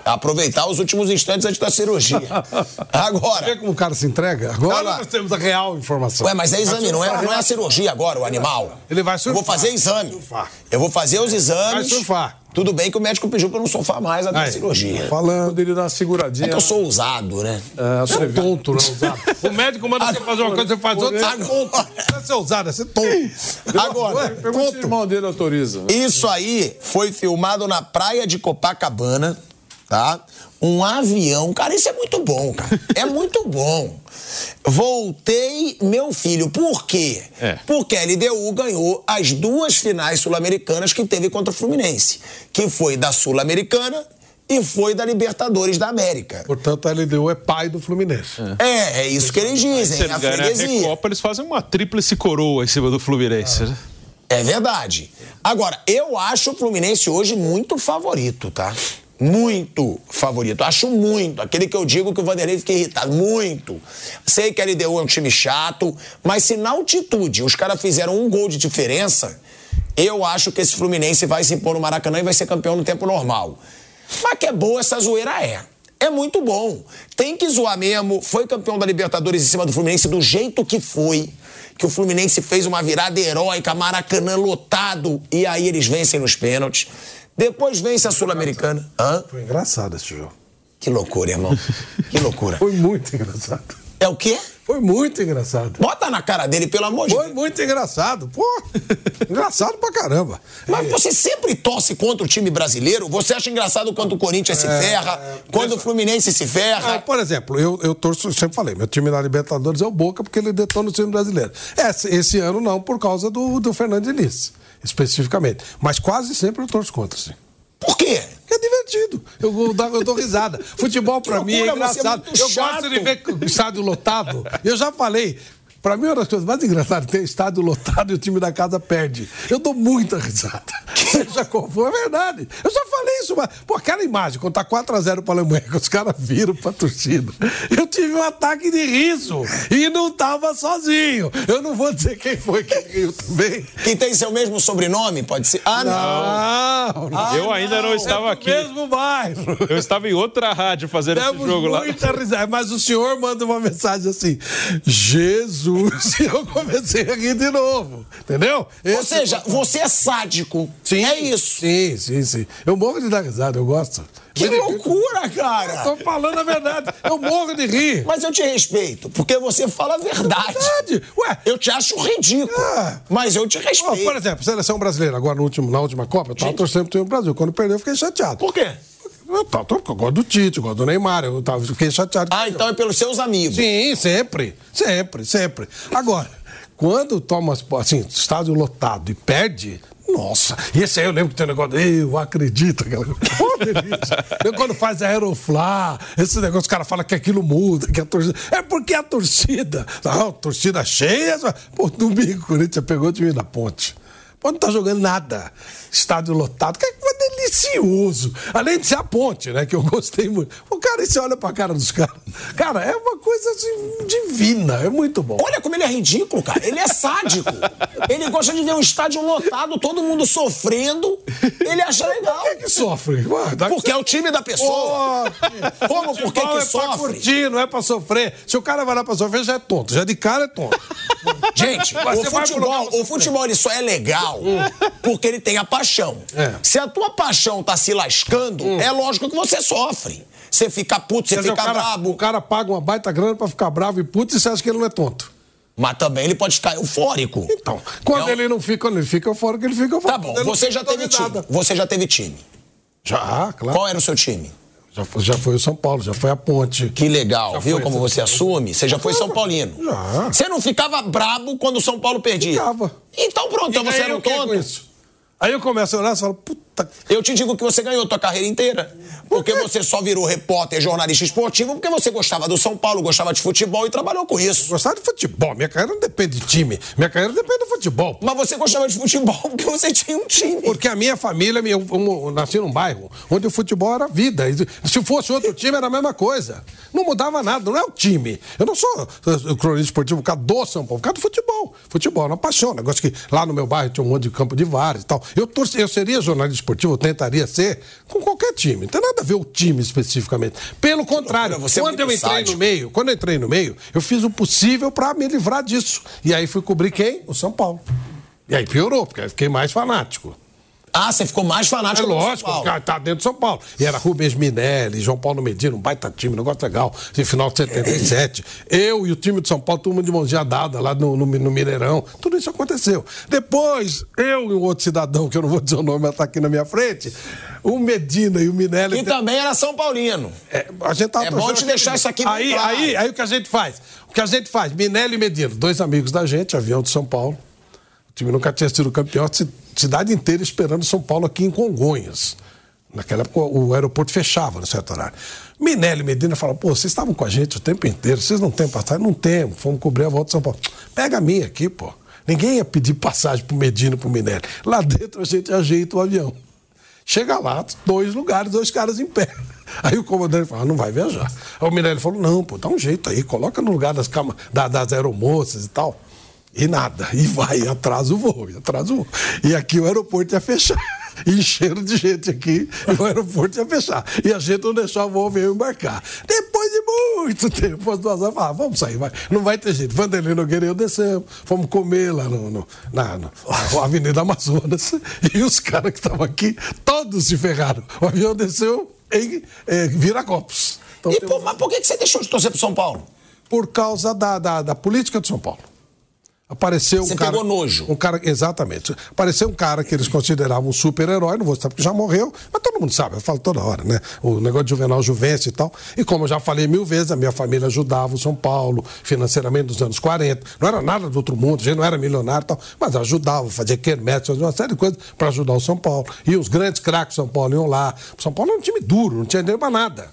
aproveitar os últimos instantes antes da cirurgia. Agora. Vê como o cara se entrega? Agora nós temos a real informação. Ué, mas é exame, não é, não é a cirurgia agora, o animal. Ele vai Eu surfar. vou fazer exame. Surfar. Eu vou fazer os exames. Vai surfar. Tudo bem que o médico pediu pra eu não surfar mais até a cirurgia. Falando. Poderia dar uma É seguradinha. que eu sou ousado, né? É, Você é tonto, não ousado. O médico manda você fazer uma coisa, você faz outra, você é tonto. Não é ser ousado, é ser tonto. Agora, Pergunta se o irmão dele autoriza. Isso aí foi filmado na praia de Copacabana, tá? Um avião. Cara, isso é muito bom, cara. É muito bom. Voltei, meu filho. Por quê? É. Porque a LDU ganhou as duas finais sul-americanas que teve contra o Fluminense. Que foi da Sul-Americana e foi da Libertadores da América. Portanto, a LDU é pai do Fluminense. É, é isso que eles Se dizem, ele a freguesia. Recopa, eles fazem uma tríplice coroa em cima do Fluminense, né? É verdade. Agora, eu acho o Fluminense hoje muito favorito, tá? Muito favorito. Acho muito. Aquele que eu digo que o Vanderlei fica irritado. Muito. Sei que a LDU é um time chato, mas se na altitude os caras fizeram um gol de diferença, eu acho que esse Fluminense vai se impor no Maracanã e vai ser campeão no tempo normal. Mas que é boa essa zoeira é. É muito bom. Tem que zoar mesmo. Foi campeão da Libertadores em cima do Fluminense do jeito que foi. Que o Fluminense fez uma virada heróica, Maracanã lotado. E aí eles vencem nos pênaltis. Depois vence a Sul-Americana. Hã? Foi engraçado esse jogo. Que loucura, irmão. Que loucura. Foi muito engraçado. É o quê? Foi muito engraçado. Bota na cara dele, pelo amor de Foi Deus. muito engraçado. Pô, engraçado pra caramba. Mas você sempre torce contra o time brasileiro? Você acha engraçado quando o Corinthians se ferra, quando o Fluminense se Ah, ferra? por exemplo, eu, eu torço, sempre falei, meu time na Libertadores é o Boca porque ele detona o time brasileiro. Esse, esse ano não, por causa do, do Fernando Diniz, especificamente. Mas quase sempre eu torço contra, sim. Por quê? Porque é divertido. Eu, eu, dou- eu dou risada. Futebol pra Que mim é é engraçado. muito eu chato. gosto de ver o estádio lotado. Eu já falei. Pra mim, uma das coisas mais engraçadas é ter estádio lotado e o time da casa perde. Eu dou muita risada. Seja qual for, é verdade. Eu já falei isso, mas. Pô, aquela imagem, quando tá 4x0 pra Alemanha, que os caras viram pra torcida. Eu tive um ataque de riso. E não tava sozinho. Eu não vou dizer quem foi que riu também. Quem tem seu mesmo sobrenome? Pode ser. Ah, não. Não, não. Eu ainda não estava é aqui. mesmo bairro. Eu estava em outra rádio fazendo esse jogo lá. muita risada. Mas o senhor manda uma mensagem assim: Jesus. E eu comecei a rir de novo. Entendeu? Ou Esse- seja, você é sádico. Sim, É isso. Sim, sim, sim. Eu morro de dar risada, eu gosto. Que loucura, cara. Tô falando a verdade. Eu morro de rir. Mas eu te respeito, porque você fala a verdade. Verdade. Ué. Eu te acho ridículo. É. Mas eu te respeito. por exemplo, seleção brasileira, agora no último, na última Copa, eu tava torcendo pro Brasil. Quando perdeu, eu fiquei chateado. Por quê? Eu, tava, eu gosto do Tite, eu gosto do Neymar, eu tava, fiquei chateado. Ah, então é pelos seus amigos. Sim, sempre, sempre, sempre. Agora, quando toma, assim, estádio lotado e perde, nossa, e esse aí eu lembro que tem um negócio, eu acredito, aquela coisa. Pô, delícia. Eu, quando faz aeroflá, esse negócio, os caras falam que aquilo muda, que a torcida. É porque a torcida, não, torcida cheia, pô, domingo o Corinthians pegou o time da ponte. Pô, não tá jogando nada. Estádio lotado, que foi delicioso. Além de ser a ponte, né? Que eu gostei muito. O cara, e você olha pra cara dos caras. Cara, é uma coisa assim, divina, é muito bom. Olha como ele é ridículo, cara. Ele é sádico. ele gosta de ver um estádio lotado, todo mundo sofrendo. Ele acha legal. Por que, que sofre? Porque é o time da pessoa. Pô, Como? Por que, que é pra sofre? curtir, não é pra sofrer. Se o cara vai lá pra sofrer, já é tonto. Já de cara é tonto. Gente, Mas o futebol, pra o futebol ele só é legal porque ele tem a paixão. É. Se a tua paixão tá se lascando, é lógico que você sofre. Você fica puto, você fica o, cara, brabo. o cara paga uma baita grana pra ficar bravo e puto e você acha que ele não é tonto. Mas também ele pode ficar eufórico. Então, quando Não. ele não fica, ele fica que ele fica fora. Tá bom, você já teve time. Você já teve time. Já, claro. Qual era o seu time? Já foi, já foi o São Paulo, já foi a Ponte. Que legal, Já viu como você assume? Você já foi. São Paulino. Já. Você não ficava brabo quando o São Paulo perdia? Ficava. Então pronto, então E você ganhei era um com tonto. isso? Aí eu começo a olhar e falo, puta. Eu te digo que você ganhou tua carreira inteira. Porque você só virou repórter, jornalista esportivo, porque você gostava do São Paulo, gostava de futebol e trabalhou com isso. Gostar de futebol. Minha carreira não depende de time. Minha carreira depende do futebol. Mas você gostava de futebol porque você tinha um time. Porque a minha família, eu, eu- eu nasci num bairro onde o futebol era vida. Se fosse outro time, era a mesma coisa. Não mudava nada, não é o time. Eu não sou eh, cronista esportivo por causa do São Paulo, por causa do futebol. Futebol uma paixão. Negócio que lá no meu bairro tinha um monte de campo de vários e tal. Eu, torci, eu seria jornalista esportivo, eu tentaria ser com qualquer time. Não tem nada a ver o time especificamente. Pelo contrário, você é quando eu muito entrei sádico. no meio, quando eu entrei no meio, eu fiz o possível pra me livrar disso. E aí fui cobrir quem? O São Paulo. E aí piorou, porque aí fiquei mais fanático. Ah, você ficou mais É fanático do São lógico, Paulo. o cara tá dentro de São Paulo. E era Rubens Minelli, João Paulo Medina, um baita time, um negócio legal. No final de 77. Eu e o time de São Paulo, mundo de mãozinha dada lá no, no, no Mineirão. Tudo isso aconteceu. Depois, eu e um outro cidadão, que eu não vou dizer o nome, mas tá aqui na minha frente, o Medina e o Minelli. E também era São Paulino. É, a gente tava É bom te deixar dia. isso aqui aí, claro. aí, aí o que a gente faz? O que a gente faz? Minelli e Medina, dois amigos da gente, avião de São Paulo. Time nunca tinha sido campeão, ci- cidade inteira esperando São Paulo aqui em Congonhas. Naquela época o aeroporto fechava no certo horário. Minelli Medina falaram, pô, vocês estavam com a gente o tempo inteiro, vocês não têm passagem? Não temos, fomos cobrir a volta de São Paulo. Pega a minha aqui, pô. Ninguém ia pedir passagem pro Medina pro Minelli. Lá dentro a gente ajeita o avião. Chega lá, dois lugares, dois caras em pé. Aí o comandante fala, não vai viajar. Aí o Minelli falou, não, pô, dá um jeito aí, coloca no lugar das, cama, da, das aeromoças e tal. E nada, e vai, atrasa o voo, atrasa o voo. E aqui o aeroporto ia fechar. Encheram de gente aqui e o aeroporto ia fechar. E a gente não deixava o avião embarcar. Depois de muito tempo, as duas horas falaram, vamos sair, vai. Não vai ter jeito. Vanderlei Nogueira e eu descemos, fomos comer lá no, no na, no, Avenida Amazonas. E os caras que estavam aqui, todos se ferraram. O avião desceu em é, Viracopos. Então, e. Mas por que você deixou de torcer pro São Paulo? Por causa da, da, da política de São Paulo. Apareceu Você um cara. pegou nojo. Um cara, exatamente. Apareceu um cara que eles consideravam um super-herói, não vou citar porque já morreu, mas todo mundo sabe, eu falo toda hora, né? O negócio de Juvenal Juvencio e tal. E como eu já falei mil vezes, a minha família ajudava o São Paulo financeiramente nos anos 40. Não era nada do outro mundo, a gente não era milionário e tal, mas ajudava, fazia quermete, fazia uma série de coisas para ajudar o São Paulo. E os grandes craques do São Paulo iam lá. O São Paulo era um time duro, não tinha dinheiro para nada.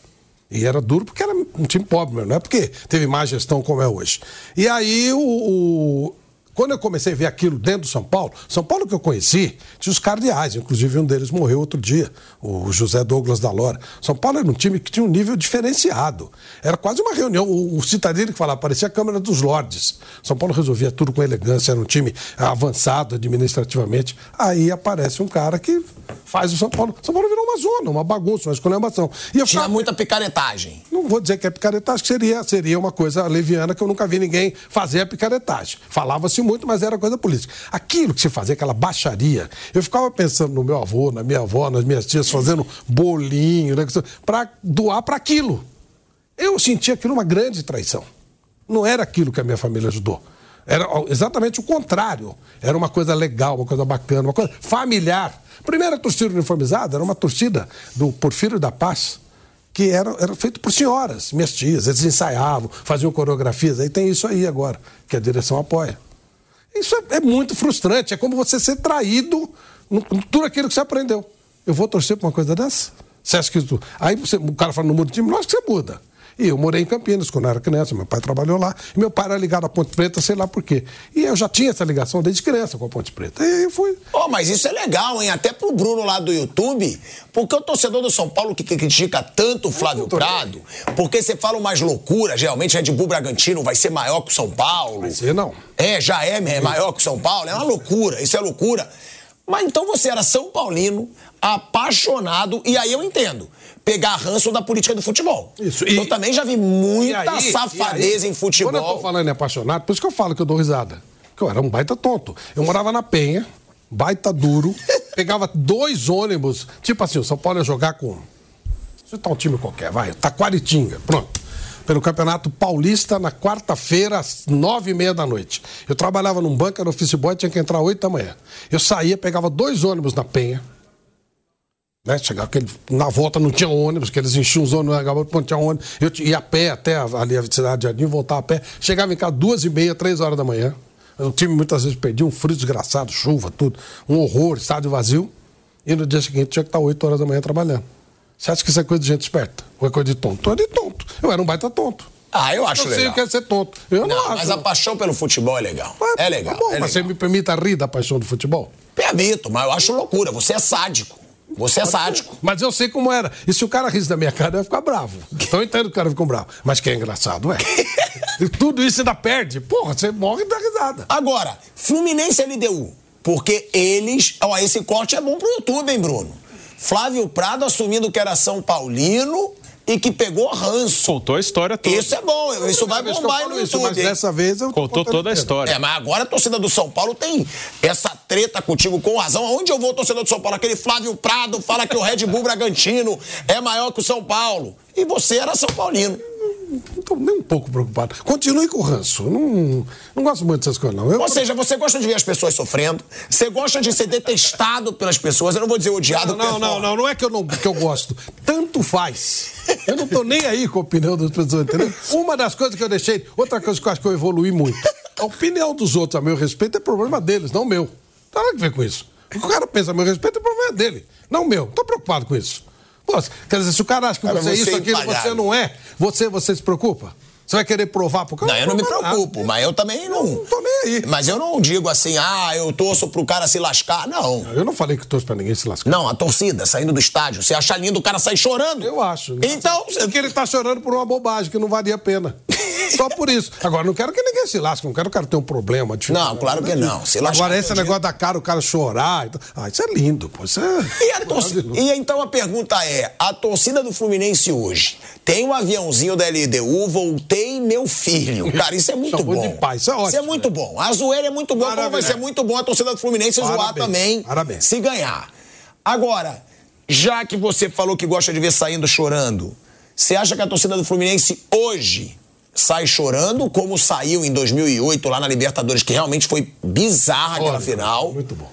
E era duro porque era um time pobre mesmo, não é porque teve má gestão como é hoje. E aí o, o quando eu comecei a ver aquilo dentro do São Paulo, São Paulo que eu conheci, tinha os cardeais, inclusive um deles morreu outro dia, o José Douglas da Lora. São Paulo era um time que tinha um nível diferenciado. Era quase uma reunião, o, o Citadino que falava, parecia a Câmara dos Lordes. São Paulo resolvia tudo com elegância, era um time avançado administrativamente. Aí aparece um cara que faz o São Paulo. São Paulo virou uma zona, uma bagunça, uma escolhambação. E eu Tinha muita picaretagem. Não vou dizer que é picaretagem, seria, seria uma coisa leviana que eu nunca vi ninguém fazer a picaretagem. Falava-se muito, mas era coisa política. Aquilo que se fazia, aquela baixaria, eu ficava pensando no meu avô, na minha avó, nas minhas tias, fazendo bolinho, né, para doar para aquilo. Eu sentia aquilo uma grande traição. Não era aquilo que a minha família ajudou. Era exatamente o contrário. Era uma coisa legal, uma coisa bacana, uma coisa familiar. A primeira torcida uniformizada era uma torcida do Porfírio da Paz, que era, era feito por senhoras, minhas tias. Eles ensaiavam, faziam coreografias. Aí tem isso aí agora, que a direção apoia. Isso é, é muito frustrante. É como você ser traído no, tudo aquilo que você aprendeu. Eu vou torcer por uma coisa dessa? Você acha que isso... Aí você, o cara fala no mundo do time, lógico que você muda. E eu morei em Campinas quando eu era criança, meu pai trabalhou lá, e meu pai era ligado à Ponte Preta, sei lá por quê. E eu já tinha essa ligação desde criança com a Ponte Preta. E eu fui. Oh, mas isso é legal, hein? Até pro Bruno lá do YouTube, porque o torcedor do São Paulo que, que critica tanto o Flávio Prado, porque você fala umas loucuras, geralmente Red Bull Bragantino vai ser maior que o São Paulo. Vai ser, não. É, já é, é maior que o São Paulo, é uma loucura, isso é loucura. Mas então você era São Paulino, apaixonado, e aí eu entendo pegar ranço da política do futebol. Isso. E, eu também já vi muita aí, safadeza em futebol. Quando eu tô falando em apaixonado, por isso que eu falo que eu dou risada. Que eu era um baita tonto. Eu morava na Penha, baita duro, pegava dois ônibus, tipo assim, o São Paulo ia jogar com. Você tá um time qualquer, vai, Taquaritinga, pronto. Pelo Campeonato Paulista na quarta-feira, às nove e meia da noite. Eu trabalhava num banco, era office boy, tinha que entrar oito da manhã. Eu saía, pegava dois ônibus na Penha, né? Chegava aquele, na volta não tinha ônibus, que eles enchiam os ônibus, acabou não tinha ônibus. Eu ia a pé até ali a cidade de Jardim, voltava a pé. Chegava em casa duas e meia, três horas da manhã. O time muitas vezes perdia um frio desgraçado, chuva, tudo. Um horror, estádio vazio. E no dia seguinte tinha que estar oito horas da manhã trabalhando. Você acha que isso é coisa de gente esperta? Ou é coisa de tonto? Eu era de tonto. Eu era um baita tonto. Ah, eu acho eu legal. Eu sei que é ser tonto. Eu não, não acho. Mas a paixão pelo futebol é legal. é legal. Tá bom, é mas legal. você me permita rir da paixão do futebol? Permito, mas eu acho loucura. Você é sádico. Você é sádico. Mas eu sei como era. E se o cara risse da minha cara, eu ia ficar bravo. Então eu entendo que o cara ficou bravo. Mas que é engraçado, é. Tudo isso ainda perde. Porra, você morre da risada. Agora, Fluminense e LDU. Porque eles. Ó, esse corte é bom pro YouTube, hein, Bruno? Flávio Prado assumindo que era São Paulino e que pegou ranço. Contou a história toda. Isso é bom, isso vai bombar no isso, Mas dessa vez eu Contou toda a história. É, mas agora a torcida do São Paulo tem essa treta contigo com razão. Aonde eu vou, torcedor do São Paulo? Aquele Flávio Prado fala que o Red Bull Bragantino é maior que o São Paulo. E você era São Paulino não estou nem um pouco preocupado. Continue com o ranço. Não, não gosto muito dessas coisas, não. Eu... Ou seja, você gosta de ver as pessoas sofrendo, você gosta de ser detestado pelas pessoas. Eu não vou dizer odiado. Não, não, não, não, não é que eu, não, que eu gosto. Tanto faz. Eu não estou nem aí com a opinião das pessoas, entendeu? Uma das coisas que eu deixei, outra coisa que eu acho que eu evolui muito. A opinião dos outros a meu respeito é problema deles, não meu. Não tem nada a ver com isso. O que o cara pensa a meu respeito é problema dele, não meu. Não estou preocupado com isso. Pô, quer dizer, se o cara acha que Cara, você é isso, é aquilo, você não é, você, você se preocupa? Você vai querer provar pro cara? Não, eu não me prova nada. preocupo, mas eu também não. Não tô nem aí. Mas eu não digo assim, ah, eu torço pro cara se lascar. Não. Eu não falei que torço pra ninguém se lascar. Não, a torcida saindo do estádio. Você acha lindo o cara sair chorando? Eu acho. Então, Porque ele tá chorando por uma bobagem que não valia a pena. Só por isso. Agora, não quero que ninguém se lasque, não quero que o cara tenha um problema. Não, claro que não. Se lascar, Agora, esse entendi. negócio da cara, o cara chorar. então- Ah, isso é lindo, pô. Isso é... E, a torcida- e então a pergunta é: a torcida do Fluminense hoje tem um aviãozinho da LDU, voltei meu filho. Cara, isso é muito Chamou bom. de pai, isso é ótimo. muito bom. A zoeira é muito boa, como vai ser muito bom a torcida do Fluminense zoar Parabéns, também. parabéns. Se ganhar. Agora, já que você falou que gosta de ver saindo chorando, você acha que a torcida do Fluminense hoje sai chorando, como saiu em 2008 lá na Libertadores, que realmente foi bizarra aquela Olha, final? Muito bom.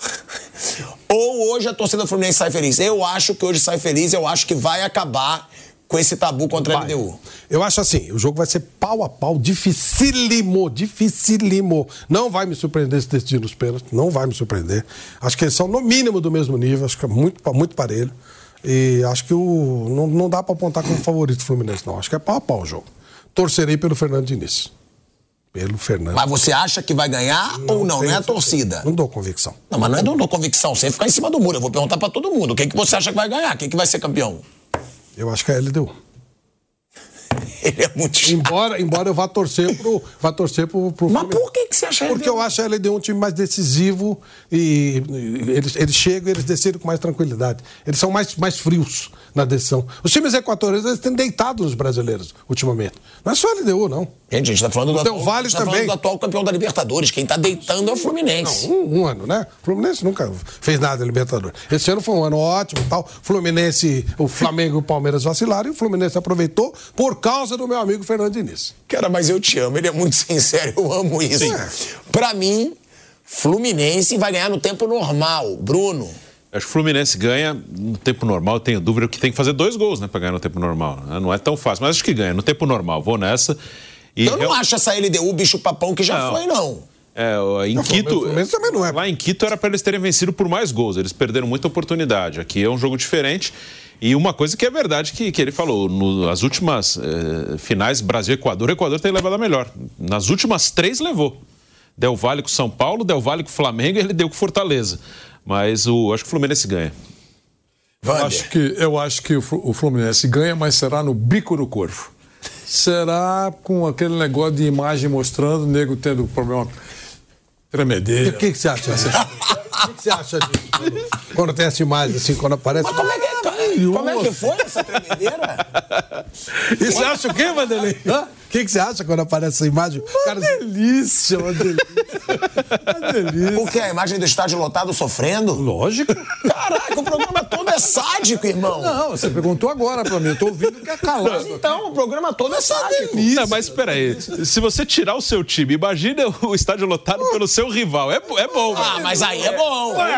Ou hoje a torcida do Fluminense sai feliz? Eu acho que hoje sai feliz, eu acho que vai acabar com esse tabu contra a. LDU. Eu acho assim, o jogo vai ser pau a pau, dificílimo, dificílimo. Não vai me surpreender se decidir nos pênaltis, não vai me surpreender. Acho que eles são no mínimo do mesmo nível, acho que é muito, muito parelho. E acho que o, não, não dá pra apontar como favorito o Fluminense, não. Acho que é pau a pau o jogo. Torcerei pelo Fernando Diniz. Pelo Fernando. Mas você acha que vai ganhar ou não? Não é a torcida. Não dou convicção. Não, mas não é do, do convicção. Você ficar em cima do muro. Eu vou perguntar pra todo mundo. Quem que você acha que vai ganhar? Quem que vai ser campeão? Eu acho que é a LDU. Ele é muito chato. Embora, embora eu vá torcer pro, vá torcer pro, pro Mas Fluminense. por que, que você acha Porque eu acho a LDU um time mais decisivo e, e eles, eles chegam e eles decidem com mais tranquilidade. Eles são mais, mais frios na decisão. Os times equatorianos eles têm deitado nos brasileiros ultimamente. Não é só a LDU, não. Gente, a gente tá falando do, atual, gente tá falando do atual campeão da Libertadores. Quem tá deitando é o Fluminense. Não, um, um ano, né? O Fluminense nunca fez nada na Libertadores. Esse ano foi um ano ótimo e tal. Fluminense, o Flamengo e o Palmeiras vacilaram e o Fluminense aproveitou por causa do meu amigo Fernando Diniz. Cara, mas eu te amo. Ele é muito sincero. Eu amo isso. Pra mim, Fluminense vai ganhar no tempo normal. Bruno. Acho que o Fluminense ganha no tempo normal, eu tenho dúvida que tem que fazer dois gols, né, pra ganhar no tempo normal. né? Não é tão fácil, mas acho que ganha no tempo normal. Vou nessa. E Eu não real- acho essa LDU bicho papão que já Não. foi, não. É, em Não, Quito. Fluminense também não é. Lá em Quito era para eles terem vencido por mais gols. Eles perderam muita oportunidade. Aqui é um jogo diferente. E uma coisa que é verdade que, que ele falou: no- nas últimas eh, finais Brasil-Equador, o Equador tem levado a melhor. Nas últimas três levou. Del Valle com São Paulo, Del Valle com Flamengo e ele deu com Fortaleza. Mas o, acho que o Fluminense ganha. Eu acho que, eu acho que o Flu- o Fluminense ganha, mas será no bico do corvo. Será com aquele negócio de imagem mostrando o nego tendo problema tremedeira. o que, que você acha? O que, que você acha disso? Quando, quando tem essa imagem, assim, quando aparece. Mas como é que, como é que foi essa tremedeira? E você acha o quê, Vanderlei? O que, que você acha quando aparece essa imagem? Cara, delícia, uma delícia. Uma delícia. Porque a imagem do estádio lotado sofrendo? Lógico. Caraca, o programa todo é sádico, irmão. Não, você perguntou agora pra mim. Eu tô ouvindo que é calado. Então, o programa todo é sádico. Não, mas espera aí. Se você tirar o seu time, imagina o estádio lotado pelo seu rival. É, é bom. Ah, mas aí é bom.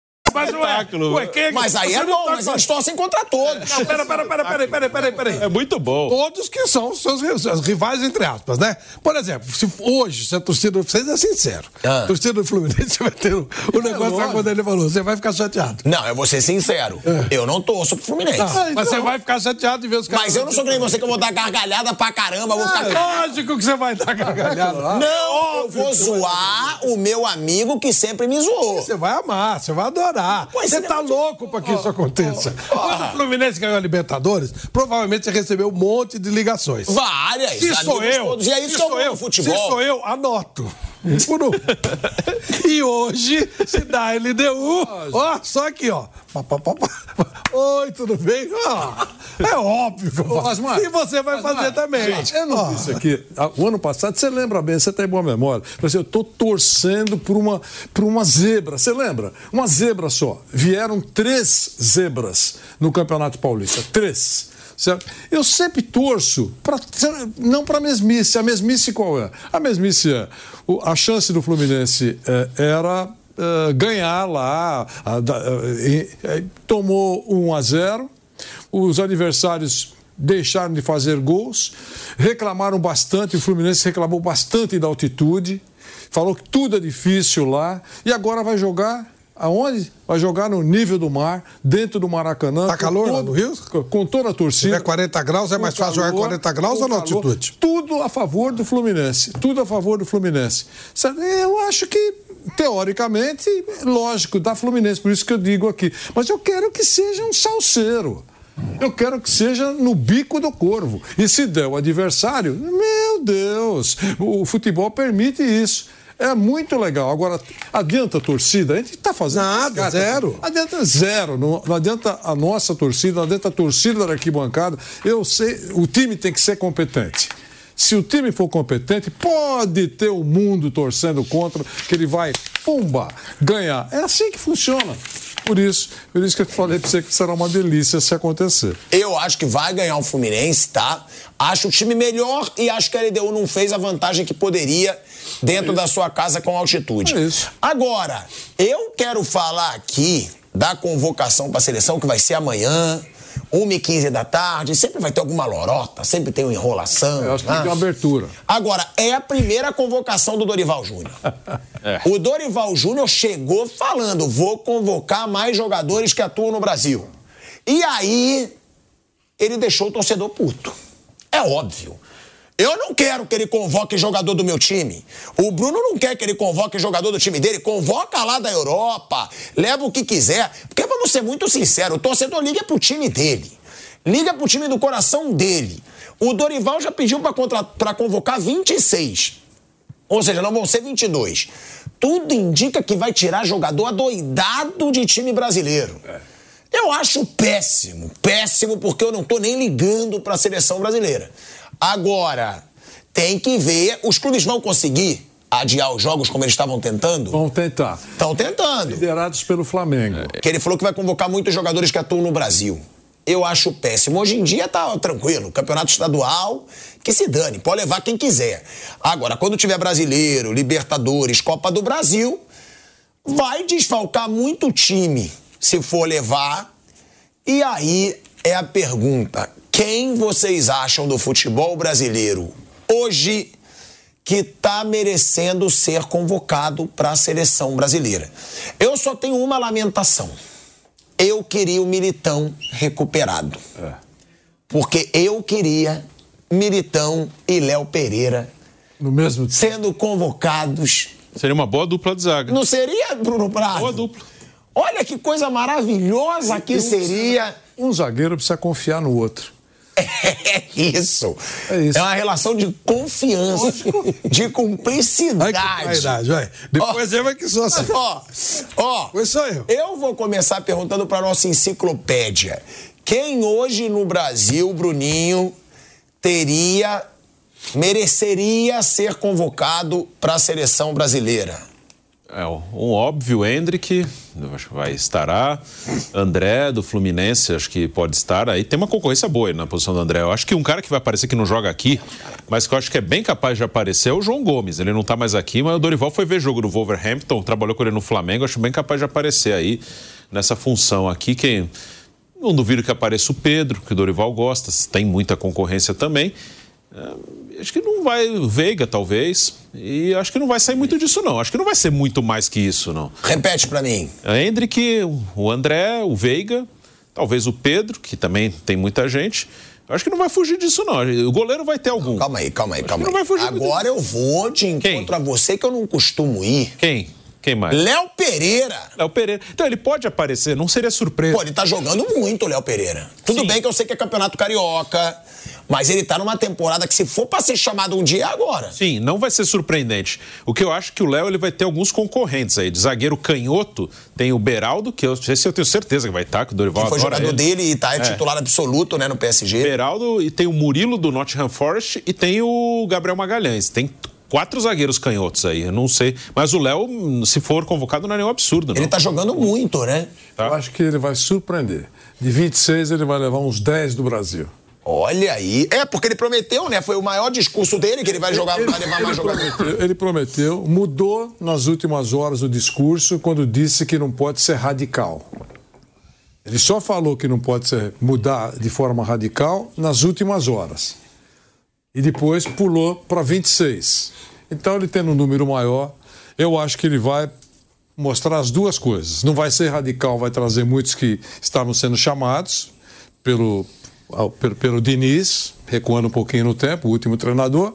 Mas ué, ué, quem é que- Mas aí você é não bom, tá mas com- eles torcem contra todos. Não, pera, pera, pera, pera, pera, pera, pera. É muito bom. Todos que são os seus ri- seus rivais, entre aspas, né? Por exemplo, se hoje, se a torcida do Fluminense é sincero, Ah. a torcida do Fluminense vai ter o, o negócio lá quando ele falou, você vai ficar chateado. Não, eu vou ser sincero. Eu não torço pro Fluminense. Não, mas você vai ficar chateado de ver os caras. Mas eu não sou que nem você que eu vou dar gargalhada pra caramba, vou ficar. É, Lógico que você vai dar gargalhada lá. Não, eu vou zoar o meu amigo que sempre me zoou. Você vai amar, você vai adorar. Você é, tá mas- louco pra que isso aconteça. Quando o Fluminense ganhou a Libertadores, provavelmente você recebeu um monte de ligações. Várias. Se sou eu, todos. E é isso se sou eu, futebol. Se sou eu, anoto. Por um. e hoje, se dá LDU, ó, só aqui, ó. Oi, tudo bem? Ó, É óbvio que eu Ô, faço. Asmar, E você vai Asmar, fazer também. Gente, eu não disse aqui. ah, O ano passado, você lembra bem, você tem boa memória. Mas eu estou torcendo por uma, por uma zebra. Você lembra? Uma zebra só. Vieram três zebras no Campeonato Paulista. Três. Certo? Eu sempre torço, pra, não para a mesmice. A mesmice qual é? A mesmice é a chance do Fluminense eh, era eh, ganhar lá. tomou 1 a 0 os adversários deixaram de fazer gols, reclamaram bastante, o Fluminense reclamou bastante da altitude, falou que tudo é difícil lá, e agora vai jogar aonde? Vai jogar no nível do mar, dentro do Maracanã. Tá calor lá todo- no Rio? Com toda a Se torcida. tiver 40 graus, é mais fácil jogar calor, 40 graus ou na altitude? Tudo a favor do Fluminense. Tudo a favor do Fluminense. Eu acho que, teoricamente, lógico, da Fluminense, por isso que eu digo aqui. Mas eu quero que seja um salseiro. Eu quero que seja no bico do corvo. E se der o adversário, meu Deus, o futebol permite isso. É muito legal. Agora, adianta a torcida? A gente está fazendo. Nada, zero. Adianta zero. Não, não adianta a nossa torcida, não adianta a torcida da arquibancada. Eu sei, o time tem que ser competente. Se o time for competente, pode ter o mundo torcendo contra, que ele vai, pumba, ganhar. É assim que funciona. Por isso, por isso que eu falei para você que será uma delícia se acontecer. Eu acho que vai ganhar o Fluminense, tá? Acho o time melhor e acho que a LDU não fez a vantagem que poderia dentro da sua casa com altitude. É isso. Agora, eu quero falar aqui da convocação para a seleção que vai ser amanhã. 1h15 da tarde, sempre vai ter alguma lorota, sempre tem uma enrolação. Eu acho que tem né? ter uma abertura. Agora, é a primeira convocação do Dorival Júnior. O Dorival Júnior chegou falando: vou convocar mais jogadores que atuam no Brasil. E aí, ele deixou o torcedor puto. É óbvio. Eu não quero que ele convoque jogador do meu time. O Bruno não quer que ele convoque jogador do time dele. Convoca lá da Europa, leva o que quiser. Porque vamos ser muito sinceros: o torcedor liga pro time dele. Liga pro time do coração dele. O Dorival já pediu para convocar 26. Ou seja, não vão ser 22. Tudo indica que vai tirar jogador adoidado de time brasileiro. Eu acho péssimo, péssimo, porque eu não tô nem ligando para a seleção brasileira. Agora, tem que ver, os clubes vão conseguir adiar os jogos como eles estavam tentando? Vamos tentar. Estão tentando. Liderados pelo Flamengo. Que ele falou que vai convocar muitos jogadores que atuam no Brasil. Eu acho péssimo. Hoje em dia tá tranquilo. Campeonato estadual, que se dane. Pode levar quem quiser. Agora, quando tiver brasileiro, Libertadores, Copa do Brasil, vai desfalcar muito time se for levar. E aí é a pergunta: quem vocês acham do futebol brasileiro hoje que está merecendo ser convocado para a seleção brasileira? Eu só tenho uma lamentação. Eu queria o Militão recuperado. Porque eu queria Militão e Léo Pereira No mesmo sendo convocados. Seria uma boa dupla de zaga. Não seria, Bruno Prado? Boa dupla. Olha que coisa maravilhosa que seria. Um zagueiro precisa confiar no outro. É isso. É isso. uma relação de confiança, de cumplicidade. Ai, que vaidade, vai. Depois ele vai que sou assim. Ó, ó, Pois sou eu. eu vou começar perguntando para nossa enciclopédia. Quem hoje no Brasil, Bruninho, teria, mereceria ser convocado para a seleção brasileira? É, um óbvio, Hendrick, acho que vai estará. André, do Fluminense, acho que pode estar. Aí tem uma concorrência boa aí na posição do André. Eu acho que um cara que vai aparecer que não joga aqui, mas que eu acho que é bem capaz de aparecer é o João Gomes. Ele não tá mais aqui, mas o Dorival foi ver jogo do Wolverhampton, trabalhou com ele no Flamengo, acho bem capaz de aparecer aí nessa função aqui. Quem. Não duvido que apareça o Pedro, que o Dorival gosta, tem muita concorrência também. É, acho que não vai. O Veiga, talvez. E acho que não vai sair muito disso, não. Acho que não vai ser muito mais que isso, não. Repete para mim. A Hendrick, o André, o Veiga, talvez o Pedro, que também tem muita gente. Acho que não vai fugir disso, não. O goleiro vai ter algum. Calma aí, calma aí, calma aí. não vai fugir Agora eu vou de encontro Quem? a você que eu não costumo ir. Quem? Quem mais? Léo Pereira. Léo Pereira. Então ele pode aparecer, não seria surpresa. Pô, ele tá jogando muito, o Léo Pereira. Tudo bem que eu sei que é campeonato carioca, mas ele tá numa temporada que se for pra ser chamado um dia é agora. Sim, não vai ser surpreendente. O que eu acho que o Léo ele vai ter alguns concorrentes aí. De zagueiro canhoto, tem o Beraldo, que eu esse eu tenho certeza que vai estar, que o Dorival Que foi jogador ele. dele e tá é titular absoluto, né, no PSG. Beraldo e tem o Murilo do Nottingham Forest e tem o Gabriel Magalhães. Tem quatro zagueiros canhotos aí, eu não sei. Mas o Léo, se for convocado, não é nenhum absurdo, não. Ele tá jogando muito, né? Eu acho que ele vai surpreender. De 26, ele vai levar uns 10 do Brasil. Olha aí. É, porque ele prometeu, né? Foi o maior discurso dele que ele vai jogar, vai levar mais jogadores. Ele prometeu, mudou nas últimas horas o discurso quando disse que não pode ser radical. Ele só falou que não pode ser, mudar de forma radical nas últimas horas. E depois pulou para 26. Então, ele tendo um número maior, eu acho que ele vai mostrar as duas coisas. Não vai ser radical, vai trazer muitos que estavam sendo chamados pelo, pelo, pelo Diniz, recuando um pouquinho no tempo, o último treinador,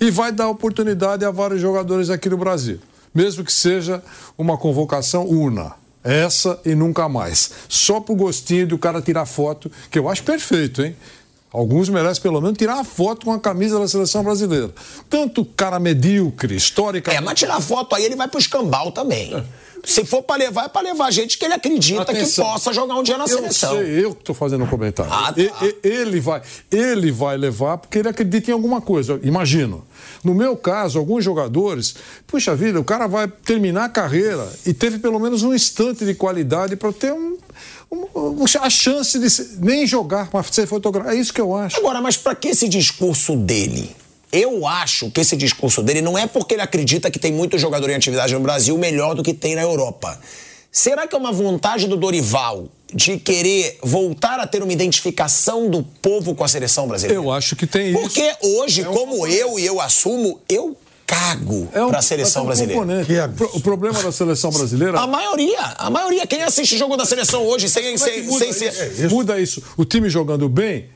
e vai dar oportunidade a vários jogadores aqui no Brasil. Mesmo que seja uma convocação una. Essa e nunca mais. Só pro gostinho de o cara tirar foto, que eu acho perfeito, hein? Alguns merecem pelo menos tirar uma foto com a camisa da seleção brasileira. Tanto cara medíocre, histórica. É, mas tirar foto aí ele vai pro escambau também. Se for pra levar, é pra levar gente que ele acredita Atenção. que possa jogar um dia na eu seleção. Sei, eu que estou fazendo um comentário. Ah, tá. E- e- ele, vai, ele vai levar porque ele acredita em alguma coisa. Imagino. No meu caso, alguns jogadores, puxa vida, o cara vai terminar a carreira e teve pelo menos um instante de qualidade para ter um- a chance de nem jogar, mas ser fotografado. É isso que eu acho. Agora, mas pra que esse discurso dele? Eu acho que esse discurso dele não é porque ele acredita que tem muito jogador em atividade no Brasil melhor do que tem na Europa. Será que é uma vontade do Dorival de querer voltar a ter uma identificação do povo com a seleção brasileira? Eu acho que tem isso. Porque hoje, como eu e eu assumo, eu cago É um, pra seleção é um brasileira. componente. O pro- O problema da seleção brasileira. A maioria, a maioria. Quem assiste jogo da seleção hoje sem, é que sem, muda, sem ser. isso? muda isso. O time jogando bem,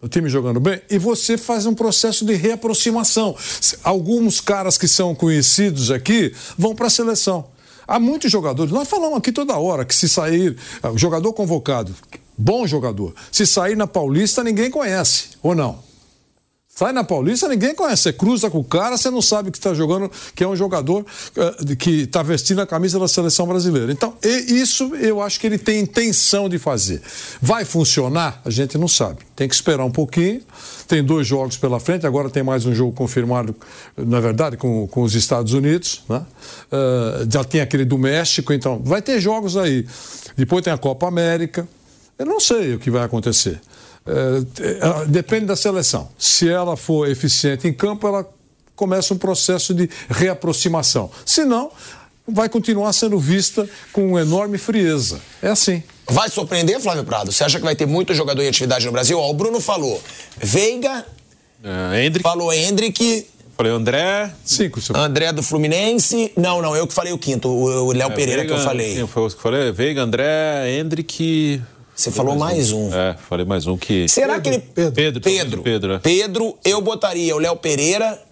o time jogando bem, e você faz um processo de reaproximação. Alguns caras que são conhecidos aqui vão para a seleção. Há muitos jogadores, nós falamos aqui toda hora que se sair, ah, o jogador convocado, bom jogador, se sair na Paulista ninguém conhece, ou não? Sai na Paulista, ninguém conhece. Você cruza com o cara, você não sabe que está jogando, que é um jogador de- que está vestindo a camisa da seleção brasileira. Então, isso eu acho que ele tem intenção de fazer. Vai funcionar? A gente não sabe. Tem que esperar um pouquinho. Tem dois jogos pela frente, agora tem mais um jogo confirmado, na verdade, com, com os Estados Unidos. Né? Eh, já tem aquele do México, então vai ter jogos aí. Depois tem a Copa América. Eu não sei o que vai acontecer. É, é, depende da seleção. Se ela for eficiente em campo, ela começa um processo de reaproximação. Se não, vai continuar sendo vista com enorme frieza. É assim. Vai surpreender, Flávio Prado? Você acha que vai ter muito jogador em atividade no Brasil? Ó, o Bruno falou. Veiga. É, Hendrick. Falou Hendrick. Falei André. Cinco, seu... André do Fluminense. Não, não, eu que falei o quinto. O o Léo É, Pereira Veiga, que eu falei. Quem foi o que eu falei? Veiga, André, Hendrick. Você falou mais um. É, falei mais um que. Será que ele. Pedro. Pedro. Pedro. Pedro, é. Pedro, eu botaria o Léo Pereira.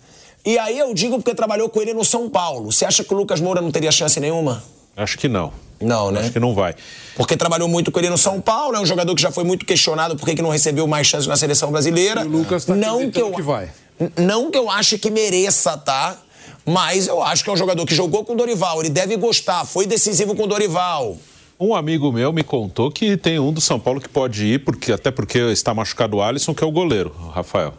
E aí eu digo porque trabalhou com ele no São Paulo. Você acha que o Lucas Moura não teria chance nenhuma? Acho que não. Não, né? Acho que não vai. Porque trabalhou muito com ele no São Paulo, é um jogador que já foi muito questionado por que que não recebeu mais chances na seleção brasileira. E o Lucas tá não que eu que vai. Não que eu ache que mereça, tá? Mas eu acho que é um jogador que jogou com o Dorival, ele deve gostar, foi decisivo com o Dorival. Um amigo meu me contou que tem um do São Paulo que pode ir, porque, até porque está machucado o Alisson, que é o goleiro, o Rafael.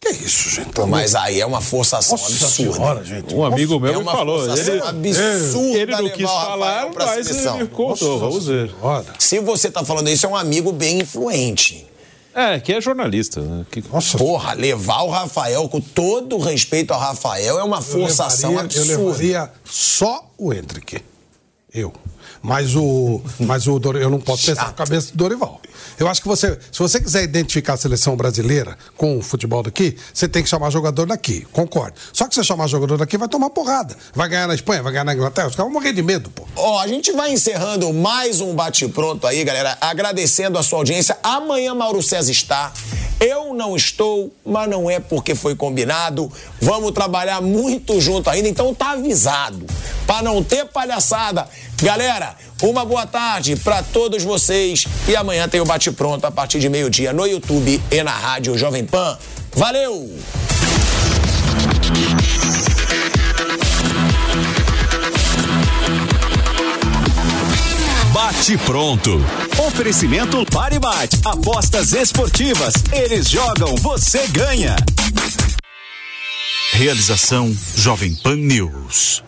Que isso, gente? Pô, mas aí é uma forçação Nossa absurda. senhora, gente. Um amigo meu é me uma falou. forçação Ele, absurda ele não quis falar, mas seleção. ele me contou. Vamos ver. Se você tá falando isso, é um amigo bem influente. É, que é jornalista. Né? Que... Nossa, Porra, levar o Rafael, com todo o respeito ao Rafael, é uma eu forçação levaria, eu absurda. levaria só o Hendrick. Eu. Mas o, mas o eu não posso pensar na cabeça do Dorival. Eu acho que você, se você quiser identificar a seleção brasileira com o futebol daqui, você tem que chamar jogador daqui. Concordo. Só que você chamar jogador daqui vai tomar porrada. Vai ganhar na Espanha, vai ganhar na Inglaterra. Os caras vão morrer de medo, pô. Ó, a gente vai encerrando mais um bate-pronto aí, galera. Agradecendo a sua audiência. Amanhã Mauro César está. Eu não estou, mas não é porque foi combinado. Vamos trabalhar muito junto ainda, então tá avisado. Para não ter palhaçada. Galera, uma boa tarde para todos vocês e amanhã tem o bate pronto a partir de meio-dia no YouTube e na rádio Jovem Pan. Valeu! Bate pronto. Oferecimento Paribate. Apostas esportivas. Eles jogam, você ganha. Realização Jovem Pan News.